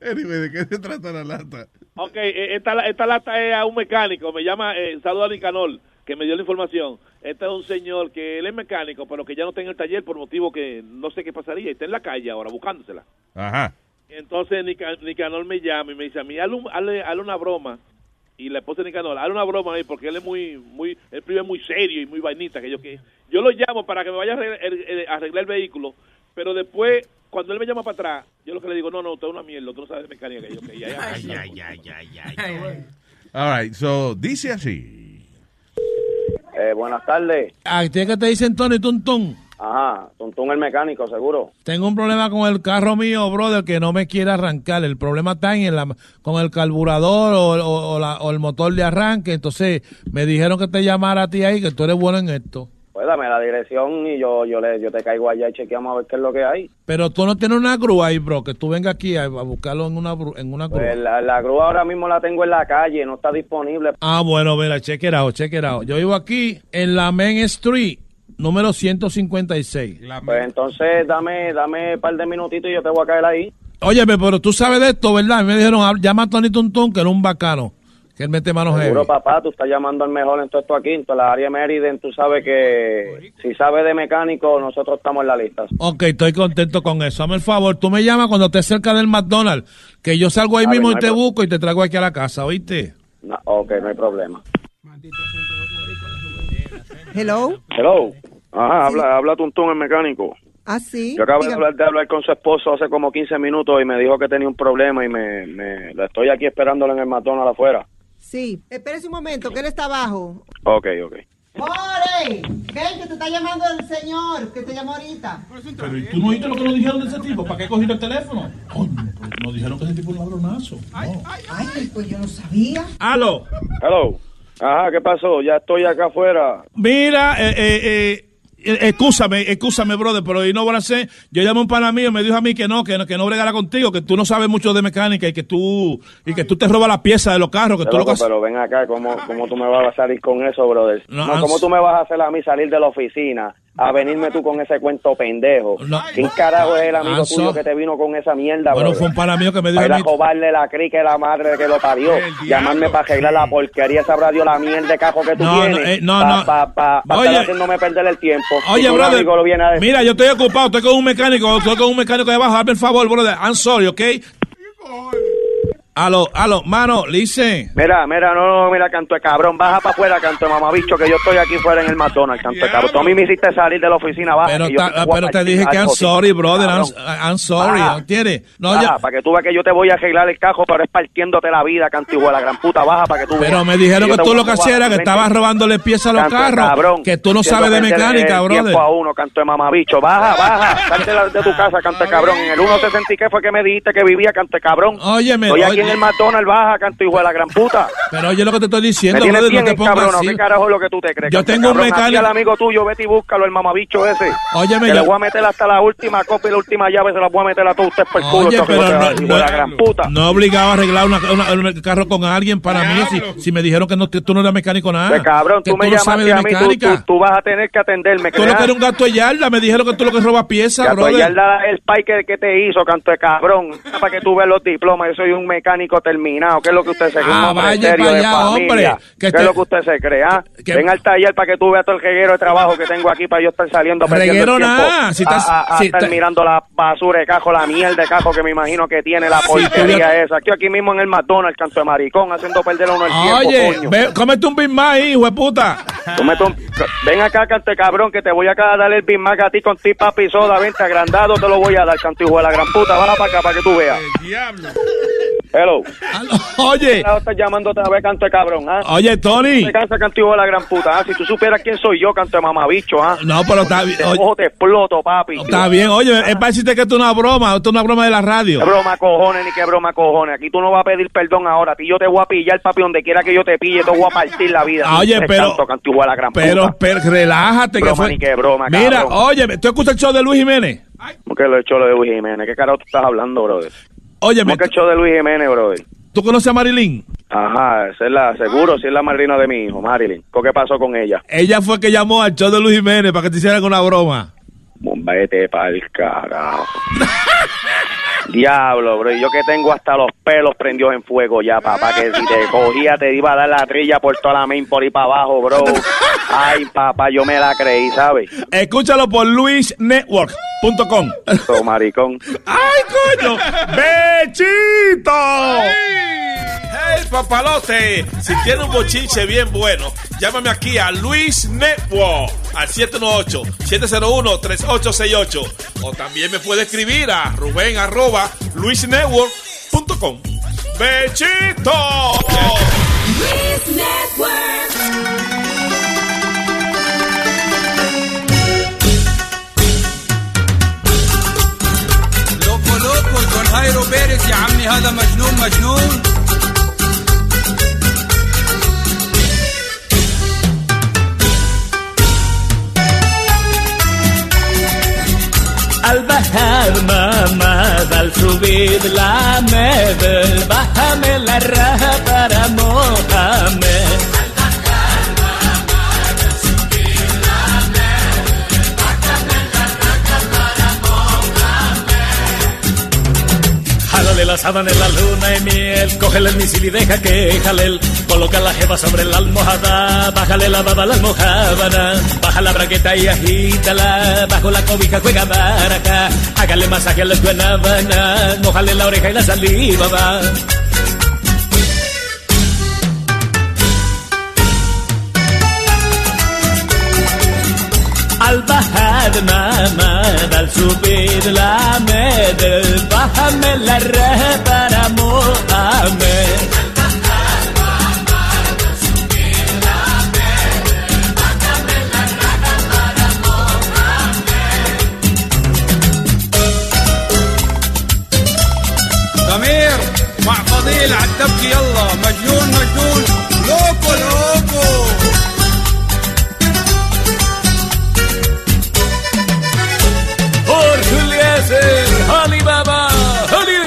Anyway, ¿de qué se trata la lata? Ok, eh, esta, esta lata es a un mecánico, me llama, eh, saluda a Nicanor, que me dio la información. Este es un señor que él es mecánico, pero que ya no está en el taller por motivo que no sé qué pasaría, y está en la calle ahora buscándosela. Ajá. Entonces Nica- Nicanor me llama y me dice a mí, hazle- hazle una broma. Y la esposa de Nicanor, hazle una broma ahí, porque él es muy, muy, él primero es muy serio y muy vainita, que yo que yo lo llamo para que me vaya a arreglar el, el- arreglar el vehículo, pero después, cuando él me llama para atrás, yo lo que le digo, no, no, usted es una mierda, tú no sabes de mecánica que yo que ya, ya, ya, ya, ya, ya. All right, so, dice así. Eh, buenas tardes. ¿A ti es que te dicen Tony Tuntún? Ajá, Tuntún el mecánico, seguro. Tengo un problema con el carro mío, brother, que no me quiere arrancar. El problema está en la, con el carburador o, o- o la- o el motor de arranque. Entonces, me dijeron que te llamara a ti ahí, que tú eres bueno en esto. Pues dame la dirección y yo yo le yo te caigo allá y chequeamos a ver qué es lo que hay. Pero tú no tienes una grúa ahí, bro, que tú vengas aquí a, a buscarlo en una, en una grúa. Pues la, la grúa ahora mismo la tengo en la calle, no está disponible. Ah, bueno, mira, it out. Yo vivo aquí en la Main Street, número 156. Pues entonces dame dame un par de minutitos y yo te voy a caer ahí. Óyeme, pero tú sabes de esto, ¿verdad? Me dijeron, llama a Tony Tuntún, que era un bacano, que él mete manos heavy. Seguro, papá, tú estás llamando al mejor en todo esto aquí, en toda la área de Meriden. Tú sabes que si sabes de mecánico, nosotros estamos en la lista. Ok, estoy contento con eso. Hazme el favor, tú me llamas cuando estés cerca del McDonald's, que yo salgo ahí A ver, mismo no y te busco y te traigo aquí a la casa, ¿oíste? No, ok, no hay problema. Hello. Hello. Ajá, habla, habla Tuntún el mecánico. Ah, sí. Yo acabo de hablar, de hablar con su esposo hace como 15 minutos y me dijo que tenía un problema y me, me lo estoy aquí esperándolo en el McDonald's afuera. Sí. Espérese un momento, que él está abajo. Ok, ok. ¡More! Ven, que te está llamando el señor, que te llamó ahorita. Pero ¿y tú no oíste lo que nos dijeron de ese tipo? ¿Para qué cogiste el teléfono? Coño, pues nos dijeron que ese tipo es un ladronazo. Ay, pues yo no sabía. ¡Aló! Hello. Ajá, ¿qué pasó? Ya estoy acá afuera. Mira, eh, eh, eh, eh, excúsame, excúsame, brother, pero y no van a ser. Yo llamé a un pana mío y me dijo a mí que no, que no, que no bregara contigo, que tú no sabes mucho de mecánica y que tú y que tú te robas las piezas de los carros, que tú lo Loco, que haces- pero ven acá, ¿cómo, ¿cómo tú me vas a salir con eso, brother? No, No, ¿Cómo tú me vas a hacer a mí salir de la oficina a venirme tú con ese cuento pendejo? ¿Quién carajo es el amigo I'm tuyo so- que te vino con esa mierda, Bueno, brother? fue un pana mío que me dijo Para robarle la crica y la madre que lo parió. Llamarme para arreglar la porquería, sabrá Dios la mierda de cajo que tú No, no, tienes. eh, no, pa, no. Pa, pa, pa Oye. estar haciéndome perder el tiempo. Oye, brother, amigo lo viene a decir. mira, yo estoy ocupado, estoy con un mecánico, estoy con un mecánico de abajo, hazme el favor, brother, I'm sorry, ¿ok? Aló, aló, mano, listen. Mira, mira, no, no, mira, canto de cabrón, baja para afuera, canto de mamabicho, que yo estoy aquí fuera en el McDonald's, canto de cabrón. Tú a mí me hiciste salir de la oficina, baja. Pero, que ta- te pero te dije que I'm sorry, brother, I'm, sorry, Baja. ¿entiendes? No, baja, ya- para que tú veas que yo te voy a arreglar el cajo, pero es partiéndote la vida, canto hijo de la gran puta, baja para que tú Pero veas. me dijeron que tú lo que hacías era que ¿me estabas robándole piezas a los Canto carros, cabrón, que tú no sabes de mecánica, el brother. a uno, canto de mamabicho, baja, baja, salte de, tu casa, canto de cabrón. En el 160 y qué fue que me dijiste que vivía, canto de cabrón. Óyeme, oye- en el McDonald's, baja, canto hijo de la gran puta. Pero oye lo que te estoy Me diciendo, tienes brother, bien no te pongas encabronado. así. ¿Qué carajo es lo que tú te crees? Yo canto tengo un cabrón? Aquí mecánico- al amigo tuyo, vete y búscalo, el mamabicho ese. Óyeme, que le yo- voy a meter hasta la última copia y la última llave, se la voy a meter a todos ustedes por el culo. Oye, pero la- no, hijo de la no- gran puta. no obligado a arreglar una, una- un carro con alguien para mí si, si me dijeron que no, tú no eres mecánico nada. De cabrón, que tú me no sabes llamaste de a mí, tú, mecánica. tú, tú vas a tener que atenderme. Tú lo que eres un gato de yarda, me dijeron que tú lo que robas piezas, Gato brother. Yarda, el que, que te hizo, canto de cabrón. Para que tú veas los diplomas, yo soy un mecánico terminado. ¿Qué es lo que usted se cree? Ah, Un vaya allá, familia. hombre, que ¿Qué te- es lo que usted se cree? ah? que- Ven al taller para que tú veas todo el reguero de trabajo que tengo aquí para yo estar saliendo Reguero el tiempo. nada, si estás- a, a- a si estar mirando la basura de cajo, la mierda de cajo que me imagino que tiene, la porquería tuviera- esa. Aquí, aquí mismo en el McDonald's, canto de maricón, haciendo perder a uno el tiempo, Oye, coño. ve, cómete un Big Mac ahí, hijo de puta. Tú me tom- Ven acá, cante cabrón, que te voy a acá a dar el Big Mac a ti con ti, papi, soda, vente agrandado, te lo voy a dar, canto hijo de la gran puta, baja para acá para que tú veas. Diablo. Hello. Oye. Estás llamando otra vez, canto de cabrón, ¿ah? Oye, Tony. Me cansa, canto hijo de la gran puta, ¿ah? Si tú supieras quién soy yo, canto de mamabicho, ¿ah? No, pero está bien. Te cojo, te exploto, papi. Está bien, oye, es para decirte que esto es una broma, esto es una broma de la radio. Qué broma cojones, ni qué broma cojones. Aquí tú no vas a pedir perdón ahora. A ti yo te voy a pillar, papi, donde quiera que yo te pille, te voy a partir la vida. Ah, oye, Te pero- Canto, de la gran Pero, puta. pero relájate que Broma fue. ni qué broma, Mira, cabrón. oye, ¿tú escuchas el show de Luis Jiménez? ¿Cómo que lo he hecho lo de Luis Jiménez? ¿Qué carajo tú estás hablando, brother? Oye, ¿Cómo que el show de Luis Jiménez, brother? ¿Tú conoces a Marilyn? Ajá, esa es la, seguro, si es la madrina de mi hijo, Marilyn. ¿Con ¿Qué pasó con ella? Ella fue que llamó al show de Luis Jiménez para que te hicieran una broma. Vete pa'l carajo. Diablo, bro. y Yo que tengo hasta los pelos prendidos en fuego ya, papá. Que si te cogía te iba a dar la trilla por toda la main por ahí para abajo, bro. Ay, papá, yo me la creí, ¿sabes? Escúchalo por luisnetwork.com. So, maricón. ¡Ay, coño! ¡Bechito! ¡Hey, papalote! Si tiene un bochinche bien bueno, llámame aquí a Luis Network al 718-701-3868. O también me puede escribir a Rubén arroba luisnetwork.com. ¡Bechito! لوكو لوكو جون هايرو بيرس يا عمي هذا مجنون مجنون Al bajar mamá, al subir la medel, bájame la raja para Mohamed. La sábana en la luna y miel, cógele el misil y deja que jalel. Coloca la jeva sobre la almohada, bájale la baba la almohábana. Baja la braqueta y agítala, bajo la cobija juega baraja. Hágale masaje a las guanábanas, mojale la oreja y la saliva va. البحر ما ما بل سبيد لا مد فهم الرهبر مؤمن. ضمير مع فضيل عالتبكي يلا مجنون Julieser, Holly Baba, Holly.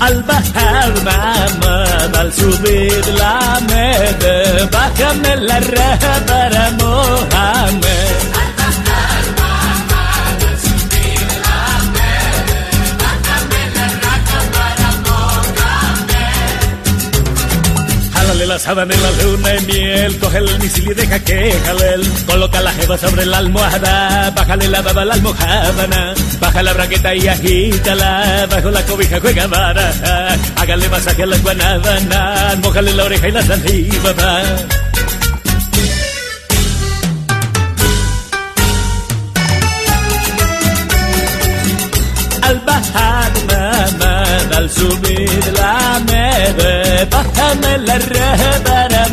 Al bajar mamá, al subir la mede, bájame la raja para Mohamed. La sábana en la luna y miel, coge el misil y deja que jale. Coloca la jeva sobre la almohada, bájale la baba la almohábana. Baja la braqueta y agítala, bajo la cobija juega baraja. Hágale masaje a las guanábanas, mojale la oreja y la saliva va. Al bajar mamá, al subir la la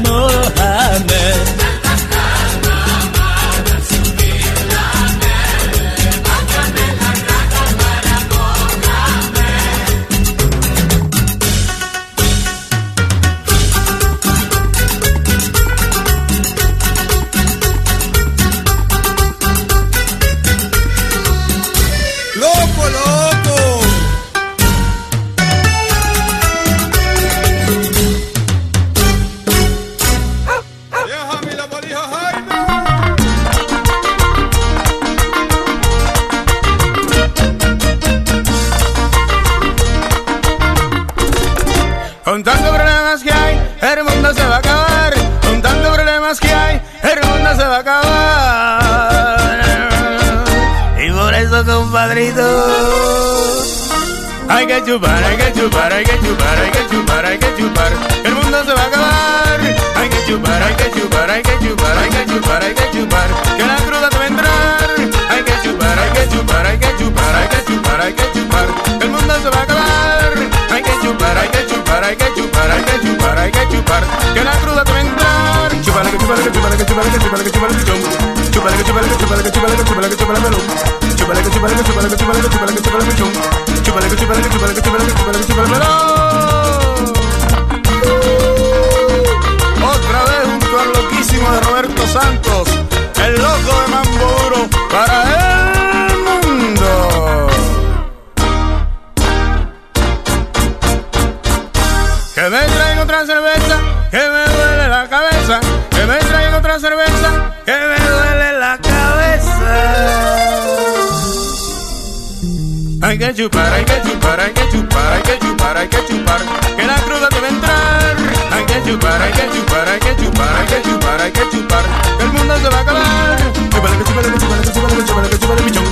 compadrito, hay que chupar, hay que chupar, hay que chupar, hay que chupar, hay que chupar. El mundo se va a acabar. Hay que chupar, hay que chupar, hay que chupar, hay que chupar, hay que chupar. Que la cruda te va a entrar. Hay que chupar, hay que chupar, hay que chupar, hay que chupar, hay que chupar. El mundo se va a acabar. Hay que chupar, hay que chupar, hay que chupar, hay que chupar, hay que chupar. Que la cruda te va a entrar. Chupar, que chupar, que chupar, que chupar, que chupar, que chupar, que chupar. Chúpale que chúpale que que que que chúpale melón. Chúpale que que que que. Otra vez un loquísimo de Roberto Santos, el loco de para el mundo. Hay que chupar, hay que chupar, hay que chupar, hay que chupar, hay que chupar, que la cruda debe entrar. Hay que chupar, hay que chupar, hay que chupar, hay que chupar, hay que chupar, el mundo se va a acabar. Que que que que que que que que.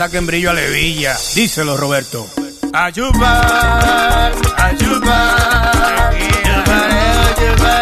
Saquen brillo a Levilla, díselo Roberto. A chupar, a chupar, chupareo, chupareo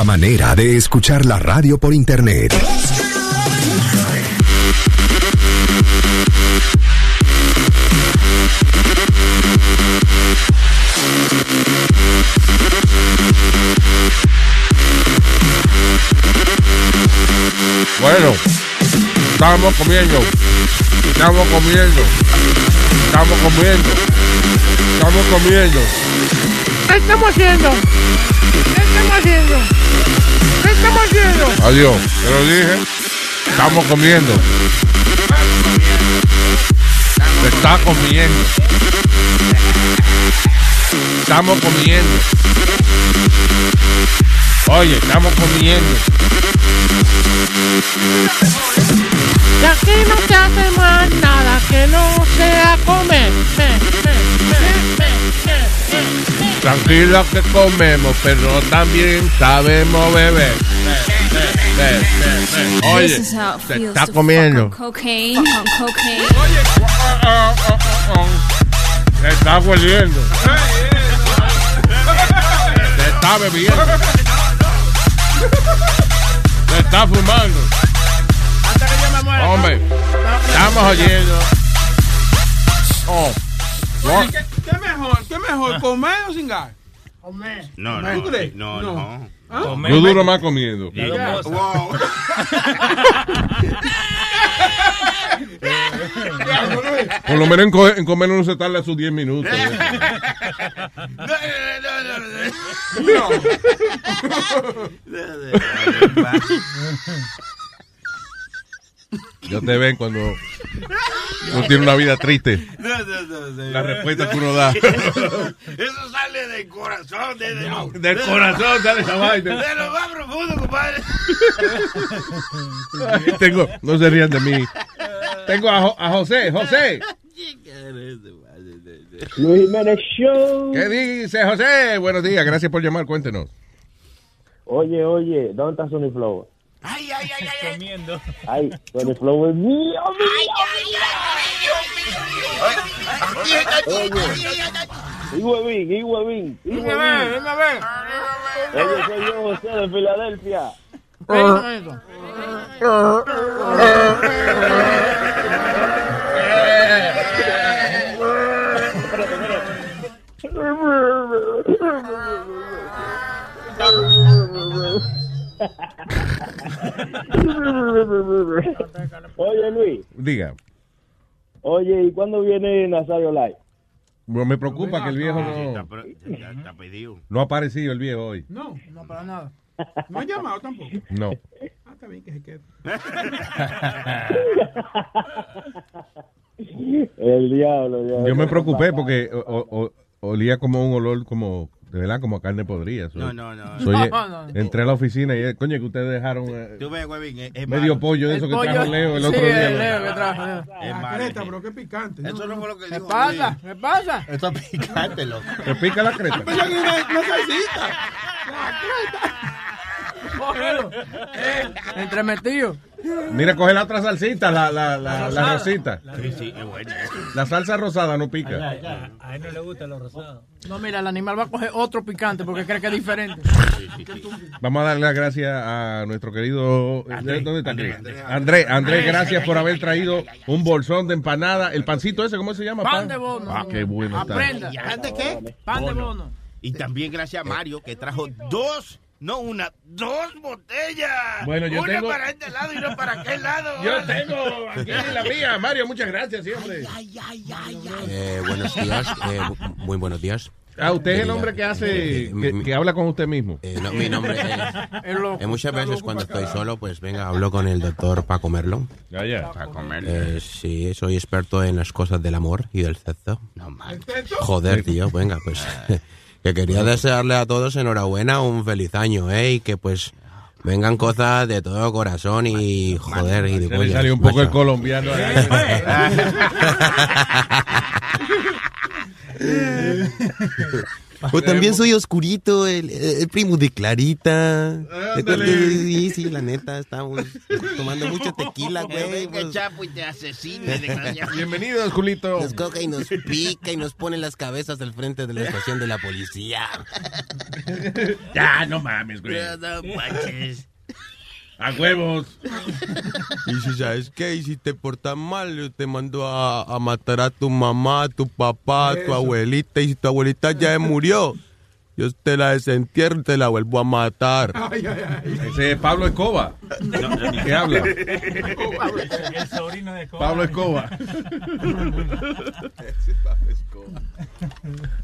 nueva manera de escuchar la radio por internet. Bueno, estamos comiendo. Estamos comiendo. Estamos comiendo. Estamos comiendo. ¿Qué estamos haciendo? ¿Qué estamos haciendo? ¿Qué estamos haciendo? Adiós. Te lo dije. Estamos comiendo. Se está comiendo. Estamos comiendo. Oye, estamos comiendo. Y aquí no se hace más nada que no sea comer. Me, me, me, me, me, me. Tranquila que comemos, pero también sabemos beber. Oye, feels está comiendo. cocaine. Se está hueliendo. Se está bebiendo. Se está fumando. Hombre, estamos oyendo. Oh. Oye, ¿qué, qué mejor? ¿Qué mejor? ¿Comer o cingar? Comer. No, ¿Tú crees? no, no. ¿Ah? Yo duro más comiendo. Wow. Por lo menos en, co- en comer uno se tarda sus 10 minutos. Yo te ven cuando No tiene una vida triste. No, no, no, no. La respuesta que uno da. Eso sale del corazón, de, de lo- Del de- corazón sale esa vaina. De lo más profundo, compadre. Ay, Tengo, no se rían de mí. Tengo a, a José. José. Luis Jiménez Show. ¿Qué dice José? Buenos días, gracias por llamar, cuéntenos. Oye, oye, ¿dónde está Sony Flow? Ay, ay, ay, ay. Comiendo. Ay, Sony Flow es mío, mío, Oye, y huevín, y huevín, y Dime a ver, huevín. dime a ver. Oye, soy yo, José, de Filadelfia. Oye, Luis. Diga. Oye, ¿y cuándo viene Nazario Live? Bueno, me preocupa que el viejo Está, no, pero- ya está pedido. no ha aparecido el viejo hoy. No, No, para nada. no han llamado tampoco. No. Ah, está bien que se quede. El diablo, ya. Yo me preocupé porque o- o- o- olía como un olor como, verdad, como a carne podrida. So- No, no, no. so, oye, No, no. entré a la oficina y, eh, coño, que ustedes dejaron eh, Tú ves, es, es medio malo. pollo de eso que trajo Leo el sí, otro día. Leo que trajo. Es malo. creta, pero qué picante. Eso no fue lo que ¿Qué dijo pasa? ¿Qué pasa? Esto es picante, loco. ¿Te pica la creta? Era una salsita. Cógelo. Eh, Entremetido. Mira, coge la otra salsita, la, la, la, la rosita. Sí, sí, es bueno. La salsa rosada no pica. A él no le gusta lo rosado. No, mira, el animal va a coger otro picante porque cree que es diferente. Vamos a darle las gracias a nuestro querido. ¿Dónde está Andrés? Andrés, Andrés, gracias por haber traído un bolsón de empanada. El pancito ese, ¿cómo se llama? Pan de bono. Ah, qué bueno. Aprenda. ¿Pan de qué? Pan de bono. Y también gracias a Mario que trajo dos, no una, dos botellas. Bueno, yo una tengo- para este lado y una para aquel lado. Yo tengo aquí la mía, Mario, muchas gracias siempre. Eh, buenos días, eh, muy buenos días. Ah, usted es el hombre que hace, eh, que, mi- que habla con usted mismo. eh, no, mi nombre es... Loco. eh, muchas veces cuando estoy solo, pues venga, hablo con el doctor para comerlo. Ya, ya. Para comer. sí, soy experto en las cosas del amor y del sexo. No Joder, tío, venga, pues que quería desearle a todos enhorabuena, un feliz año, ¿eh? Y que pues vengan cosas de todo corazón y joder, y Se le salió un poco el colombiano. O también soy oscurito, el, el primo de Clarita. Ándale. Sí, sí, la neta, estamos tomando mucho tequila, güey. venga pues. Chapo y te asesine. desgraciado. Bienvenidos, Julito. Nos coca y nos pica y nos pone las cabezas al frente de la estación de la policía. Ya, no mames, güey. No manches. A huevos. Y si sabes qué, y si te portas mal, yo te mando a, a matar a tu mamá, a tu papá, a tu Eso. abuelita, y si tu abuelita ya murió, yo te la desentierro y te la vuelvo a matar. Ay, ay, ay. Ese es Pablo Escoba. ¿Qué habla? El sobrino de Coba. Pablo Escoba.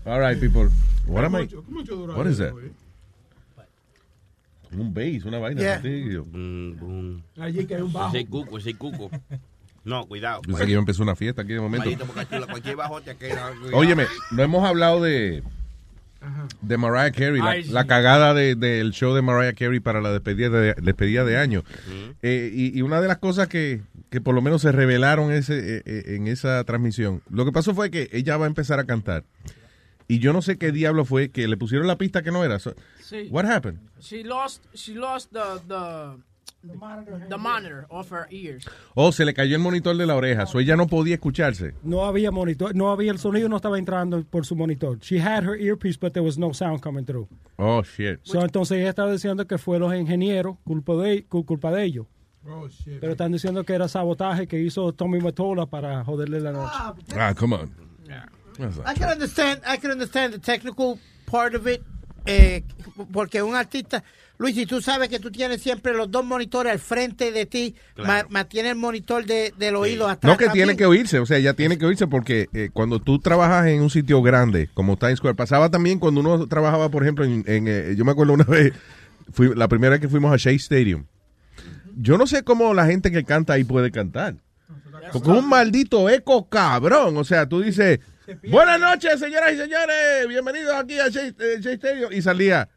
All right, people. What am I? What is that? Un bass, una vaina. Yeah. así. Yo Allí que hay un bajo. Ese cuco, ese cuco. No, cuidado. Que iba a empezar una fiesta aquí de momento. Cualquier. Óyeme, no hemos hablado de de Mariah Carey, la, sí. la cagada de- del show de Mariah Carey para la despedida de, despedida de año. Eh, y, y una de las cosas que, que por lo menos se revelaron ese, eh, eh, en esa transmisión, lo que pasó fue que ella va a empezar a cantar. Y yo no sé qué diablo fue que le pusieron la pista que no era. So- Sí. what happened? She lost, she lost the, the, the monitor of her ears. Oh, se le cayó el monitor de la oreja, so ella no podía escucharse. No había monitor, no había el sonido, no estaba entrando por su monitor. She had her earpiece, but there was no sound coming through. Oh, shit. So, entonces ella estaba diciendo que fue los ingenieros culpa de, cul- culpa de ellos. Oh, shit. Pero están diciendo que era sabotaje que hizo Tommy Mottola para joderle la noche. Ah, come on. I can understand, I can understand the technical part of it, eh, porque un artista, Luis, si tú sabes que tú tienes siempre los dos monitores al frente de ti, Claro. ma- mantiene el monitor de, del oído atrás. No que también. tiene que oírse, o sea, ya tiene que oírse porque eh, cuando tú trabajas en un sitio grande como Times Square, pasaba también cuando uno trabajaba, por ejemplo, en, en, eh, yo me acuerdo una vez, fui, la primera vez que fuimos a Shea Stadium. Yo no sé cómo la gente que canta ahí puede cantar. Porque es un maldito eco cabrón. O sea, tú dices, buenas noches, señoras y señores, bienvenidos aquí a eh, Stereo. Y salía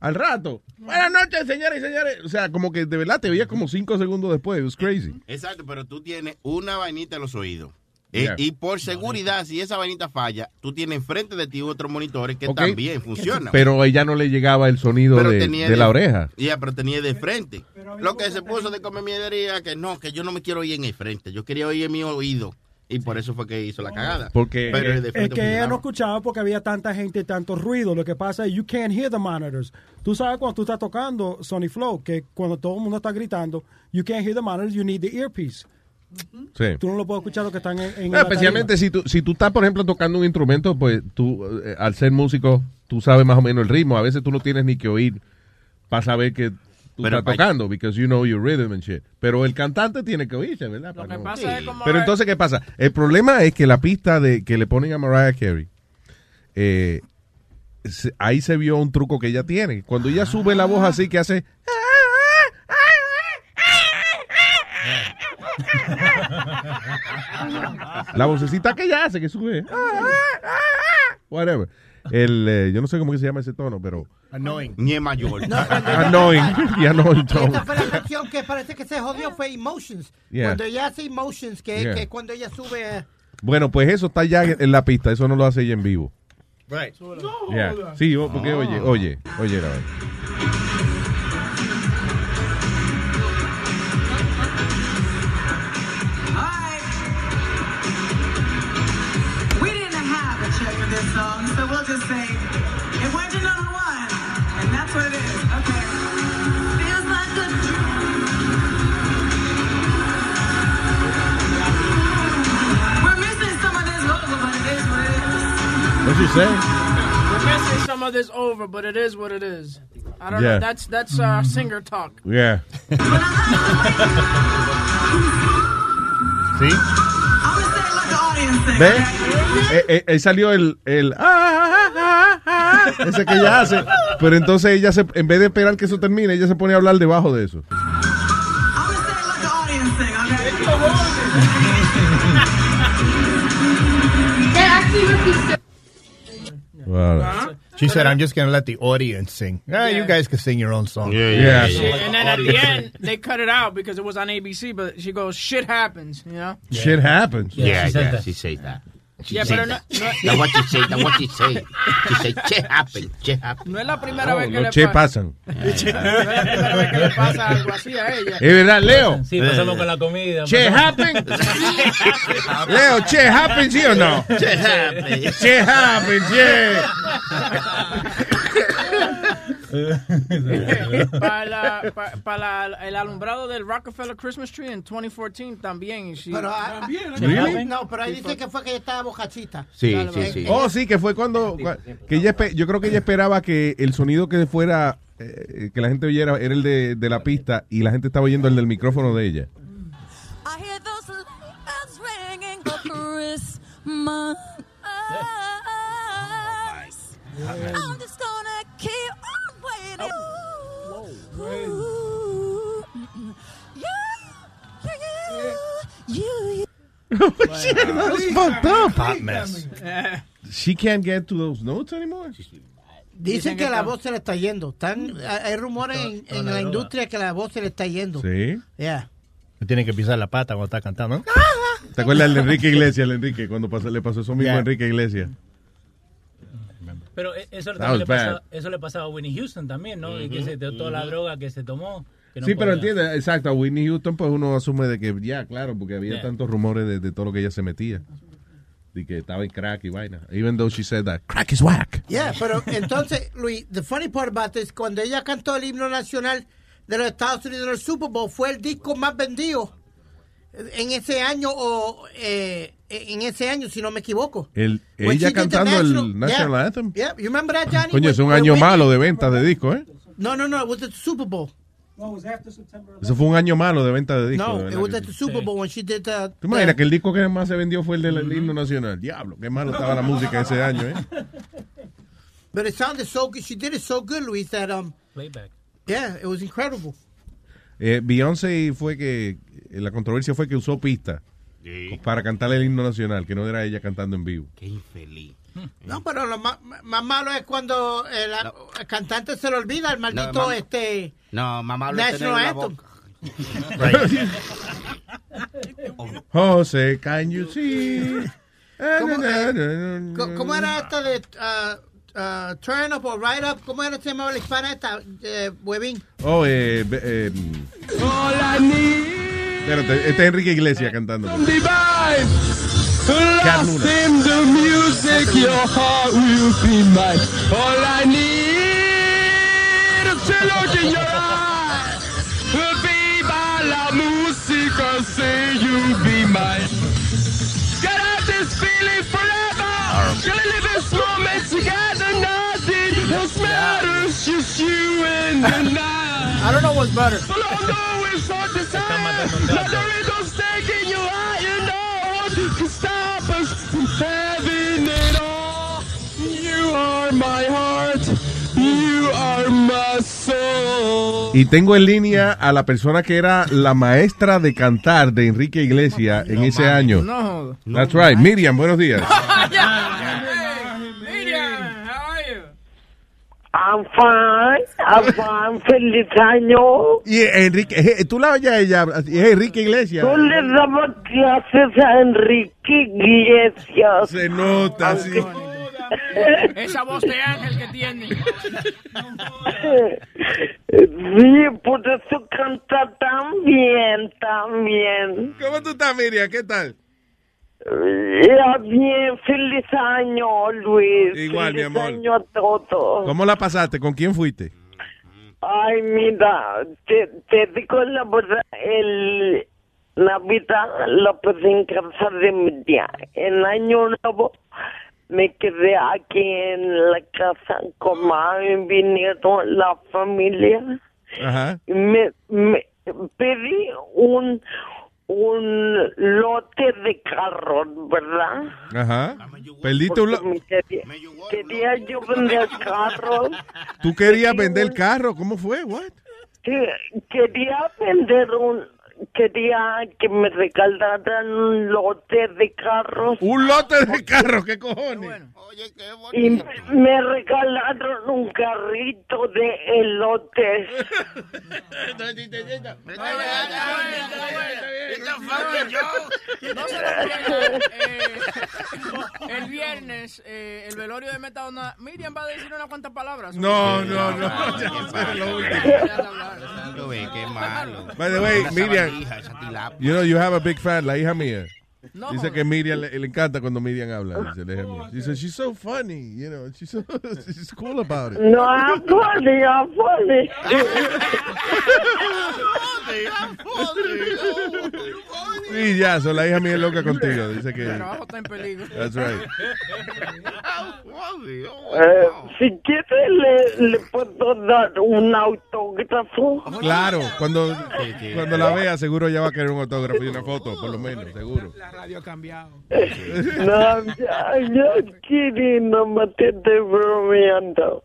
al rato. Buenas noches, señoras y señores. O sea, como que de verdad te veías como cinco segundos después. It was crazy. Exacto, pero tú tienes una vainita en los oídos. Eh, Yeah. y por seguridad, si esa vainita falla, tú tienes enfrente de ti otros monitores que también funcionan. Pero a ella no le llegaba el sonido Pero de, tenía de la oreja. Ya, pero tenía de frente. Lo que se puso de comer mierdería, que no, que yo no me quiero oír en el frente. Yo quería oír en mi oído. Y por eso fue que hizo la cagada. Porque- Pero Es frente que ella no escuchaba porque había tanta gente y tanto ruido. Lo que pasa es you can't hear the monitors. Tú sabes cuando tú estás tocando Sony Flow, que cuando todo el mundo está gritando, you can't hear the monitors, you need the earpiece. Sí. Tú no lo puedes escuchar lo que están en, en No, la especialmente si tú, si tú estás, por ejemplo, tocando un instrumento, pues tú, eh, al ser músico, tú sabes más o menos el ritmo. A veces tú no tienes ni que oír para saber que tú Pero estás tocando, because you know your rhythm and shit. Pero el cantante tiene que oírse, ¿verdad? Lo que no- pasa es como... Pero entonces, ¿qué pasa? El problema es que la pista de que le ponen a Mariah Carey, eh, ahí se vio un truco que ella tiene. Cuando ella sube la voz así que hace... La vocecita que ella hace, que sube. Whatever. El, eh, yo no sé cómo que se llama ese tono, pero... Annoying. Ni es mayor. Annoying. Y annoying tone. Esta fue la canción que parece que se jodió, fue Emotions. Yeah. Cuando ella hace Emotions, que, Yeah. que cuando ella sube... eh, Bueno, pues eso está ya en la pista. Eso no lo hace ella en vivo. Right. Yeah. Sí, o- porque oye, oye, oye. Just say it went to number one, and that's what it is. Okay. Feels like a. We're missing some of this logo, but it is what it is. What you say? We're missing some of this over, but it is what it is. I don't Yeah. know. That's that's uh, singer talk. Yeah. ¿Sí? ¿Ve? Eh, eh, ahí salió el, el ah, ah, ah, ah, ese que ella hace. Pero entonces ella, se, en vez de esperar que eso termine, ella se pone a hablar debajo de eso. Wow. She said, I'm just going to let the audience sing. Ah, you guys can sing your own song. yeah, Shit, And then at the end, they cut it out because it was on ABC. But she goes, "Shit happens," you know. Shit happens. Yeah, yeah, she said that. She Yeah, pero no, no, what said. That's what. She said, "Che happen, che happen." no es la primera vez que Los le che pasa. pasan. No es la primera vez que le pasa algo así a ella. Es verdad, Leo. Sí, pasamos con la comida. Che happen. Leo, che happen, ¿sí o no? Che happen. Che happen, yeah. para la- el alumbrado del Rockefeller Christmas Tree en 2014 también. she- Pero, ah, Really? No, pero ahí dice que fue que ella estaba bocachita. Sí, Dale, sí, sí. Oh, sí, que fue cuando. cua- que ella, yo creo que ella esperaba que el sonido que fuera. eh, que la gente oyera era el de, de la pista y la gente estaba oyendo el del micrófono de ella. I hear those bells ringing for Christmas. I'm just gonna keep you, you. That's fucked up. Hot mess. She can't get to those notes anymore. Dicen que la voz se le está yendo. Están, hay rumores en, en la industria que la voz se le está yendo. Sí. Yeah. Tiene que pisar la pata cuando está cantando. ¿Te acuerdas del de Enrique Iglesias, el Enrique, cuando pasó- le pasó eso mismo Yeah. a Enrique Iglesias? Pero eh, eso, le pasaba, eso le pasaba a Winnie Houston también, ¿no? Y que se dio toda la droga que se tomó. que no sí, pero podía. entiende, exacto, a Whitney Houston, pues uno asume de que ya, claro, porque había Yeah. tantos rumores de, de todo lo que ella se metía. De que estaba en crack y vaina. Even though she said that, crack is whack. Yeah, pero entonces, Luis, the funny part about this, cuando ella cantó el himno nacional de los Estados Unidos en el Super Bowl, fue el disco más vendido en ese año o eh, en ese año, si no me equivoco. El, ella cantando el national- yeah, Anthem. Yeah, you remember that, Johnny? Coño, es un año when malo de ventas de disco, ¿eh? No, no, no, it was at the Super Bowl. Eso fue un año malo de venta de disco. No, de it was que at the. Super Bowl when she did the... ¿Tú imaginas que el disco que más se vendió fue el del himno nacional? Diablo, qué malo estaba la música ese año, ¿eh? But it sounded so good. She did it so good, Luis, that, um, Playback. yeah, it was incredible. Eh, Beyoncé fue que, eh, la controversia fue que usó pista para cantar el himno nacional, que no era ella cantando en vivo. Qué infeliz. No, pero lo más, más malo es cuando el, el cantante se le olvida el maldito mamá. este No, mamá lo tiene en National la boca. José, can you see? ¿Cómo, eh, cómo era esta de uh, uh, Turn Up o Right Up? ¿Cómo era se llamaba la hispana esta, eh, Webin? Oh, eh, eh, espérate, este es Enrique Iglesias cantando. Luna. in the music, your heart will be mine. All I need is to look in your eyes. Viva la música, say you'll be mine. Get out this feeling forever. Gonna live matters, just you and the night. I don't know what's better. But I know it's hard to say. But there ain't no stake in your eye, you know. To stop us from having it all. You are my heart. You are my soul. Y tengo en línea a la persona que era la maestra de cantar de Enrique Iglesias en ese año. No. That's right. Miriam, buenos días. I'm fine, I'm fine, feliz año. Y Enrique, eh, tú la oyes a ella, es Enrique Iglesias. Tú le dabas clases a Enrique Iglesias. Se nota, sí. Esa voz de ángel que tiene. Sí, por eso canta tan bien, tan bien. ¿Cómo tú estás, Miriam? ¿Qué tal? Bien, feliz año, Luis. Igual, mi feliz amor. año a todos. ¿Cómo la pasaste? ¿Con quién fuiste? Ay, mira, te, te digo la verdad, el Navidad la pasé en casa de mi tía. En Año Nuevo me quedé aquí en la casa con mami, vinieron la familia. Ajá. Me, me pedí un un lote de carros, ¿verdad? Ajá. Porque me quería, quería yo vender carros. ¿Tú querías vender el carro? ¿Cómo fue? What? que quería vender un quería que me regalaran un lote de carros Un lote de carro, ¿qué cojones? y me regalaron un carrito de elote No se lo pierdan, eh, el viernes, eh, el velorio de Metadona. Miriam va a decir unas cuantas palabras. No, no, no. Ya, eso es lo último. Qué malo. By the way, Miriam, sabandija, esa tilapia. you know, you have a big fan, la hija mía. No, Dice que Miriam le, le encanta cuando Miriam habla. Dice, la hija mía. Dice, she's so funny, you know, she's, so, she's cool about it. no I'm funny I'm funny Sí, ya, so la hija mía es loca contigo. Dice que. El trabajo está en peligro. That's right. Eh, si quiere le, le puedo dar un autógrafo Claro, cuando, cuando la vea, seguro ya va a querer un autógrafo y una foto, por lo menos, seguro. La radio ha cambiado. no ya ya quiere no me estés bromeando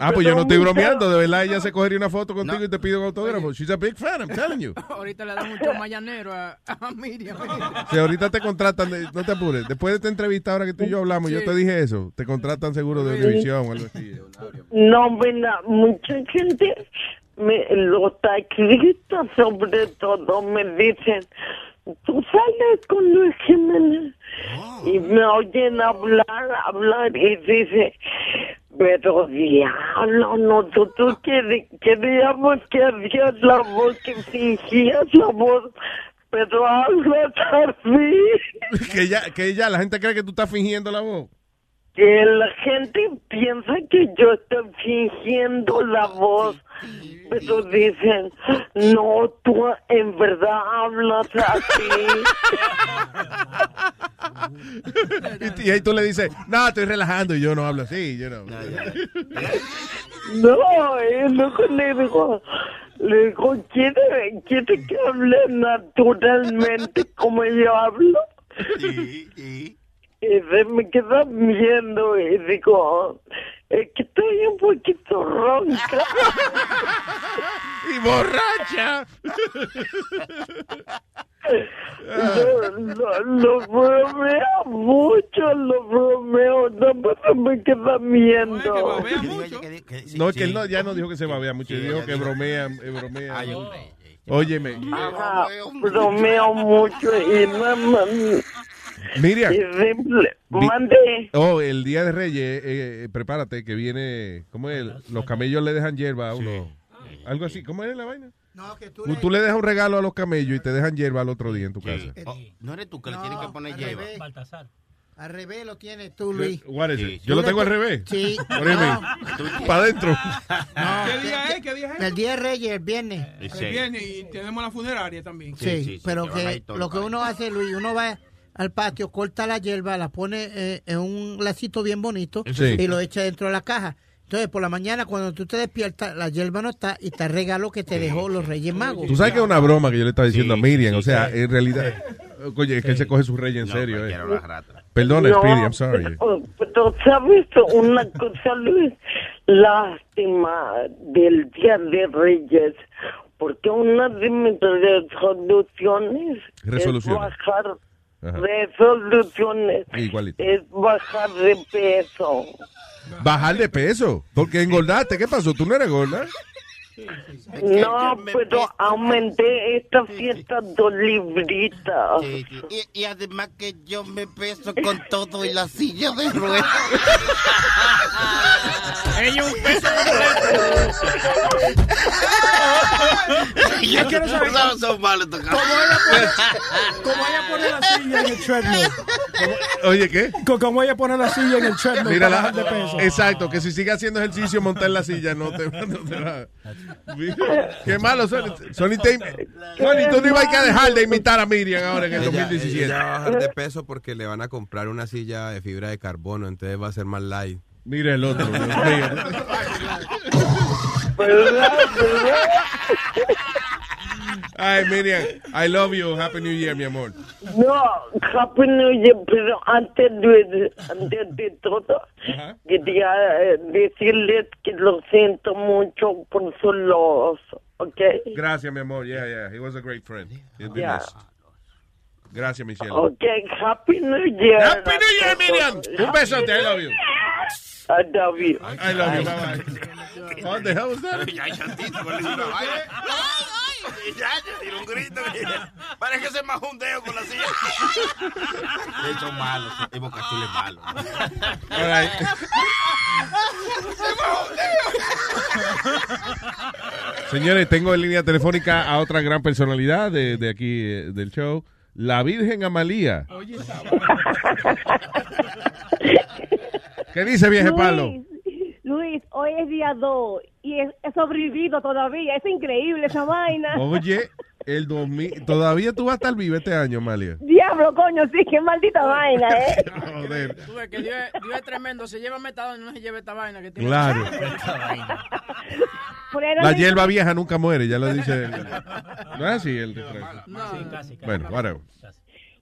Ah, pues yo no estoy bromeando, de verdad ella se cogería una foto contigo y te pide un autógrafo. She's a big fan, I'm telling you. Ahorita le da mucho mañanero a, a Miriam. Si ahorita te contratan, de- no te apures. Después de esta entrevista, ahora que tú y yo hablamos, yo Sí. te dije eso. Te contratan seguro de Univision o algo así. No, mira, mucha gente, me, los taxistas sobre todo me dicen, tú sales con Luis Jiménez y me oyen hablar, hablar y dice, pero diablo, nosotros queríamos que hacías la voz, que fingías la voz, pero hablas así. que ya, que ya la gente cree que tú estás fingiendo la voz. Que la gente piensa que yo estoy fingiendo la voz, pero dicen, no, tú en verdad hablas así. Y, y ahí tú le dices, no, estoy relajando y yo no hablo así. You know. No, es lo que le digo. Le digo, ¿quiere, quiere que hable naturalmente como yo hablo? Y se me queda viendo y digo, Es que estoy un poquito ronca. y borracha. Lo, lo, lo bromeo mucho, lo bromeo. No se me queda viendo. No, es que él no, ya no dijo que se babea mucho, dijo que bromea, eh, bromea. Óyeme. Ajá, bromeo mucho y nada más. Miriam. Oh, el día de Reyes, eh, eh, prepárate que viene, ¿cómo es? Los camellos le dejan hierba a uno. Algo así, ¿cómo es la vaina? No, que tú le dejas un regalo a los camellos y te dejan hierba al otro día en tu casa. Oh, no eres tú que le tienes que poner revés. Baltasar. Al revés lo tienes tú, Luis. What is Sí, it? sí. Yo lo tengo al revés. Sí. No. Para adentro. ¿Qué día es? ¿Qué día es? El día de Reyes, el viernes. El viernes y tenemos la funeraria también. Sí, pero que lo que uno hace, Luis, uno va al patio, corta la hierba, la pone eh, en un lacito bien bonito Sí. y lo echa dentro de la caja. Entonces, por la mañana, cuando tú te despiertas, la hierba no está y está el regalo que te dejó los Reyes Magos. Tú sabes que es una broma que yo le estaba diciendo a Miriam. o sea, en realidad, oye, es que él se coge su rey en serio. Eh. Perdona, No, Speedy, I'm sorry. Pero, pero, ¿sabes una cosa, Luis? Lástima del Día de Reyes, porque una de mis resoluciones Resoluciones. es bajar, Ajá. resoluciones Igualito. es bajar de peso. Bajar de peso. Porque engordaste. ¿Qué pasó? ¿Tú no eres gorda? No, pero aumenté esta fiesta dos libritas. Y, y además que yo me peso con todo y la silla de ruedas. Ella un peso Yo quiero saber cómo ella pone, cómo ella pone la silla en el treadmill. Oye, ¿qué? Co- Cómo ella pone la silla en el treadmill Mira, la- de peso. exacto, que si sigue haciendo ejercicio, montar en la silla, no te, no te va. Qué malo, Sony. Sony, te- Sony, tú no ibas a dejar de imitar a Miriam ahora en el Ella, 2017. ella va a bajar de peso porque le van a comprar una silla de fibra de carbono, entonces va a ser más light. Mira el otro, Dios mío. Ay, Miriam, I love you. Happy New Year, mi amor. No, Happy New Year, pero antes de, antes de todo, quería eh, decirles que lo siento mucho por su loss, ¿ok? Gracias, mi amor. Yeah, yeah. He was a great friend. He'll be Yeah. missed. Gracias, mi cielo. Ok, Happy New Year. Happy New Year, Miriam. Un besote. I love you. I love you. I love you. Bye bye. What the hell was that? Ya, Chantito, ¿cuál es una vaina? ¡Ay, ay! Ya, ya, tiró un grito. Parece que se majó un dedo con la silla. Eso es malo. El Boca Chula es malo. All right. Señores, tengo en línea telefónica a otra gran personalidad de, de aquí eh, del show, la Virgen Amalía. ¿Qué dice, vieje palo? Luis, hoy es día 2 y he, he sobrevivido todavía. Es increíble esa vaina. Oye, el 2000, todavía tú vas a estar viva este año, Amalia. Diablo, coño, sí, qué maldita vaina, ¿eh? Joder. Tú ves que Dios, es- Dios es tremendo. Se lleva metadona y no se lleva esta vaina que tiene. Claro. La hierba vieja nunca muere, ya lo dice. el- No es así el refrán. No. Bueno, whatever.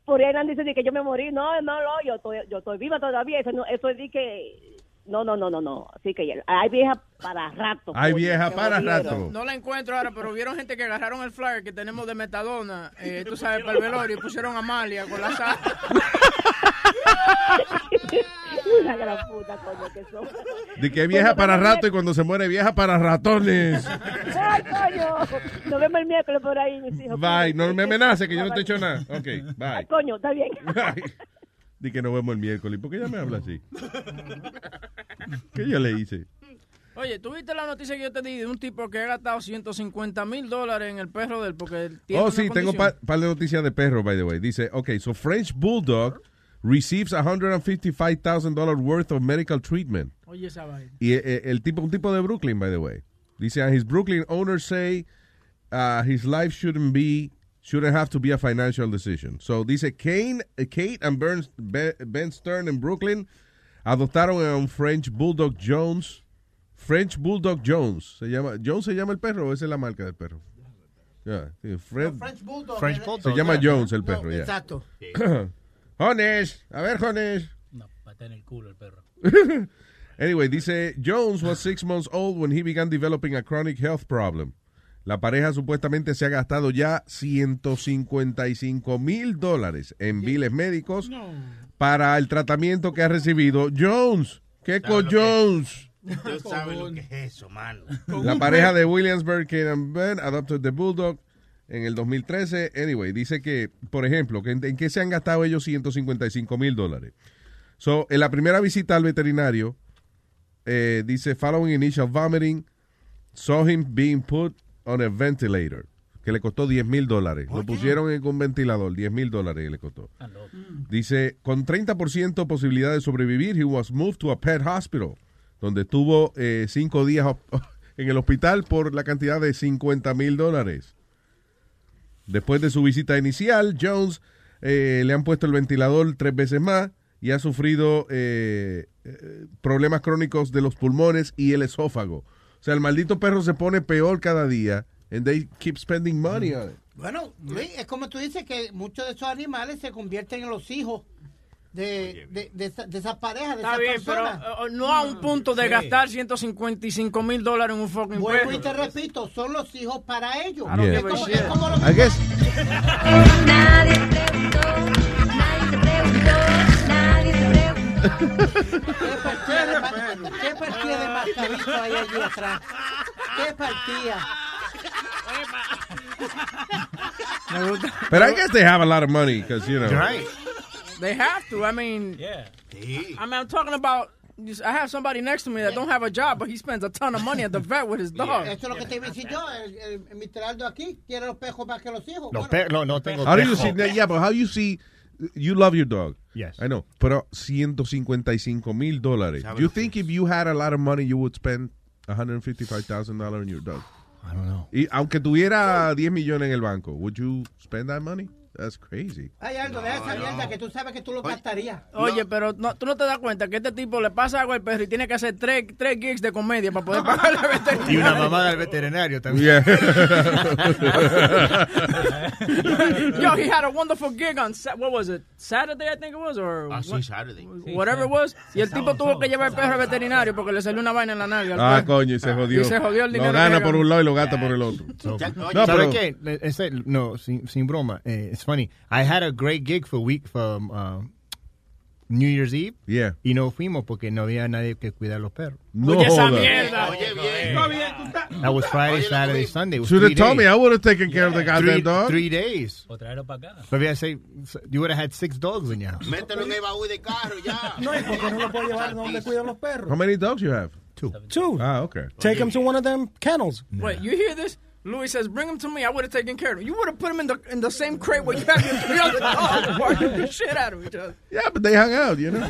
Por ahí andan diciendo que yo me morí. No, no, no, yo estoy, yo estoy viva todavía. Eso, no, eso es de que... No, no, no, no, no. Así que hay vieja para rato. Hay coño, vieja para rato. No la encuentro ahora, pero vieron gente que agarraron el flyer que tenemos de Metadona, eh, tú sabes, para el velorio, y pusieron a Amalia con la sal. De la puta, coño, que son. De que es vieja para rato y cuando se muere vieja para ratones. Ay, coño. Nos vemos el miércoles por ahí, mis hijos. Bye. No me amenace que yo no te he hecho nada. Ok, bye. Coño, está bien. Bye. Di que nos vemos el miércoles. ¿Por qué ella me habla así? ¿Qué yo le hice? Oye, ¿tú viste la noticia que yo te di de un tipo que ha gastado 150 mil dólares en el perro de él? Porque tiene Oh, una sí, tengo un condición? par, par de noticias de perro, by the way. Dice, okay, so French Bulldog receives $155,000 worth of medical treatment. Oye, esa vaina. Y eh, el tipo, un tipo de Brooklyn, by the way. Dice, and his Brooklyn owners say uh, his life shouldn't be, shouldn't have to be a financial decision. So dice, Kane, eh, Kate and Burns- Ben Stern en Brooklyn adoptaron a un French Bulldog Jones. French Bulldog Jones. Se llama, ¿Jones se llama el perro o esa es la marca del perro? Yeah, sí, Fred- French Bulldog. French ¿eh? Bulldog, se llama. Jones el perro, ya. Exacto. Jones, a ver, Jones. No, patea en el culo el perro. Anyway, dice, Jones was six months old when he began developing a chronic health problem. La pareja supuestamente se ha gastado ya 155 mil dólares en biles médicos para el tratamiento que ha recibido Jones. ¿Qué con Jones? Tú sabes lo que es eso, mano. La pareja de Williamsburg, Kate and Ben, adopted the Bulldog en el 2013. Anyway, dice que, por ejemplo, que en, en qué se han gastado ellos 155 mil dólares. So, en la primera visita al veterinario, eh, dice, following initial vomiting, saw him being put on a ventilator, que le costó 10 mil dólares. Lo pusieron en un ventilador, 10 mil dólares le costó. Dice, con 30% posibilidad de sobrevivir, he was moved to a pet hospital, donde estuvo eh, cinco días en el hospital por la cantidad de 50 mil dólares. Después de su visita inicial, Jones eh, le han puesto el ventilador tres veces más y ha sufrido eh, eh, problemas crónicos de los pulmones y el esófago. O sea, el maldito perro se pone peor cada día and they keep spending money on it. Bueno, Luis, es como tú dices que muchos de esos animales se convierten en los hijos de, de, de, esa- de esas parejas, de Está esas bien, pero personas. eh, no a un punto de Sí. gastar 155 mil dólares en un fucking Vuelvo y te repito, son los hijos para ellos. Es I guess ¿Qué partida de mascabito hay allí atrás? ¿Qué partida? But I guess they have a lot of money because, you know. They have to. I mean, yeah. I mean, I'm talking about. I have somebody next to me that don't have a job, but he spends a ton of money at the vet with his dog. Eso es lo que te iba a decir yo. El, el, el Mr. Aldo aquí quiere los pejos más que los hijos. Los pe- no, no tengo How do you perro. see, yeah, but how you see, you love your dog. Yes. I know, pero 155 mil dólares. Do you think if you had a lot of money, you would spend $155,000 on your dog? I don't know. Y aunque tuviera 10 millones en el banco, would you spend that money? That's crazy. Hay algo de esa mierda que tú sabes que tú lo gastarías. Oye, pero no, tú no te das cuenta que este tipo le pasa algo al perro y tiene que hacer tres, tres gigs de comedia para poder pagarle al veterinario. Y una mamá del veterinario también. Yeah. Yo, he had a wonderful gig on, what was it, Saturday, I think it was, or Ah, sí, Saturday. whatever it was. Y el tipo tuvo que llevar el perro al veterinario porque le salió una vaina en la nalga. al Ah, perro. coño, y se jodió. Y se jodió el dinero. Lo gana que por un lado y lo gasta por el otro. No, ¿Sabes qué? Ese- no, sin, sin broma. Eh, it's funny. I had a great gig for week for um, uh, New Year's Eve. Yeah. Y no fuimos porque no había nadie que cuidar los perros. No Oye, esa joda. mierda. Oye, bien. Está bien, tú estás- That was Friday, Saturday, Sunday. It was Should have three told me. I would have taken care of the goddamn Three, dog. three days. O traerlo para acá. But if I say, you would have had six dogs in your house. Mételo en el baúl de carro ya. No, ¿y por no lo puede llevar donde cuidan los perros? How many dogs you have? Two. Two. Ah, okay. Take them to one of them kennels. Wait, you hear this? Louis says, "Bring him to me. I would have taken care of him. You would have put him in the in the same crate where you have your three other dogs, barking the shit out of each other." Yeah, but they hung out, you know.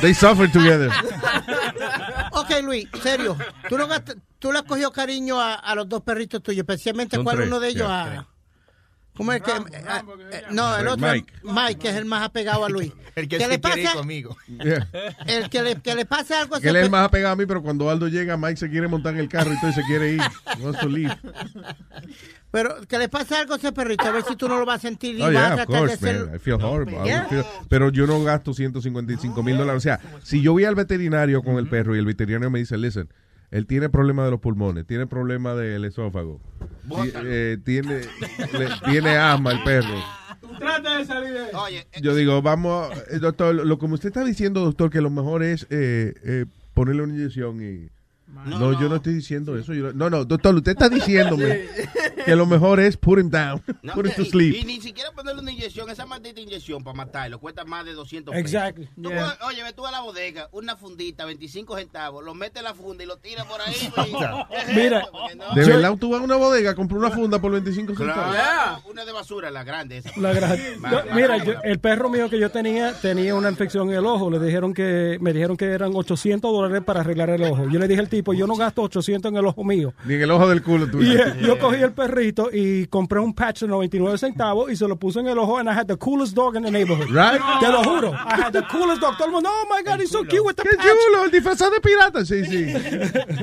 they suffered together. Ok, Luis, serio. ¿Tú, no tú le has cogido cariño a, a los dos perritos tuyos, especialmente Son cuál tres, uno de ellos ya, a... ¿Cómo es que...? eh, eh, no, el otro Mike. Mike, que es el más apegado a Luis. El que Que se le quiere ir pase- conmigo. Yeah. El que le, que le pase algo a Que ese él es el más apegado a mí, pero cuando Aldo llega, Mike se quiere montar en el carro y entonces se quiere ir. Wants to leave. Pero que le pase algo a ese perrito, a ver si tú no lo vas a sentir y Oh, vas a yeah, of tratar de course, ser... man. I feel horrible. I Yeah. feel- pero yo no gasto 155 mil dólares. O sea, si yo voy al veterinario con el perro y el veterinario me dice, listen, él tiene problema de los pulmones, tiene problema del esófago, eh, tiene, le- tiene asma el perro. Trata de salir de ahí. Oye, Yo digo, vamos, eh, doctor, lo como usted está diciendo, doctor, que lo mejor es eh, eh, ponerle una inyección y... No, yo no estoy diciendo eso. yo- no, no, doctor, usted está diciéndome que lo mejor es put him down, No, put him to sleep. Y, ni siquiera ponerle una inyección, esa maldita inyección para matarlo cuesta más de 200 pesos. Exactly. Tú Yeah. oye, ve tú a la bodega, una fundita, 25 centavos, lo metes en la funda y lo tiras por ahí. güey. ¿Qué es Mira, no- De verdad, tú vas a una bodega, compras una funda por 25 centavos. Claro, una de basura, la grande esa. La gran- Ma- Yo- ma- mira, yo- el perro mío que yo tenía tenía una infección en el ojo. Le dijeron que me dijeron que eran 800 dólares para arreglar el ojo. Yo le dije al tipo, yo no gasto 800 en el ojo mío. Ni en el ojo del culo tú. Y eh, yo cogí el perrito y compré un patch de 99 centavos y se lo puse en el ojo and I had the coolest dog in the neighborhood. Right? Te lo juro. I had the coolest dog. Todo el mundo, oh my God, he's so cute with the ¡Qué patch. chulo! El disfrazado de pirata, sí, sí.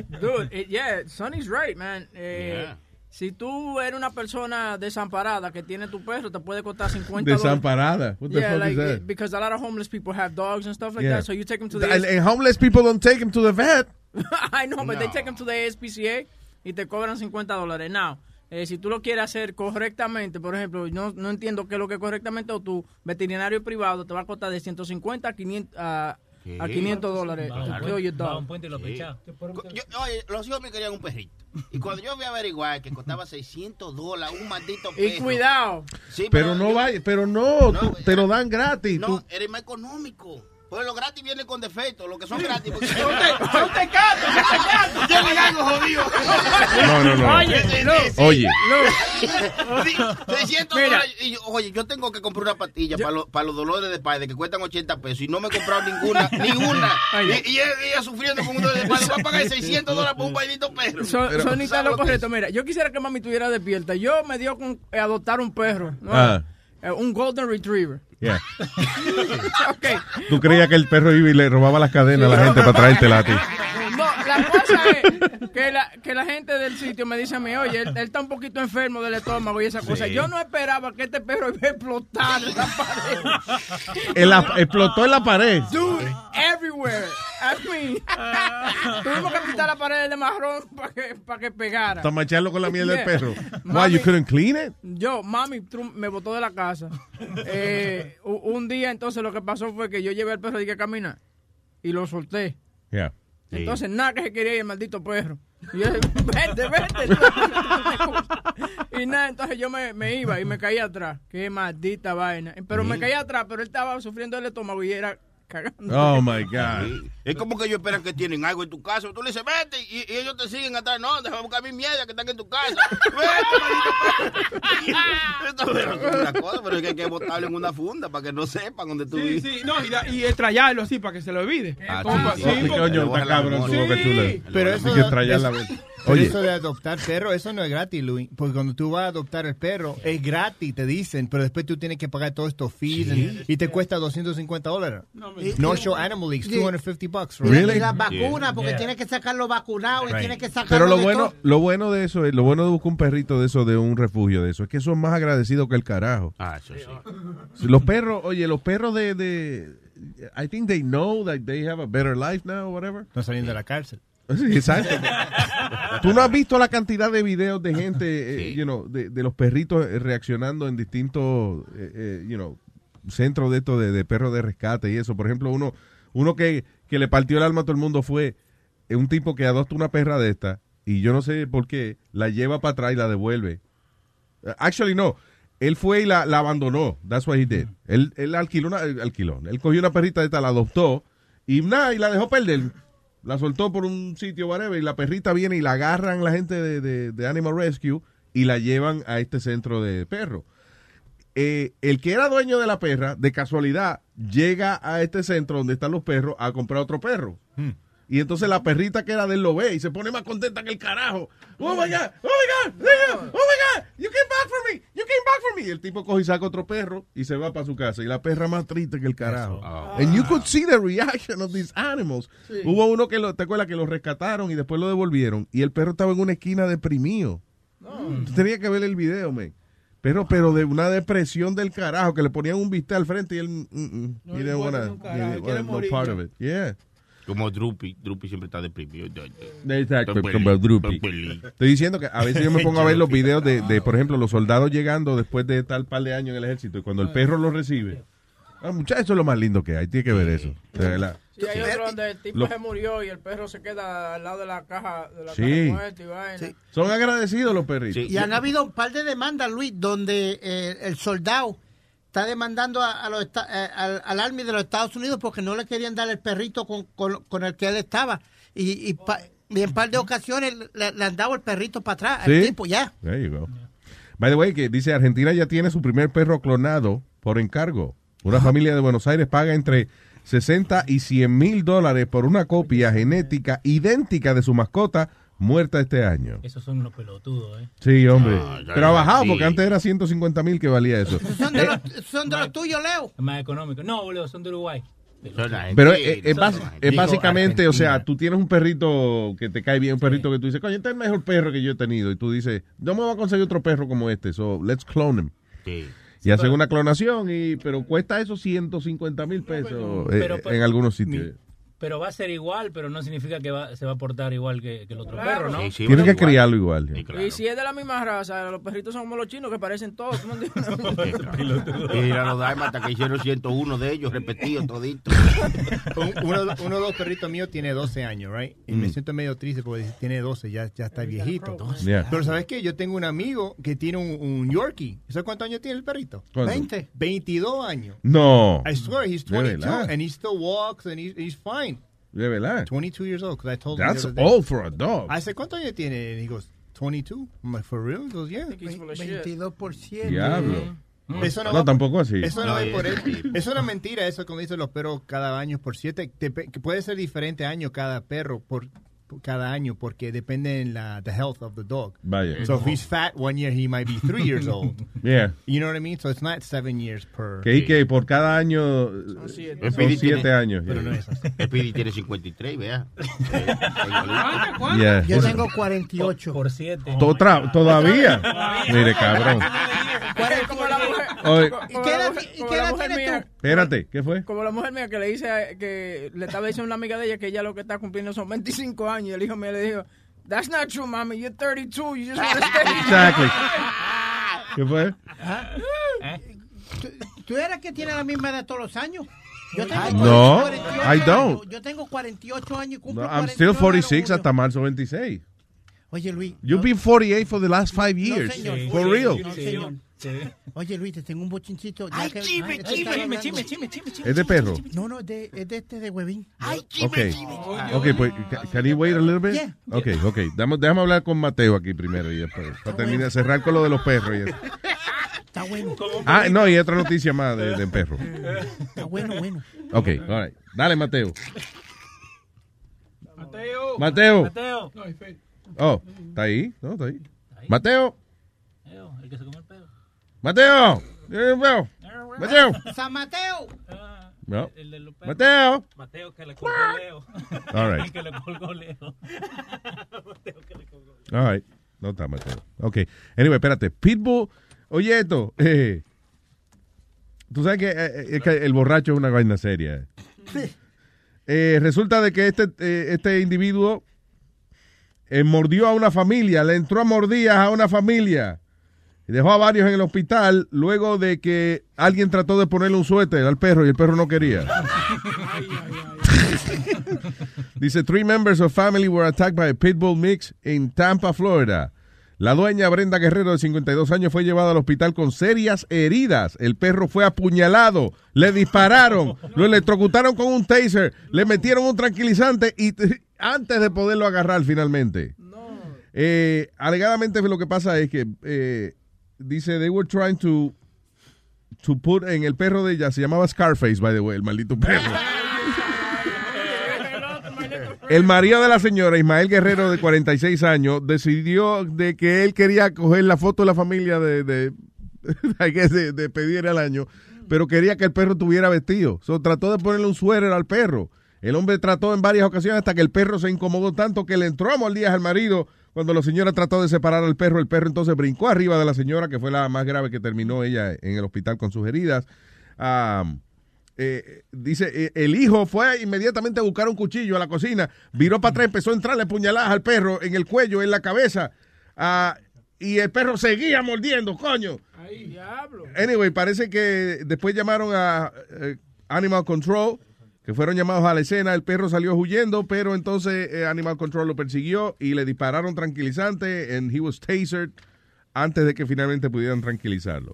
Dude, it, yeah, Sonny's right, man. Eh, Si tú eres una persona desamparada que tiene tu perro, te puede costar 50 dólares. Desamparada. What the yeah, fuck like, is that? because a lot of homeless people have dogs and stuff like Yeah. that. So you take them to the And, and homeless people don't take him to the vet. I know, but they take them to the ASPCA y te cobran 50 dólares. Now, eh, si tú lo quieres hacer correctamente, por ejemplo, no, no entiendo qué es lo que es correctamente, o tu veterinario privado te va a costar de 150 a 500, a, a 500 dólares. Va va los hijos me querían un perrito. Y cuando yo fui a averiguar que costaba 600 dólares un maldito perro. Y cuidado. Sí, Pero no vaya, pero no, No, tú- te lo dan gratis. No, tú- eres más económico. Pues los gratis vienen con defecto, los que son gratis. Porque Son te- son tecatos, son tecatos. Tienen algo jodido. No, no, no. Oye, Sí, no. sí. Oye. 600 Mira. dólares. Y yo, oye, yo tengo que comprar una pastilla para, los, para los dolores de espalda que cuestan 80 pesos y no me he comprado ninguna, ninguna. Y, y ella, sufriendo con un dolor de espalda. Va a pagar 600 dólares por un maldito perro. So- Pero, Sonita, ¿sabes lo lo correcto. Mira, yo quisiera que mami estuviera despierta. Yo me dio con eh, adoptar un perro. ¿no? Ah. Eh, un Golden Retriever. Yeah. ok. Tú creías que el perro iba y le robaba las cadenas a la gente para traértela a ti. Es que la, que la gente del sitio me dice a mí, oye, él, él está un poquito enfermo del estómago y esa cosa. Yo no esperaba que este perro iba a explotar en la pared. Explotó en la pared. Dude, everywhere. I mean, tuvimos que pintar la pared de marrón para que, para que pegara. Para macharlo con la miel del perro. Why, you couldn't clean it? Yo, mami, me botó de la casa. Eh, un día, entonces, lo que pasó fue que yo llevé al perro y dije caminar y lo solté. Yeah. Entonces, nada que se quería ir el maldito perro. Y yo vete, vete. y nada, entonces yo me, me iba y me caía atrás. Qué maldita vaina. Pero me caía atrás, pero él estaba sufriendo del estómago y era cagando. Oh my God. Es como que ellos esperan que tienen algo en tu casa. Tú le dices, vete, y, y ellos te siguen atrás. No, déjame buscar mi mierda que están en tu casa. Vete, cosa, pero es que hay que botarlo en una funda para que no sepan dónde tú Sí, vives. sí, no, y, da- y estrellarlo así para que se lo olvide. Ah, sí, sí, sí. Coño, está cabrón Hay que la vuelta. Oye. eso de adoptar perro, eso no es gratis, Luis. Porque cuando tú vas a adoptar el perro, es gratis, te dicen, pero después tú tienes que pagar todos estos fees and- y te cuesta 250 dólares. No Show Animal Leagues, Sí. 250 bucks. Y, Really? y las vacunas, porque Yeah. tiene que sacarlo vacunado y Right. tiene que sacarlo Pero lo de bueno, todo. lo bueno de eso, es, lo bueno de buscar un perrito de eso, de un refugio de eso, es que son más agradecidos que el carajo. Ah, eso sí. Los perros, oye, los perros de, de, I think they know that they have a better life now, or whatever. No saliendo de la cárcel. Sí, exacto. Tú no has visto la cantidad de videos de gente, eh, you know, de, de los perritos eh, reaccionando en distintos, eh, eh, you know, centros de esto de, de perros de rescate y eso. Por ejemplo, uno, uno que, que le partió el alma a todo el mundo fue un tipo que adopta una perra de esta y yo no sé por qué la lleva para atrás y la devuelve. Actually, no. Él fue y la, la abandonó. That's what he did. Él, él alquiló una, alquiló. Él cogió una perrita de esta, la adoptó y nada, y la dejó perder. La soltó por un sitio, whatever, y la perrita viene y la agarran la gente de, de- de Animal Rescue y la llevan a este centro de perros. Eh, el que era dueño de la perra, de casualidad, llega a este centro donde están los perros a comprar otro perro. Y entonces la perrita que era de él lo ve y se pone más contenta que el carajo. Oh my God, oh my God, oh my God, you came back for me, you came back for me. Y el tipo coge y saca otro perro y se va para su casa. Y la perra más triste que el carajo. And you could see the reaction of these animals. Sí. Hubo uno que, lo, ¿te acuerdas? Que lo rescataron y después lo devolvieron. Y el perro estaba en una esquina deprimido. Tú tenías que ver el video, man. Pero, pero de una depresión del carajo, que le ponían un bistec al frente y él, mm, mm, No he didn't wanna- he wanna no part of it. Yeah. Como Drupi. Drupi siempre está deprimido. Exacto, como Drupi. Estoy diciendo que a veces yo me pongo a ver los videos de, de, por ejemplo, los soldados llegando después de tal par de años en el ejército y cuando el perro lo recibe. Ah, muchachos, eso es lo más lindo que hay. Tiene que ver eso. De verdad. Y hay otro donde el tipo Lo- se murió y el perro se queda al lado de la caja de la Sí. caja de muerte y vaina. Son agradecidos los perritos. Y han habido un par de demandas, Luis, donde eh, el soldado está demandando a, a los eh, al, al Army de los Estados Unidos porque no le querían dar el perrito con, con- con el que él estaba. Y, y, pa- y en par de ocasiones le, le han dado el perrito para atrás al ¿Sí? tipo, ya. There you go. By the way, que dice Argentina ya tiene su primer perro clonado por encargo. Una familia de Buenos Aires paga entre 60 y 100 mil dólares por una copia genética idéntica de su mascota muerta este año. Esos son unos pelotudos, ¿eh? Sí, hombre. ya Pero ha bajado sí. porque antes era 150 mil que valía eso. Son de, los, son de los tuyos, Leo. Es más económico. No, boludo, son de Uruguay. Pero es, es bas- es básicamente, o sea, tú tienes un perrito que te cae bien, un perrito que tú dices, coño, este es el mejor perro que yo he tenido. Y tú dices, no me voy a conseguir otro perro como este, so let's clone him. Y hacen una clonación, y pero cuesta esos 150 mil pesos eh, Pero, pero- en algunos sitios. Pero va a ser igual, pero no significa que va- se va a portar igual que, que el otro Claro. perro, ¿no? Tienen que criarlo igual. Y si es de la misma raza, los perritos son como los chinos que parecen todos. ¿tú me entiendes? Mira los Dálmatas que hicieron 101 de ellos, repetidos toditos. Un- uno, uno de los perritos míos tiene 12 años, right? Y me Mm. siento medio triste porque tiene 12, ya, ya está viejito. Yeah. Pero ¿sabes qué? Yo tengo un amigo que tiene un, un Yorkie. ¿Sabes cuántos años tiene el perrito? ¿Cuánto? 20. 22 años. No. I swear, he's De 22 verdad. and he still walks and he's, he's fine. De verdad. 22 years old, because I told him That's other day. old for a dog. I said, ¿cuántos años tiene? And he goes, 22. I'm like, for real? He goes, yeah. 22 por 7. Diablo. Eso no, No, va- tampoco así. Eso no, No, es por eso. mentira. Es una mentira eso cuando dicen los perros cada año por siete. Que puede ser diferente año cada perro por cada año porque depende en la the health of the dog. Vaya. So if he's fat one year, he might be three years old. Yeah. You know what I mean? So it's not seven years per. Que, y que por cada año son siete. siete, años. Pero no es así. El Pidi tiene 53, vea. Yeah. Yo tengo 48. Por 7. Totra- todavía. Mire, cabrón. como la mujer, Oye. como- ¿Y como qué la edad- mujer- y qué edad tienes mía- tú? Espérate, ¿qué fue? Como la mujer mía que le dice que le estaba diciendo a una amiga de ella que ella lo que está cumpliendo son 25 años y el hijo mío le dijo, That's not true, mommy. You're 32. You just want to stay. Exactly. ¿Qué fue? ¿Tú eres que tiene la misma edad todos los años? Yo tengo No, 48 I don't. Yo tengo 48 años y No, cumplo I'm 49 still ahora 46 en hasta marzo 26. Oye, Luis. You've been 48 for the last five years. señor. For Sí, real. no, señor. Oye, Luis, te tengo un bochinchito. Ay, que- chime, Ay, chime, está chime, chime, chime, chime, chime. ¿Es de perro? No, no, es de, es de este de huevín. Ay, Ok. Ok, pues, ca- can you wait a little bit? Yeah. Ok, ok. Dame- déjame hablar con Mateo aquí primero y después. Para terminar, cerrar con lo de los perros. y eso. Está bueno. Ah, no, y otra noticia más de, de perro. Está bueno, bueno. Ok, all right. Dale, Mateo. Mateo. Mateo. Mateo. No, Oh, ¿está ahí? No, está ahí. Mateo. El que se comió el pedo. Mateo. Eh, Mateo. Mateo. San Mateo. No. El de los perros. Mateo. Mateo que le colgó Leo. All right. El que le colgó Leo. Mateo que le colgó All right. No está Mateo. Ok. Anyway, espérate. Pitbull. Oye, esto. eh, Tú sabes que, eh, es que el borracho es una vaina seria. eh. Eh, resulta de que este, eh, este individuo eh, mordió a una familia, le entró a mordidas a una familia y dejó a varios en el hospital luego de que alguien trató de ponerle un suéter al perro y el perro no quería. Dice, three members of family were attacked by a pit bull mix in Tampa, Florida. La dueña Brenda Guerrero, de 52 años, fue llevada al hospital con serias heridas. El perro fue apuñalado, le dispararon, lo electrocutaron con un taser, le metieron un tranquilizante y antes de poderlo agarrar finalmente. Eh, alegadamente lo que pasa es que eh, dice, they were trying to, to put en el perro de ella, se llamaba Scarface, by the way, el maldito perro. El marido de la señora, Ismael Guerrero, de 46 años, decidió de que él quería coger la foto de la familia de, de, de, de pedir al año, pero quería que el perro tuviera vestido. So, trató de ponerle un suéter al perro. El hombre trató en varias ocasiones hasta que el perro se incomodó tanto que le entró a mordidas al marido. Cuando la señora trató de separar al perro, el perro entonces brincó arriba de la señora, que fue la más grave que terminó ella en el hospital con sus heridas. Ah, eh, dice, eh, el hijo fue inmediatamente a buscar un cuchillo a la cocina, viró para atrás, empezó a entrarle puñaladas al perro en el cuello, en la cabeza, ah, y el perro seguía mordiendo, coño. Diablo. Anyway, parece que después llamaron a eh, Animal Control, que fueron llamados a la escena, el perro salió huyendo, pero entonces eh, Animal Control lo persiguió y le dispararon tranquilizante, and he was tasered antes de que finalmente pudieran tranquilizarlo.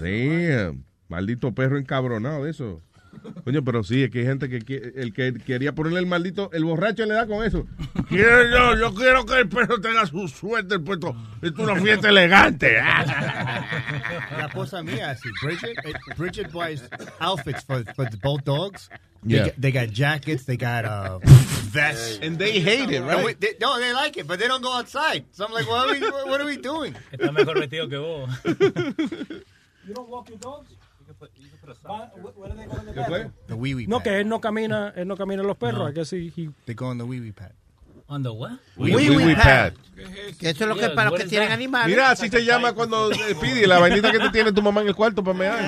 Damn. Maldito perro encabronado de eso. Coño, pero sí, es que hay gente que el que quería ponerle el maldito, el borracho le da con eso. Quiero yo, yo quiero que el perro tenga su suerte puesto. Esto es una fiesta elegante. La esposa mía, así, Bridget, eh, Bridget buys outfits for, for the- both dogs. They, Yeah. got, they got jackets, they got uh, vests. And they hate it, right? And we- they- no, they like it, but they don't go outside. So I'm like, what are we, what are we doing? Está mejor vestido que vos. You don't walk your dogs? The wee wee No, que él no camina, él no camina los perros. I guess he, he- They go on the wee wee pad. On the what? Wee wee pad. Que eso es lo que Yes, para los que tienen that? animales. Mira, así se llama cuando eh, pide la vainita que te tiene tu mamá en el cuarto para mear.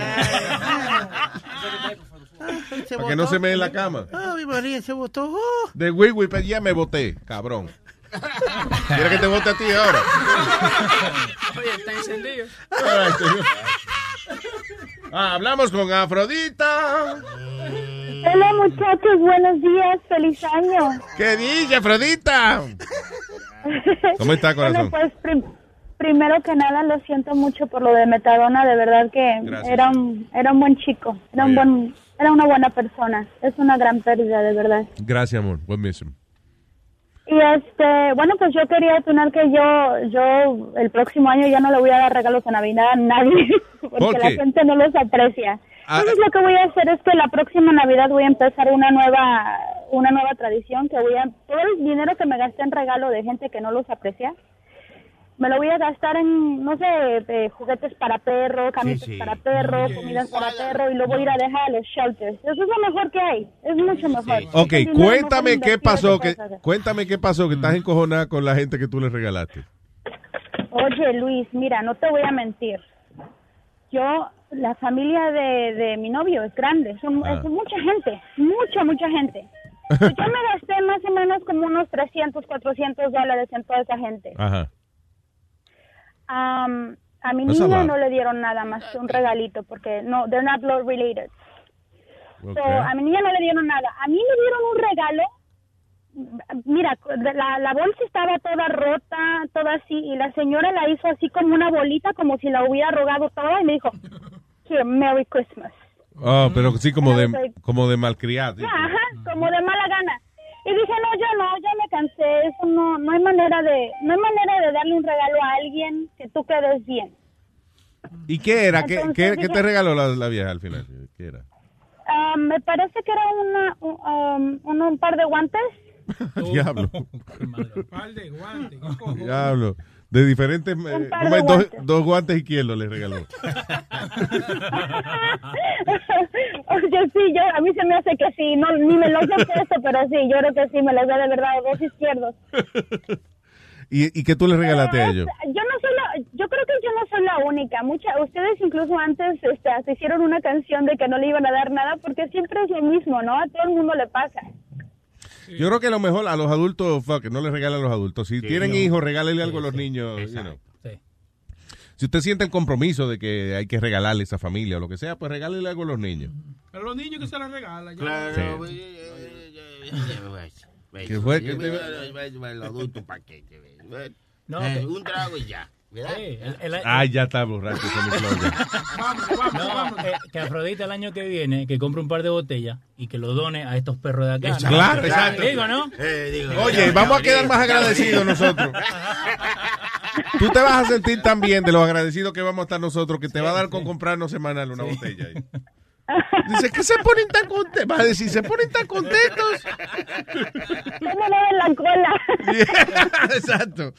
Para que no se mee en la cama. Ay, María, se botó. Oh. De wee wee pad ya me boté, cabrón. ¿Quieres que te bote a ti ahora? Oye, está encendido. Ah, hablamos con Afrodita. Hola muchachos, buenos días, feliz año. ¿Qué dice, Afrodita? ¿Cómo está, corazón? Bueno, pues prim- primero que nada lo siento mucho por lo de Metadona, de verdad que Gracias. era un, era un buen chico, era un Muy buen, era una buena persona. Es una gran pérdida, de verdad. Gracias, amor. Buen miss. Y este, bueno, pues yo quería opinar que yo, yo el próximo año ya no le voy a dar regalos a Navidad a nadie, porque ¿Por la gente no los aprecia. Ah, Entonces lo que voy a hacer es que la próxima Navidad voy a empezar una nueva, una nueva tradición que voy a, todo el dinero que me gasté en regalo de gente que no los aprecia, me lo voy a gastar en, no sé, eh, juguetes para perro, camisas sí. para perro, comidas para perro y lo voy a ir a dejar a los shelters. Eso es lo mejor que hay, es mucho mejor. Ok, Ese dinero cuéntame qué pasó, que, cuéntame qué pasó, que estás encojonada con la gente que tú le regalaste. Oye, Luis, mira, no te voy a mentir. Yo, la familia de, de mi novio es grande, son, Ah. es mucha gente, mucha, mucha gente. Yo me gasté más o menos como unos 300, 400 dólares en toda esa gente. Ajá. Am, a mi That's niña no le dieron nada más que un regalito porque no, they're not blood related. So, a mi niña no le dieron nada. A mí me dieron un regalo. Mira, la, la bolsa estaba toda rota, toda así, y la señora la hizo así como una bolita, como si la hubiera rogado toda, y me dijo, Here, Merry Christmas. Oh, pero sí como de, como de malcriado. Ajá, como de mala gana. Y dije, no, yo no, ya me cansé, eso no, no hay manera de, no hay manera de darle un regalo a alguien que tú quedes bien. ¿Y qué era? ¿Qué, Entonces qué- te regaló la, la vieja al final? ¿Qué era? Ah, me parece que era una, un, um, un- un par de guantes. Diablo. Par de guantes. Diablo. De diferentes... eh, par ¿cómo de dos, guantes. dos guantes izquierdos le regaló. Oye, sí, yo, a mí se me hace que sí, no, ni me los he puesto, pero sí, yo creo que sí, me los da de verdad, dos izquierdos. ¿Y, ¿Y qué tú le regalaste a ellos? Yo no soy la, yo creo que yo no soy la única. Mucha, ustedes incluso antes este, hasta hicieron una canción de que no le iban a dar nada porque siempre es lo mismo, ¿no? A todo el mundo le pasa. Yo creo que lo mejor a los adultos, fuck, no les regalen a los adultos. Si tienen no. hijos, regálenle algo a los niños. you know. Sí. Si usted siente el compromiso de que hay que regalarle a esa familia o lo que sea, pues regálele algo a los niños. A los niños que se les regala. ya. Claro, Sí. ¿Qué ¿Qué fue? ¿Qué te- El adulto paquete. No, Eh, un trago y ya. ¿Verdad? Sí, el- el- Ah, ya está borracho. Ya. No, eh, que Afrodita el año que viene que compre un par de botellas y que lo done a estos perros de acá. ¿no? Claro, exacto. Digo, ¿no? Oye, vamos a quedar más agradecidos nosotros. Tú te vas a sentir tan bien de lo agradecidos que vamos a estar nosotros que te va a dar con comprarnos semanal una botella. ahí. Dice, ¿qué se ponen tan contentos? Vas a decir, ¿se ponen tan contentos? ¿Cómo no en la cola? Exacto.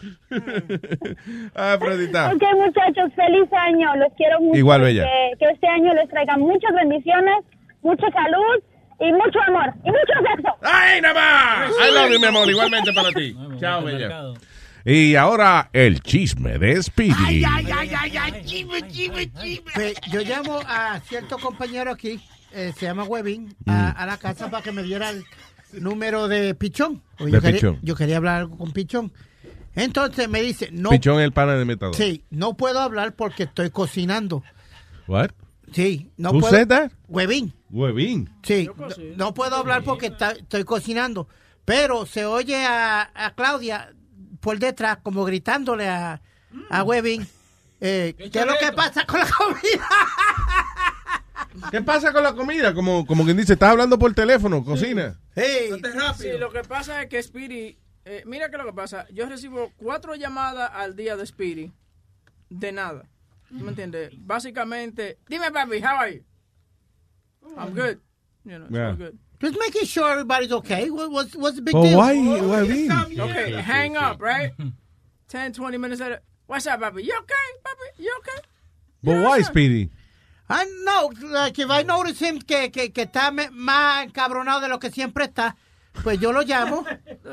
Ah, Afrodita. Ok, muchachos, feliz año. Los quiero mucho. Igual, bella. Que, que este año les traiga muchas bendiciones, mucha salud y mucho amor y mucho sexo. ¡Ay, nada más! I love you, mi amor. Igualmente para ti. Chao, bella. Y ahora el chisme de Speedy. Pues, yo llamo a cierto compañero aquí, eh, se llama Webin, a, a la casa para que me diera el número de Pichón. De yo, quería, Pichón. yo quería hablar algo con Pichón. Entonces me dice, no, Pichón el pana de metador. sí, no puedo hablar porque estoy cocinando. What? Sí, no Who puedo. said that? Webin. Huevín. Sí, no, no puedo hablar porque está- estoy cocinando. Pero se oye a, a Claudia por detrás como gritándole a, a Webin. eh, ¿Qué es lo que pasa con la comida? ¿Qué pasa con la comida? Como, como quien dice, estás hablando por teléfono, cocina. Sí, lo que pasa es que Speedy, eh, mira que lo que pasa, yo recibo cuatro llamadas al día de Speedy, de nada. ¿Tú me entiendes? Básicamente, dime papi, how are you? I'm good. You know, it's Yeah. all good. Just making sure everybody's okay. What, what's, what's the big deal? why, Webin? Okay, hang up, right? 10, 20 minutes later, what's up, papi? You okay, papi? You okay? But why, Speedy? I know, like if I notice him que, que, que está me- más encabronado de lo que siempre está, pues yo lo llamo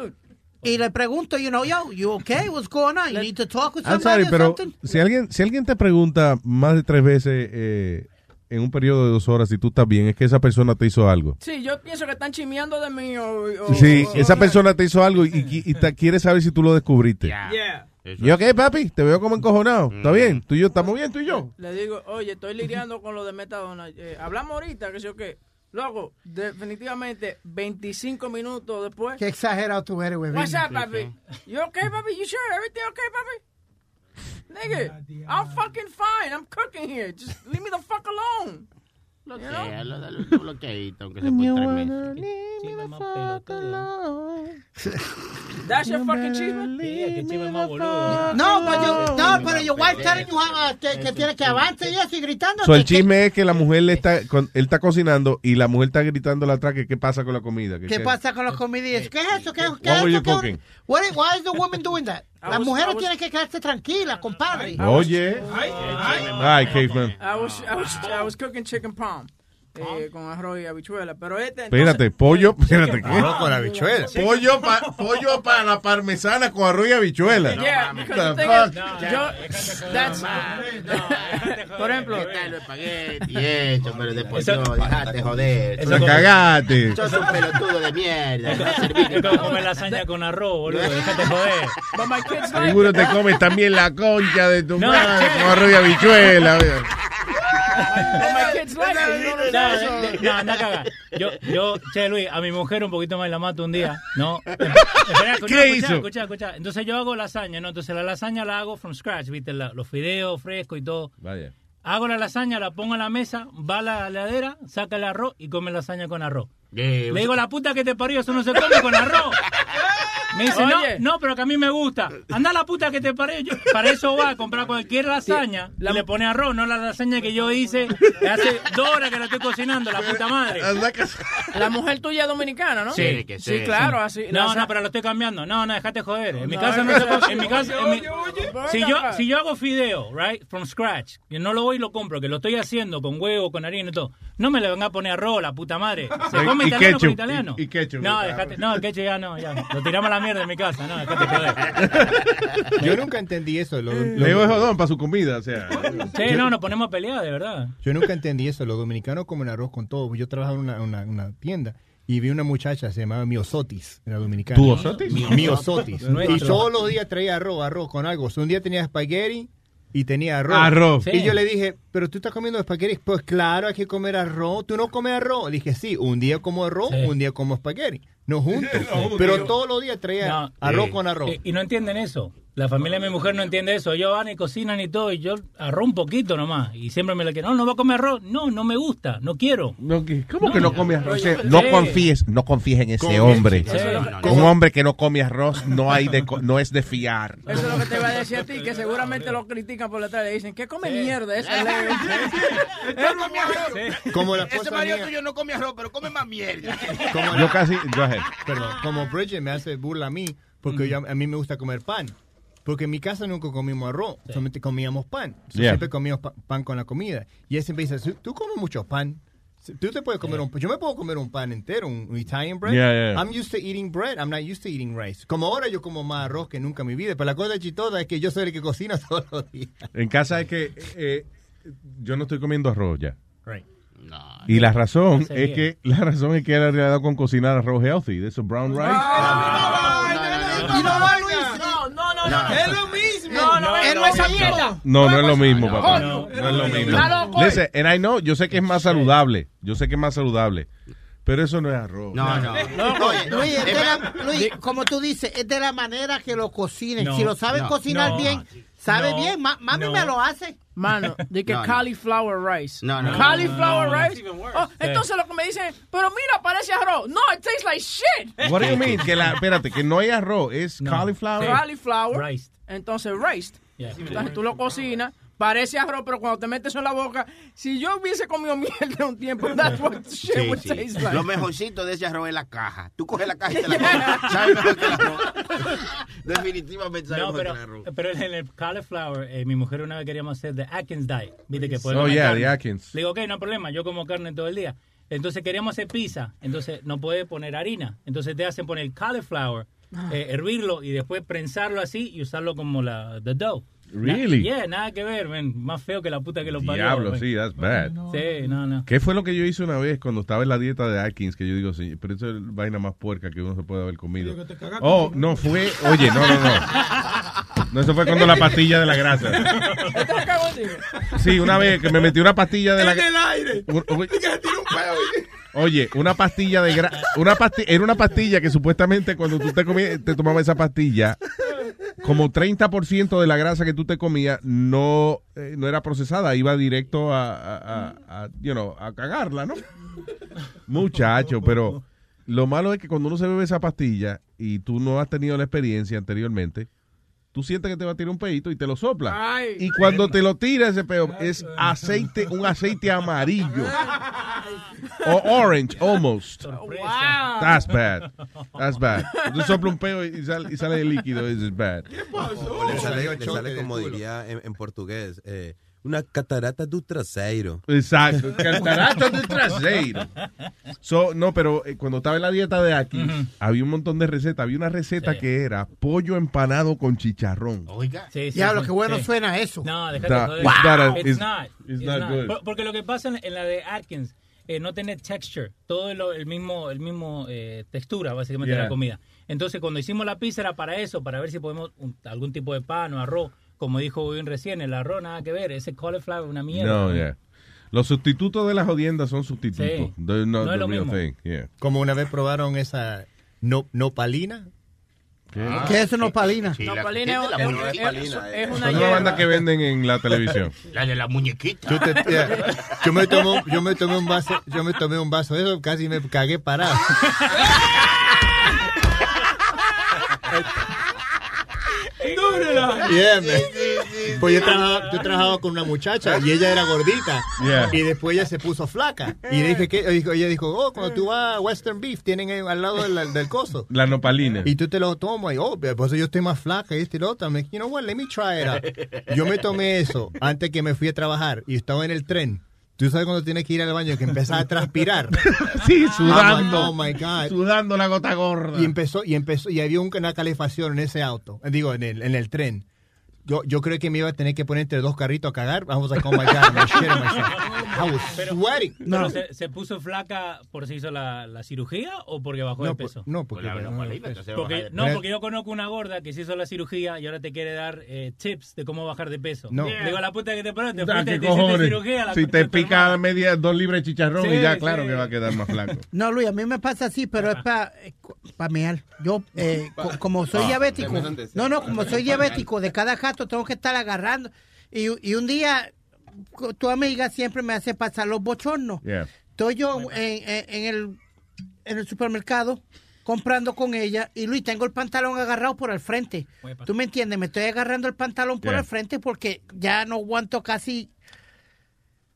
y le pregunto, you know, yo, you okay? What's going on? You need to talk with I'm somebody sorry, or pero something? si alguien, si alguien te pregunta más de tres veces eh, en un periodo de dos horas si tú estás bien, es que esa persona te hizo algo. Sí, yo pienso que están chimeando de mí o... o- Sí, o- esa persona te hizo algo y, y- y te quiere saber si tú lo descubriste. Yeah. ¿Y ok, papi? Te veo como encojonado. ¿Está bien? ¿Tú y yo estamos bien, tú y yo? Le digo, oye, estoy lidiando con lo de metadona. Eh, hablamos ahorita, que sé yo qué. Luego, definitivamente, 25 minutos después. Qué exagerado tú eres, güey. What's up, papi? You okay, papi? You sure? Everything okay, papi? Nigga, I'm fucking fine. I'm cooking here. Just leave me the fuck alone. You? Bloquealo, dale un bloqueadito, aunque sea por tres meses. That's your fucking chisme? No, pero yo, no, pero your wife telling you how, uh, que, que tiene que avance y eso y gritando. So, el chisme es que la mujer le está, con- él está cocinando y la mujer está gritando atrás que qué pasa con la comida. que ¿Qué qué- pasa con los comediantes? ¿Qué es eso? ¿Qué, qué What es were you cooking? What why is the woman doing that? Las mujeres was- tienen que quedarse tranquilas, compadre. Oye. Ay, caveman. I was, I was, I was cooking chicken palm. Eh, con arroz y habichuela. Pero este. Espérate, pollo, espérate, ¿qué? Arroz con habichuela. Pollo, pa- pollo para la parmesana con arroz y habichuela. Yeah, is, yo, that's, por ejemplo, espagueti eso, pero después yo, dejate joder. Eso como- cagaste. Sos un pelotudo de mierda. Es comer lasaña con arroz, boludo. Déjate joder. Seguro te comes también la concha de tu No. madre con arroz y habichuela. My kids like it. No, no, anda a cagar. Yo, yo, che, Luis, a mi mujer un poquito más la mato un día, ¿no? Espera, escucha, ¿Qué escucha, hizo? escucha, escucha. Entonces yo hago lasaña, ¿no? Entonces la lasaña la hago from scratch, ¿viste? La- los fideos frescos y todo. Vaya. Hago la lasaña, la pongo en la mesa, va a la heladera, saca el arroz y come lasaña con arroz. Eh, Le digo, la puta que te parió, eso no se come con arroz. Me dice, Oye. no, no, pero que a mí me gusta. Anda la puta que te. Yo- para eso va a comprar cualquier lasaña y le pone arroz, no la lasaña que yo hice hace dos horas que la estoy cocinando, la puta madre. La mujer tuya es dominicana, ¿no? Sí, sí, claro, así. No, no, pero lo estoy cambiando. No, no, déjate joder. En mi casa no se En mi casa. en mi- Venga Si yo, si yo hago fideo, right, from scratch, que no lo voy y lo compro, que lo estoy haciendo con huevo, con harina y todo, no me le venga a poner arroz, la puta madre. Se come italiano con italiano. y- y ketchup. No, déjate, no, el ketchup ya no, ya. Lo tiramos a la mierda en mi casa, no, joder. Yo nunca entendí eso. Lo, Le lo- digo es jodón para su comida, o sea. Sí, no, nos ponemos a pelear, de verdad. Yo nunca entendí eso. Los dominicanos comen arroz con todo. Yo trabajaba en una, una, una tienda y vi una muchacha, se llamaba Miosotis, era dominicana. ¿Tú Osotis? Miosotis. y todos los días traía arroz, arroz con algo. O sea, un día tenía espagueti y tenía arroz. Arroz. Y yo le dije, pero tú estás comiendo espagueti. Pues claro, hay que comer arroz. ¿Tú no comes arroz? Le dije, sí, un día como arroz, Sí. un día como espagueti. No juntos. pero todos los días traía No, arroz sí. con arroz. Y, y no entienden eso. La familia de mi mujer no entiende eso. Ellos van y cocinan y todo, y yo arroz un poquito nomás. Y siempre me le quieren, no, no va a comer arroz. No, no me gusta, no quiero. No, ¿qué? ¿Cómo que no come arroz? No sí. confíes, no confíes en ese hombre. sí. Un hombre que no come arroz no hay de, co- no es de fiar. Eso es lo que te iba a decir a ti, que seguramente lo critican por la tarde. Dicen, ¿qué come mierda. Como la Ese marido mía. tuyo no come arroz, pero come más mierda. Como Yo casi, ahead. Perdón, como Bridget me hace burla a mí, porque yo- a mí me gusta comer pan. Porque en mi casa nunca comimos arroz, solamente comíamos pan. So, Yeah. Siempre comíamos pa- pan con la comida. Y ella siempre dice, tú comes mucho pan. Tú te puedes comer un Yo me puedo comer un pan entero, un, un Italian bread. Yeah, yeah. I'm used to eating bread. I'm not used to eating rice. Como ahora yo como más arroz que nunca en mi vida. Pero la cosa chistosa es que yo soy el que cocina todos los días. En casa es que eh, yo no estoy comiendo arroz ya. Right. Y la razón es bien. que la razón es que él ha dado con cocinar arroz healthy, de esos brown rice. ¿Y no Luis? No, no, no, no. Es lo mismo. No, no, Él no es esa mierda. No, no es lo mismo, papá. no, No, es lo mismo. Listen, and I know, yo sé que es más saludable. Yo sé que es más saludable. Pero eso no es arroz. No, no. Oye, Luis, es de es la- Luis, como tú dices, es de la manera que lo cocinen. No, si lo saben no, cocinar no, bien, sabe no, bien. Ma- mami no. me lo hace. Mano, de que No, no. cauliflower rice. No, no. Cauliflower No, no, rice. Oh, entonces lo que me dicen, pero mira, parece arroz. No, it tastes like shit. What do you mean? Que la, espérate, que no hay arroz, es No. cauliflower. Cauliflower. Riced. Entonces, riced. Yeah. Entonces tú lo cocinas, Parece arroz, pero cuando te metes eso en la boca, si yo hubiese comido mierda un tiempo, that's what shit Sí, would sí. taste like. Lo mejorcito de ese arroz es la caja. Tú coges la caja y te la comes. Sabe mejor que el arroz. Definitivamente sabe No, mejor pero, que el arroz. pero en el cauliflower, eh, mi mujer una vez queríamos hacer de Atkins diet. Viste que podemos Oh, yeah, carne. the Atkins. Le digo, ok, no hay problema, yo como carne todo el día. Entonces queríamos hacer pizza, entonces no puede poner harina. Entonces te hacen poner cauliflower, Ah. eh, hervirlo y después prensarlo así y usarlo como la the dough. Really? Na- yeah, nada que ver, man. Más feo que la puta que lo parió. Diablo, man. sí, that's bad. Sí, no, no. ¿Qué fue lo que yo hice una vez cuando estaba en la dieta de Atkins? Que yo digo, sí, pero eso es la vaina más puerca que uno se puede haber comido. Oh, no fue. Oye, no, no, no. No, eso fue cuando la pastilla de la grasa. Sí, una vez que me metí una pastilla de la En el aire. Un- un- Y que le tiró un peo. Oye, una pastilla de gra una pasti- era una pastilla que supuestamente cuando tú te comías, te tomabas esa pastilla, como 30% de la grasa que tú te comías no, eh, no era procesada, iba directo a, a, a- a, you know, a cagarla, ¿no? Muchacho, pero lo malo es que cuando uno se bebe esa pastilla y tú no has tenido la experiencia anteriormente, tú sientes que te va a tirar un pedito y te lo sopla. Ay. Y cuando te lo tira ese peo, es aceite, un aceite amarillo. O orange, almost. Wow. That's bad. That's bad. Tú sopla un peo y sale, y sale el líquido. It's bad. O le sale, le sale como diría en, en portugués, eh, una catarata do traseiro. Exacto. Catarata de trasero. So, no, pero eh, cuando estaba en la dieta de aquí, había un montón de recetas. Había una receta que era pollo empanado con chicharrón. Oiga. Sí, sí, Diablo, sí, qué bueno sí. suena eso. No, déjate That- joder. it's It's not. it's It's not not. good. Por- Porque lo que pasa en la de Atkins, eh, no tiene texture, todo lo- el mismo, el mismo eh, textura básicamente de la comida. Entonces cuando hicimos la pizza era para eso, para ver si podemos un- algún tipo de pan o arroz, como dijo bien recién, el arroz nada que ver, ese cauliflower una mierda. No, yeah. Los sustitutos de las jodiendas son sustitutos. Sí. No es lo mismo. Yeah. Como una vez probaron esa no, nopalina. ¿Qué es nopalina? Nopalina es- la es- muñequita. es- es una una hierba. banda que venden en la televisión. La de la muñequita. Yo, te- yeah. yo me tomé, yo me tomé un vaso, yo me tomé un vaso de eso, casi me cagué parado. Dúrela. Yeah. Pues yo trabajaba, yo trabajaba con una muchacha y ella era gordita. Yeah. Y después ella se puso flaca. Y dije que ella dijo, oh, cuando tú vas a Western Beef, tienen al lado del, del coso. La nopalina. Y tú te lo tomas y, oh, pues yo estoy más flaca y este y lo otro. Like, you know what, let me try it out. Yo me tomé eso antes que me fui a trabajar y estaba en el tren. Tú sabes cuando tienes que ir al baño que empezás a transpirar. Sí, sudando. oh my God. Sudando la gota gorda. Y empezó, y empezó, y había un- una calefacción en ese auto, digo, en el, en el tren. Yo, yo creo que me iba a tener que poner entre dos carritos a cagar. Was like, oh my God, myself. I was Pero, sweating. pero se, se puso flaca por si hizo la, la cirugía o porque bajó No, de por- peso? no, porque- Pues no, entonces Porque- no, yo conozco una gorda que se hizo la cirugía y ahora te quiere dar eh, tips de cómo bajar de peso. No. Le Digo, la puta que te paró, te Ah, fuiste, ¿qué te hiciste cirugía. la Si te pica media, dos libras de chicharrón Sí, y ya sí. claro que va a quedar más flaco. No, Luis, a mí me pasa así, pero es para pa mear. Yo, eh, co- como soy Ah, diabético, no, no, como soy diabético, de cada jato tengo que estar agarrando. Y, y un día, tu amiga siempre me hace pasar los bochornos. Yeah. Estoy yo en, en- en el, en el supermercado comprando con ella y Luis, tengo el pantalón agarrado por el frente. ¿Tú me entiendes? Me estoy agarrando el pantalón por Yeah. el frente porque ya no aguanto casi...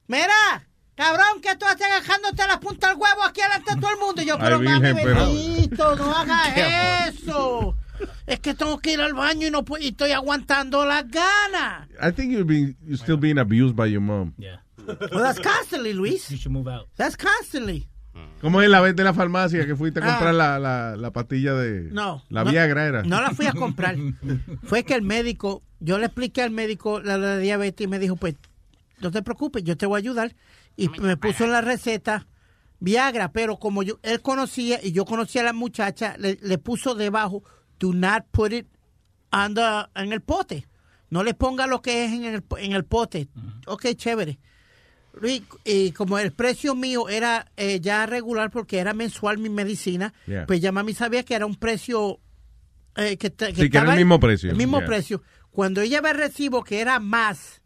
Mira, cabrón, que tú estás agajándote la punta del huevo aquí delante de todo el mundo. Y yo, Ay, pero mami, Virgen, pero- bendito, no hagas eso. Es que tengo que ir al baño y no puedo- y estoy aguantando las ganas. I think you're, being, you're still being abused by your mom. Yeah. Well, that's constantly, Luis. You should move out. That's constantly. ¿Cómo es la vez de la farmacia que fuiste a Ah. comprar la, la, la pastilla de... No. La Viagra era. No la fui a comprar. Fue que el médico, yo le expliqué al médico la, la diabetes y me dijo, pues, no te preocupes, yo te voy a ayudar. Y me puso en la receta Viagra, pero como yo él conocía y yo conocía a la muchacha, le, le puso debajo, do not put it on the- en el pote. No le ponga lo que es en el, en el pote. Ok, chévere. Luis, Y como el precio mío era eh, ya regular porque era mensual mi medicina, Yeah. pues ya mami sabía que era un precio eh, que, te- Sí, que era el mismo precio. El mismo Yeah. precio. Cuando ella ve el recibo que era más,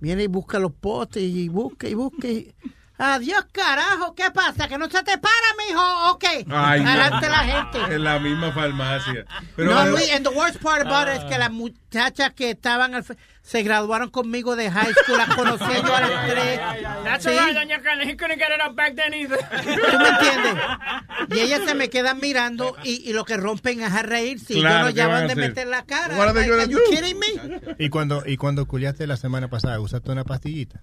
viene y busca los potes y busca y busca. y- Adiós, carajo. ¿Qué pasa? ¿Que no se te para, mijo? ¿O qué? Ay, no. Adelante la gente. En la misma farmacia. Pero, no, Luis, and the worst part about it es que las muchachas que estaban al se graduaron conmigo de high school, las conocí yo a las tres. That's Sí. right, doña Carla. He couldn't get it up back then either. ¿Tú me entiendes? Y ellas se me quedan mirando y, y lo que rompen es a reír. Si Claro, yo no ¿qué ya van de meter la cara. What are they Like, gonna are you kidding me? Y cuando, y cuando culiaste la semana pasada, ¿usaste una pastillita?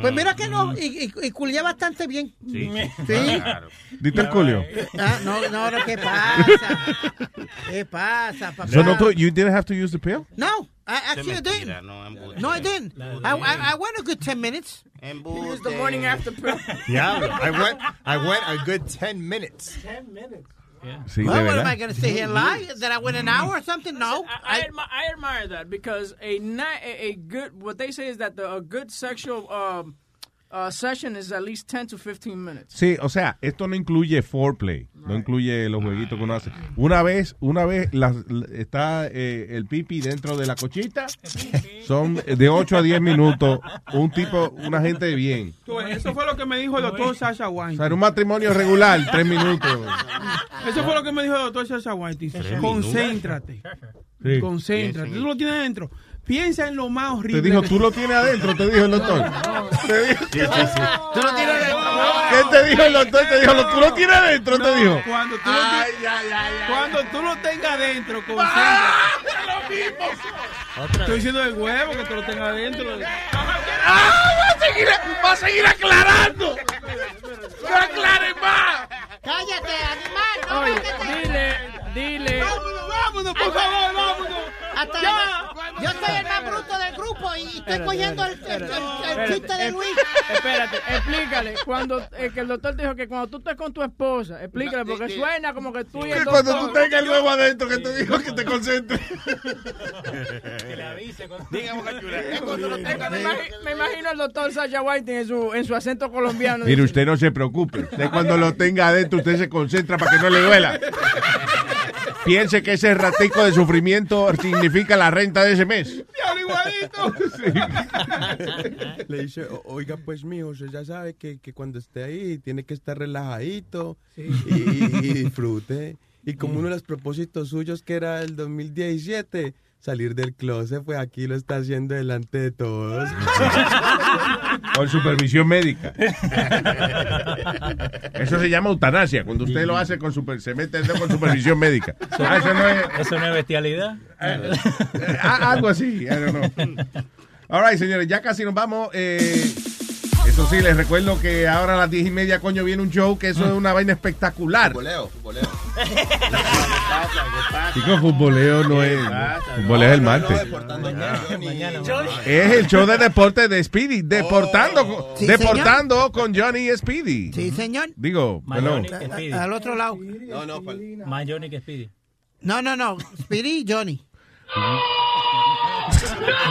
Pues mira que no, y, y, y culié bastante bien. Sí. ¿Sí? Claro. ¿Diste el culio? Ah, no, no, no, ¿qué pasa? ¿Qué pasa, papá? So no, you didn't have to use the pill? No, I actually I didn't. No, I didn't. I, I, I went a good 10 minutes. Used the morning after pill. Yeah, I went, I went a good 10 minutes. 10 minutes. Sí, well, what am. I going to sit here and lie? That I went an hour or something? No. I, I, admi- I admire that because a, ni- a, a good what they say is that the, a good sexual um, uh, session is at least 10 to 15 minutes. Sí, o sea, esto no incluye foreplay, no incluye los jueguitos que uno hace. Una vez, una vez las- está eh, el pipi dentro de la cochita, son de 8 a 10 minutos, un tipo, una gente bien. Tú, Eso fue lo que me dijo el doctor Sasha O Wine. sea, en un matrimonio regular, 3 minutos. Eso fue lo que me dijo el doctor Sasha White. Tres Concéntrate. Sí. Concéntrate. Tú lo tienes adentro. Piensa en lo más horrible. Te dijo, tú lo tienes adentro, te dijo el doctor. Te dijo- Sí, sí, sí. Tú lo tienes adentro. ¿Qué te dijo el doctor? Te dijo, tú lo tienes adentro, te dijo. Cuando tú, lo, Ay, ti- cuando tú lo tengas adentro, concéntrate. Estoy diciendo el huevo que tú lo tengas adentro. ¡Ah! ¡Va a seguir, va a seguir aclarando! ¡No aclare más! Cállate, animal. No, Oye, dile, dile. Vámonos, vámonos, por favor, vámonos. Hasta Ya. Yo soy el más bruto del grupo y estoy Espérate, cogiendo el, espérate, el- el- el espérate. chiste de Eh, Luis. Espérate, explícale. Cuando eh, que el doctor dijo que cuando tú estés con tu esposa, explícale, porque suena como que tú y el Que cuando tú tengas el huevo adentro, que te dijo que te concentres. Que le avise. cuando- Me imagi- Me imagino al doctor Sasha White en su, en su acento colombiano. Mire, usted no se preocupe. Usted cuando lo tenga adentro, usted se concentra para que no le duela. Piense que ese ratico de sufrimiento significa la renta de ese mes. Le dice, "O- oiga, pues mijo, usted ya sabe que, que cuando esté ahí tiene que estar relajadito y, y disfrute. Y como uno de los propósitos suyos que era el 2017, salir del closet, pues aquí lo está haciendo delante de todos. Con supervisión médica. Eso se llama eutanasia, cuando usted lo hace con super, se mete el dedo con supervisión médica. Ah, eso no es ¿Eso no es bestialidad? ah, algo así. I don't know. All right, señores, ya casi nos vamos. Eh, eso sí, les recuerdo que ahora a las diez y media, coño, viene un show que eso es una vaina espectacular. Futboleo, futboleo. Chicos, futboleo no es. Futboleo es el martes. Es el show de deporte de Speedy, deportando, Sí, deportando con Johnny y Speedy. Sí, señor. Digo, perdón. A- Al otro lado. No, no, Más Johnny que Speedy. No, no, no. Speedy y Johnny.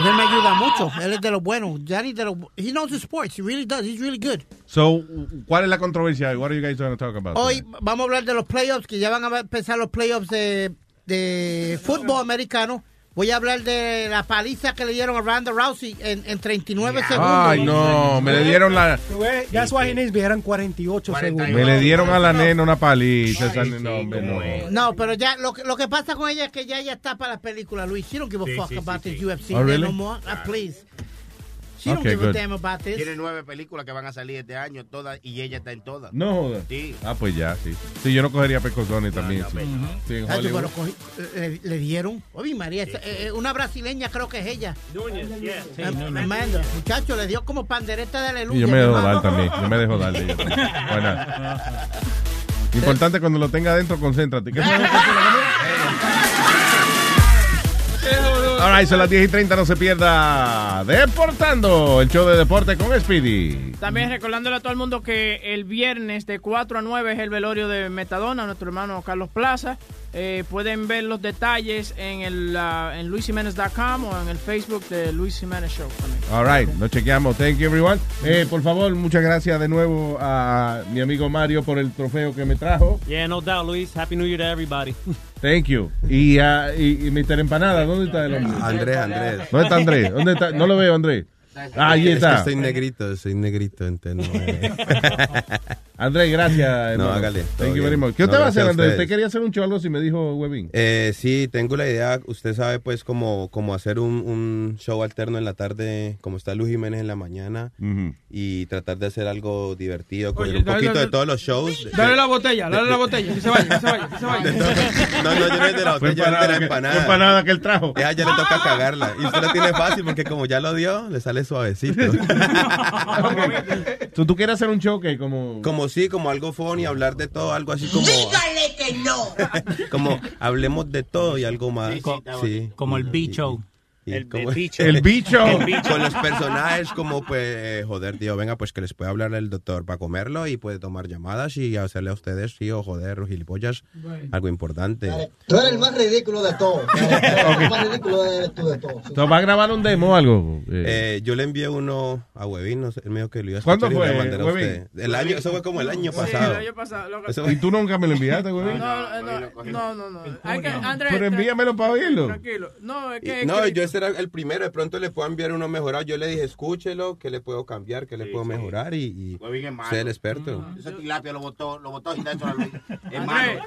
Él me ayuda mucho. Él es de los buenos. Johnny de los. He knows the sports. He really does. He's really good. So, ¿cuál es la controversia? What are you guys going to talk about? Hoy vamos a hablar de los playoffs, que ya van a empezar los playoffs de, de fútbol americano. Voy a hablar de la paliza que le dieron a Ronda Rousey en, en 39 segundos. Ay, no, me le dieron la. That's why he needs me. Eran 48 segundos. Me le dieron a la nena una paliza. esa nena, hombre, no. No, pero ya lo, que- lo que pasa con ella es que ya ella está para la película, Luis. She don't give a Sí, fuck sí, about sí, this sí. UFC Oh, really? no more. Ah, please. She don't Okay, give good. a damn about this. Tiene nueve películas que van a salir este año, todas, y ella está en todas. No jodas. Sí. Ah, pues ya, sí. Sí, yo no cogería pecosones también. no, sí. en Ay, Hollywood. pero cogí- le, le dieron. Oye, María, eh, eh, una brasileña creo que es ella. Am- Amanda, muchacho, le dio como pandereta de aleluya. Y yo me dejo dar también. Yo me dejo dar de ella. Bueno. Importante cuando lo tenga adentro, concéntrate. ¿Qué fue lo que fue la All right, son las 10 y 30, no se pierda Deportando, el show de deporte con Speedy. También recordándole a todo el mundo que el viernes de 4 a 9 es el velorio de Metadona, nuestro hermano Carlos Plaza. Eh, pueden ver los detalles en el uh, en luisimenez.com o en el Facebook de Luis Jiménez Show. también. All right, nos chequeamos. Thank you, everyone. Eh, por favor, muchas gracias de nuevo a mi amigo Mario por el trofeo que me trajo. Yeah, no doubt, Luis. Happy New Year to everybody. Thank you. Y, ah, y, y Mr. Empanada, ¿dónde está el hombre? Andrés, Andrés. ¿Dónde está Andrés? ¿Dónde está? No lo veo, Andrés. Ah, ahí Es que está. estoy negrito, soy negrito, entonces me- Andrés, gracias. hermano. hágale, Thank you very much. ¿Qué No, usted va a hacer, Andrés? Usted quería hacer un show algo así, me dijo Webin. Eh, sí, tengo la idea, usted sabe pues como, como hacer un, un show alterno en la tarde, como está Luis Jiménez en la mañana, y tratar de hacer algo divertido, Oye, un poquito dale. de todos los shows. Dale de- la botella, dale la botella. Que se vaya, que se vaya, que se vaya. No, no, yo no es de la botella, es de la empanada que- empanada. que él trajo. Ya, ya le toca cagarla. Y usted lo tiene fácil porque como ya lo dio, le sale suavecito. So, ¿Tú quieres hacer un show que como... Como sí, como algo funny, hablar de todo, algo así como... Dígale que no. como hablemos de todo y algo más. Sí, Como el bicho. El, bicho. El bicho. El bicho. Con los personajes como pues, joder, tío, venga, pues que les puede hablar el doctor para comerlo y puede tomar llamadas y hacerle a ustedes, tío, joder, gilipollas, algo importante. Tú eres el más ridículo de todos. El más ridículo eres tú de todos. So, ¿Va a grabar un demo o algo? Eh, Eh, yo le envié uno a Webin, no sé, me dijo que lo iba a ¿Cuándo fue, mandé a Webin? usted. El año, eso fue como el año Sí, pasado. el año pasado. que- ¿Y tú nunca me lo enviaste, güey? No, no, no, no, no. Hay que, Andrés, Pero envíamelo para oírlo. Tranquilo. No, es que... no, que- yo era el primero, de pronto le puedo enviar uno mejorado. Yo le dije, escúchelo, que le puedo cambiar, que le puedo mejorar y, y sé el experto. Ese tilapia lo botó, lo botó y está hecho la.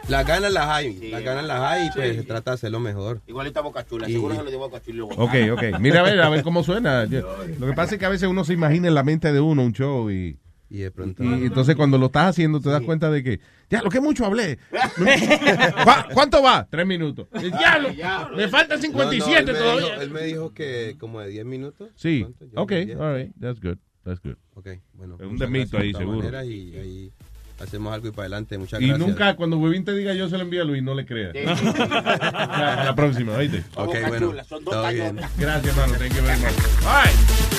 Las ganas las hay, las ganas las hay y pues se trata de hacerlo mejor. Igualito a Boca Chula. Y- Seguro se lo dio Boca Chula. Ok, ok. Mira a ver, a ver cómo suena. Yo- Lo que pasa es que a veces uno se imagina en la mente de uno un show y... Y de pronto... Y entonces cuando lo estás haciendo te das cuenta de que, ya, lo que mucho hablé. ¿Cu- ¿Cuánto va? Tres minutos. Diablo, me faltan 57 no, no, él me todavía. dijo- él me dijo que como de 10 minutos. Sí, ok, all right, that's good, that's good. Ok, bueno. Es un demito ahí, de seguro. Y ahí hacemos algo y para adelante. Muchas Y gracias. nunca, cuando Webin te diga yo se lo envío a Luis, no le creas. Ya, a la próxima, ¿oíste? Ok, bueno. Todo bien. Gracias, hermano. Thank you very much. All right.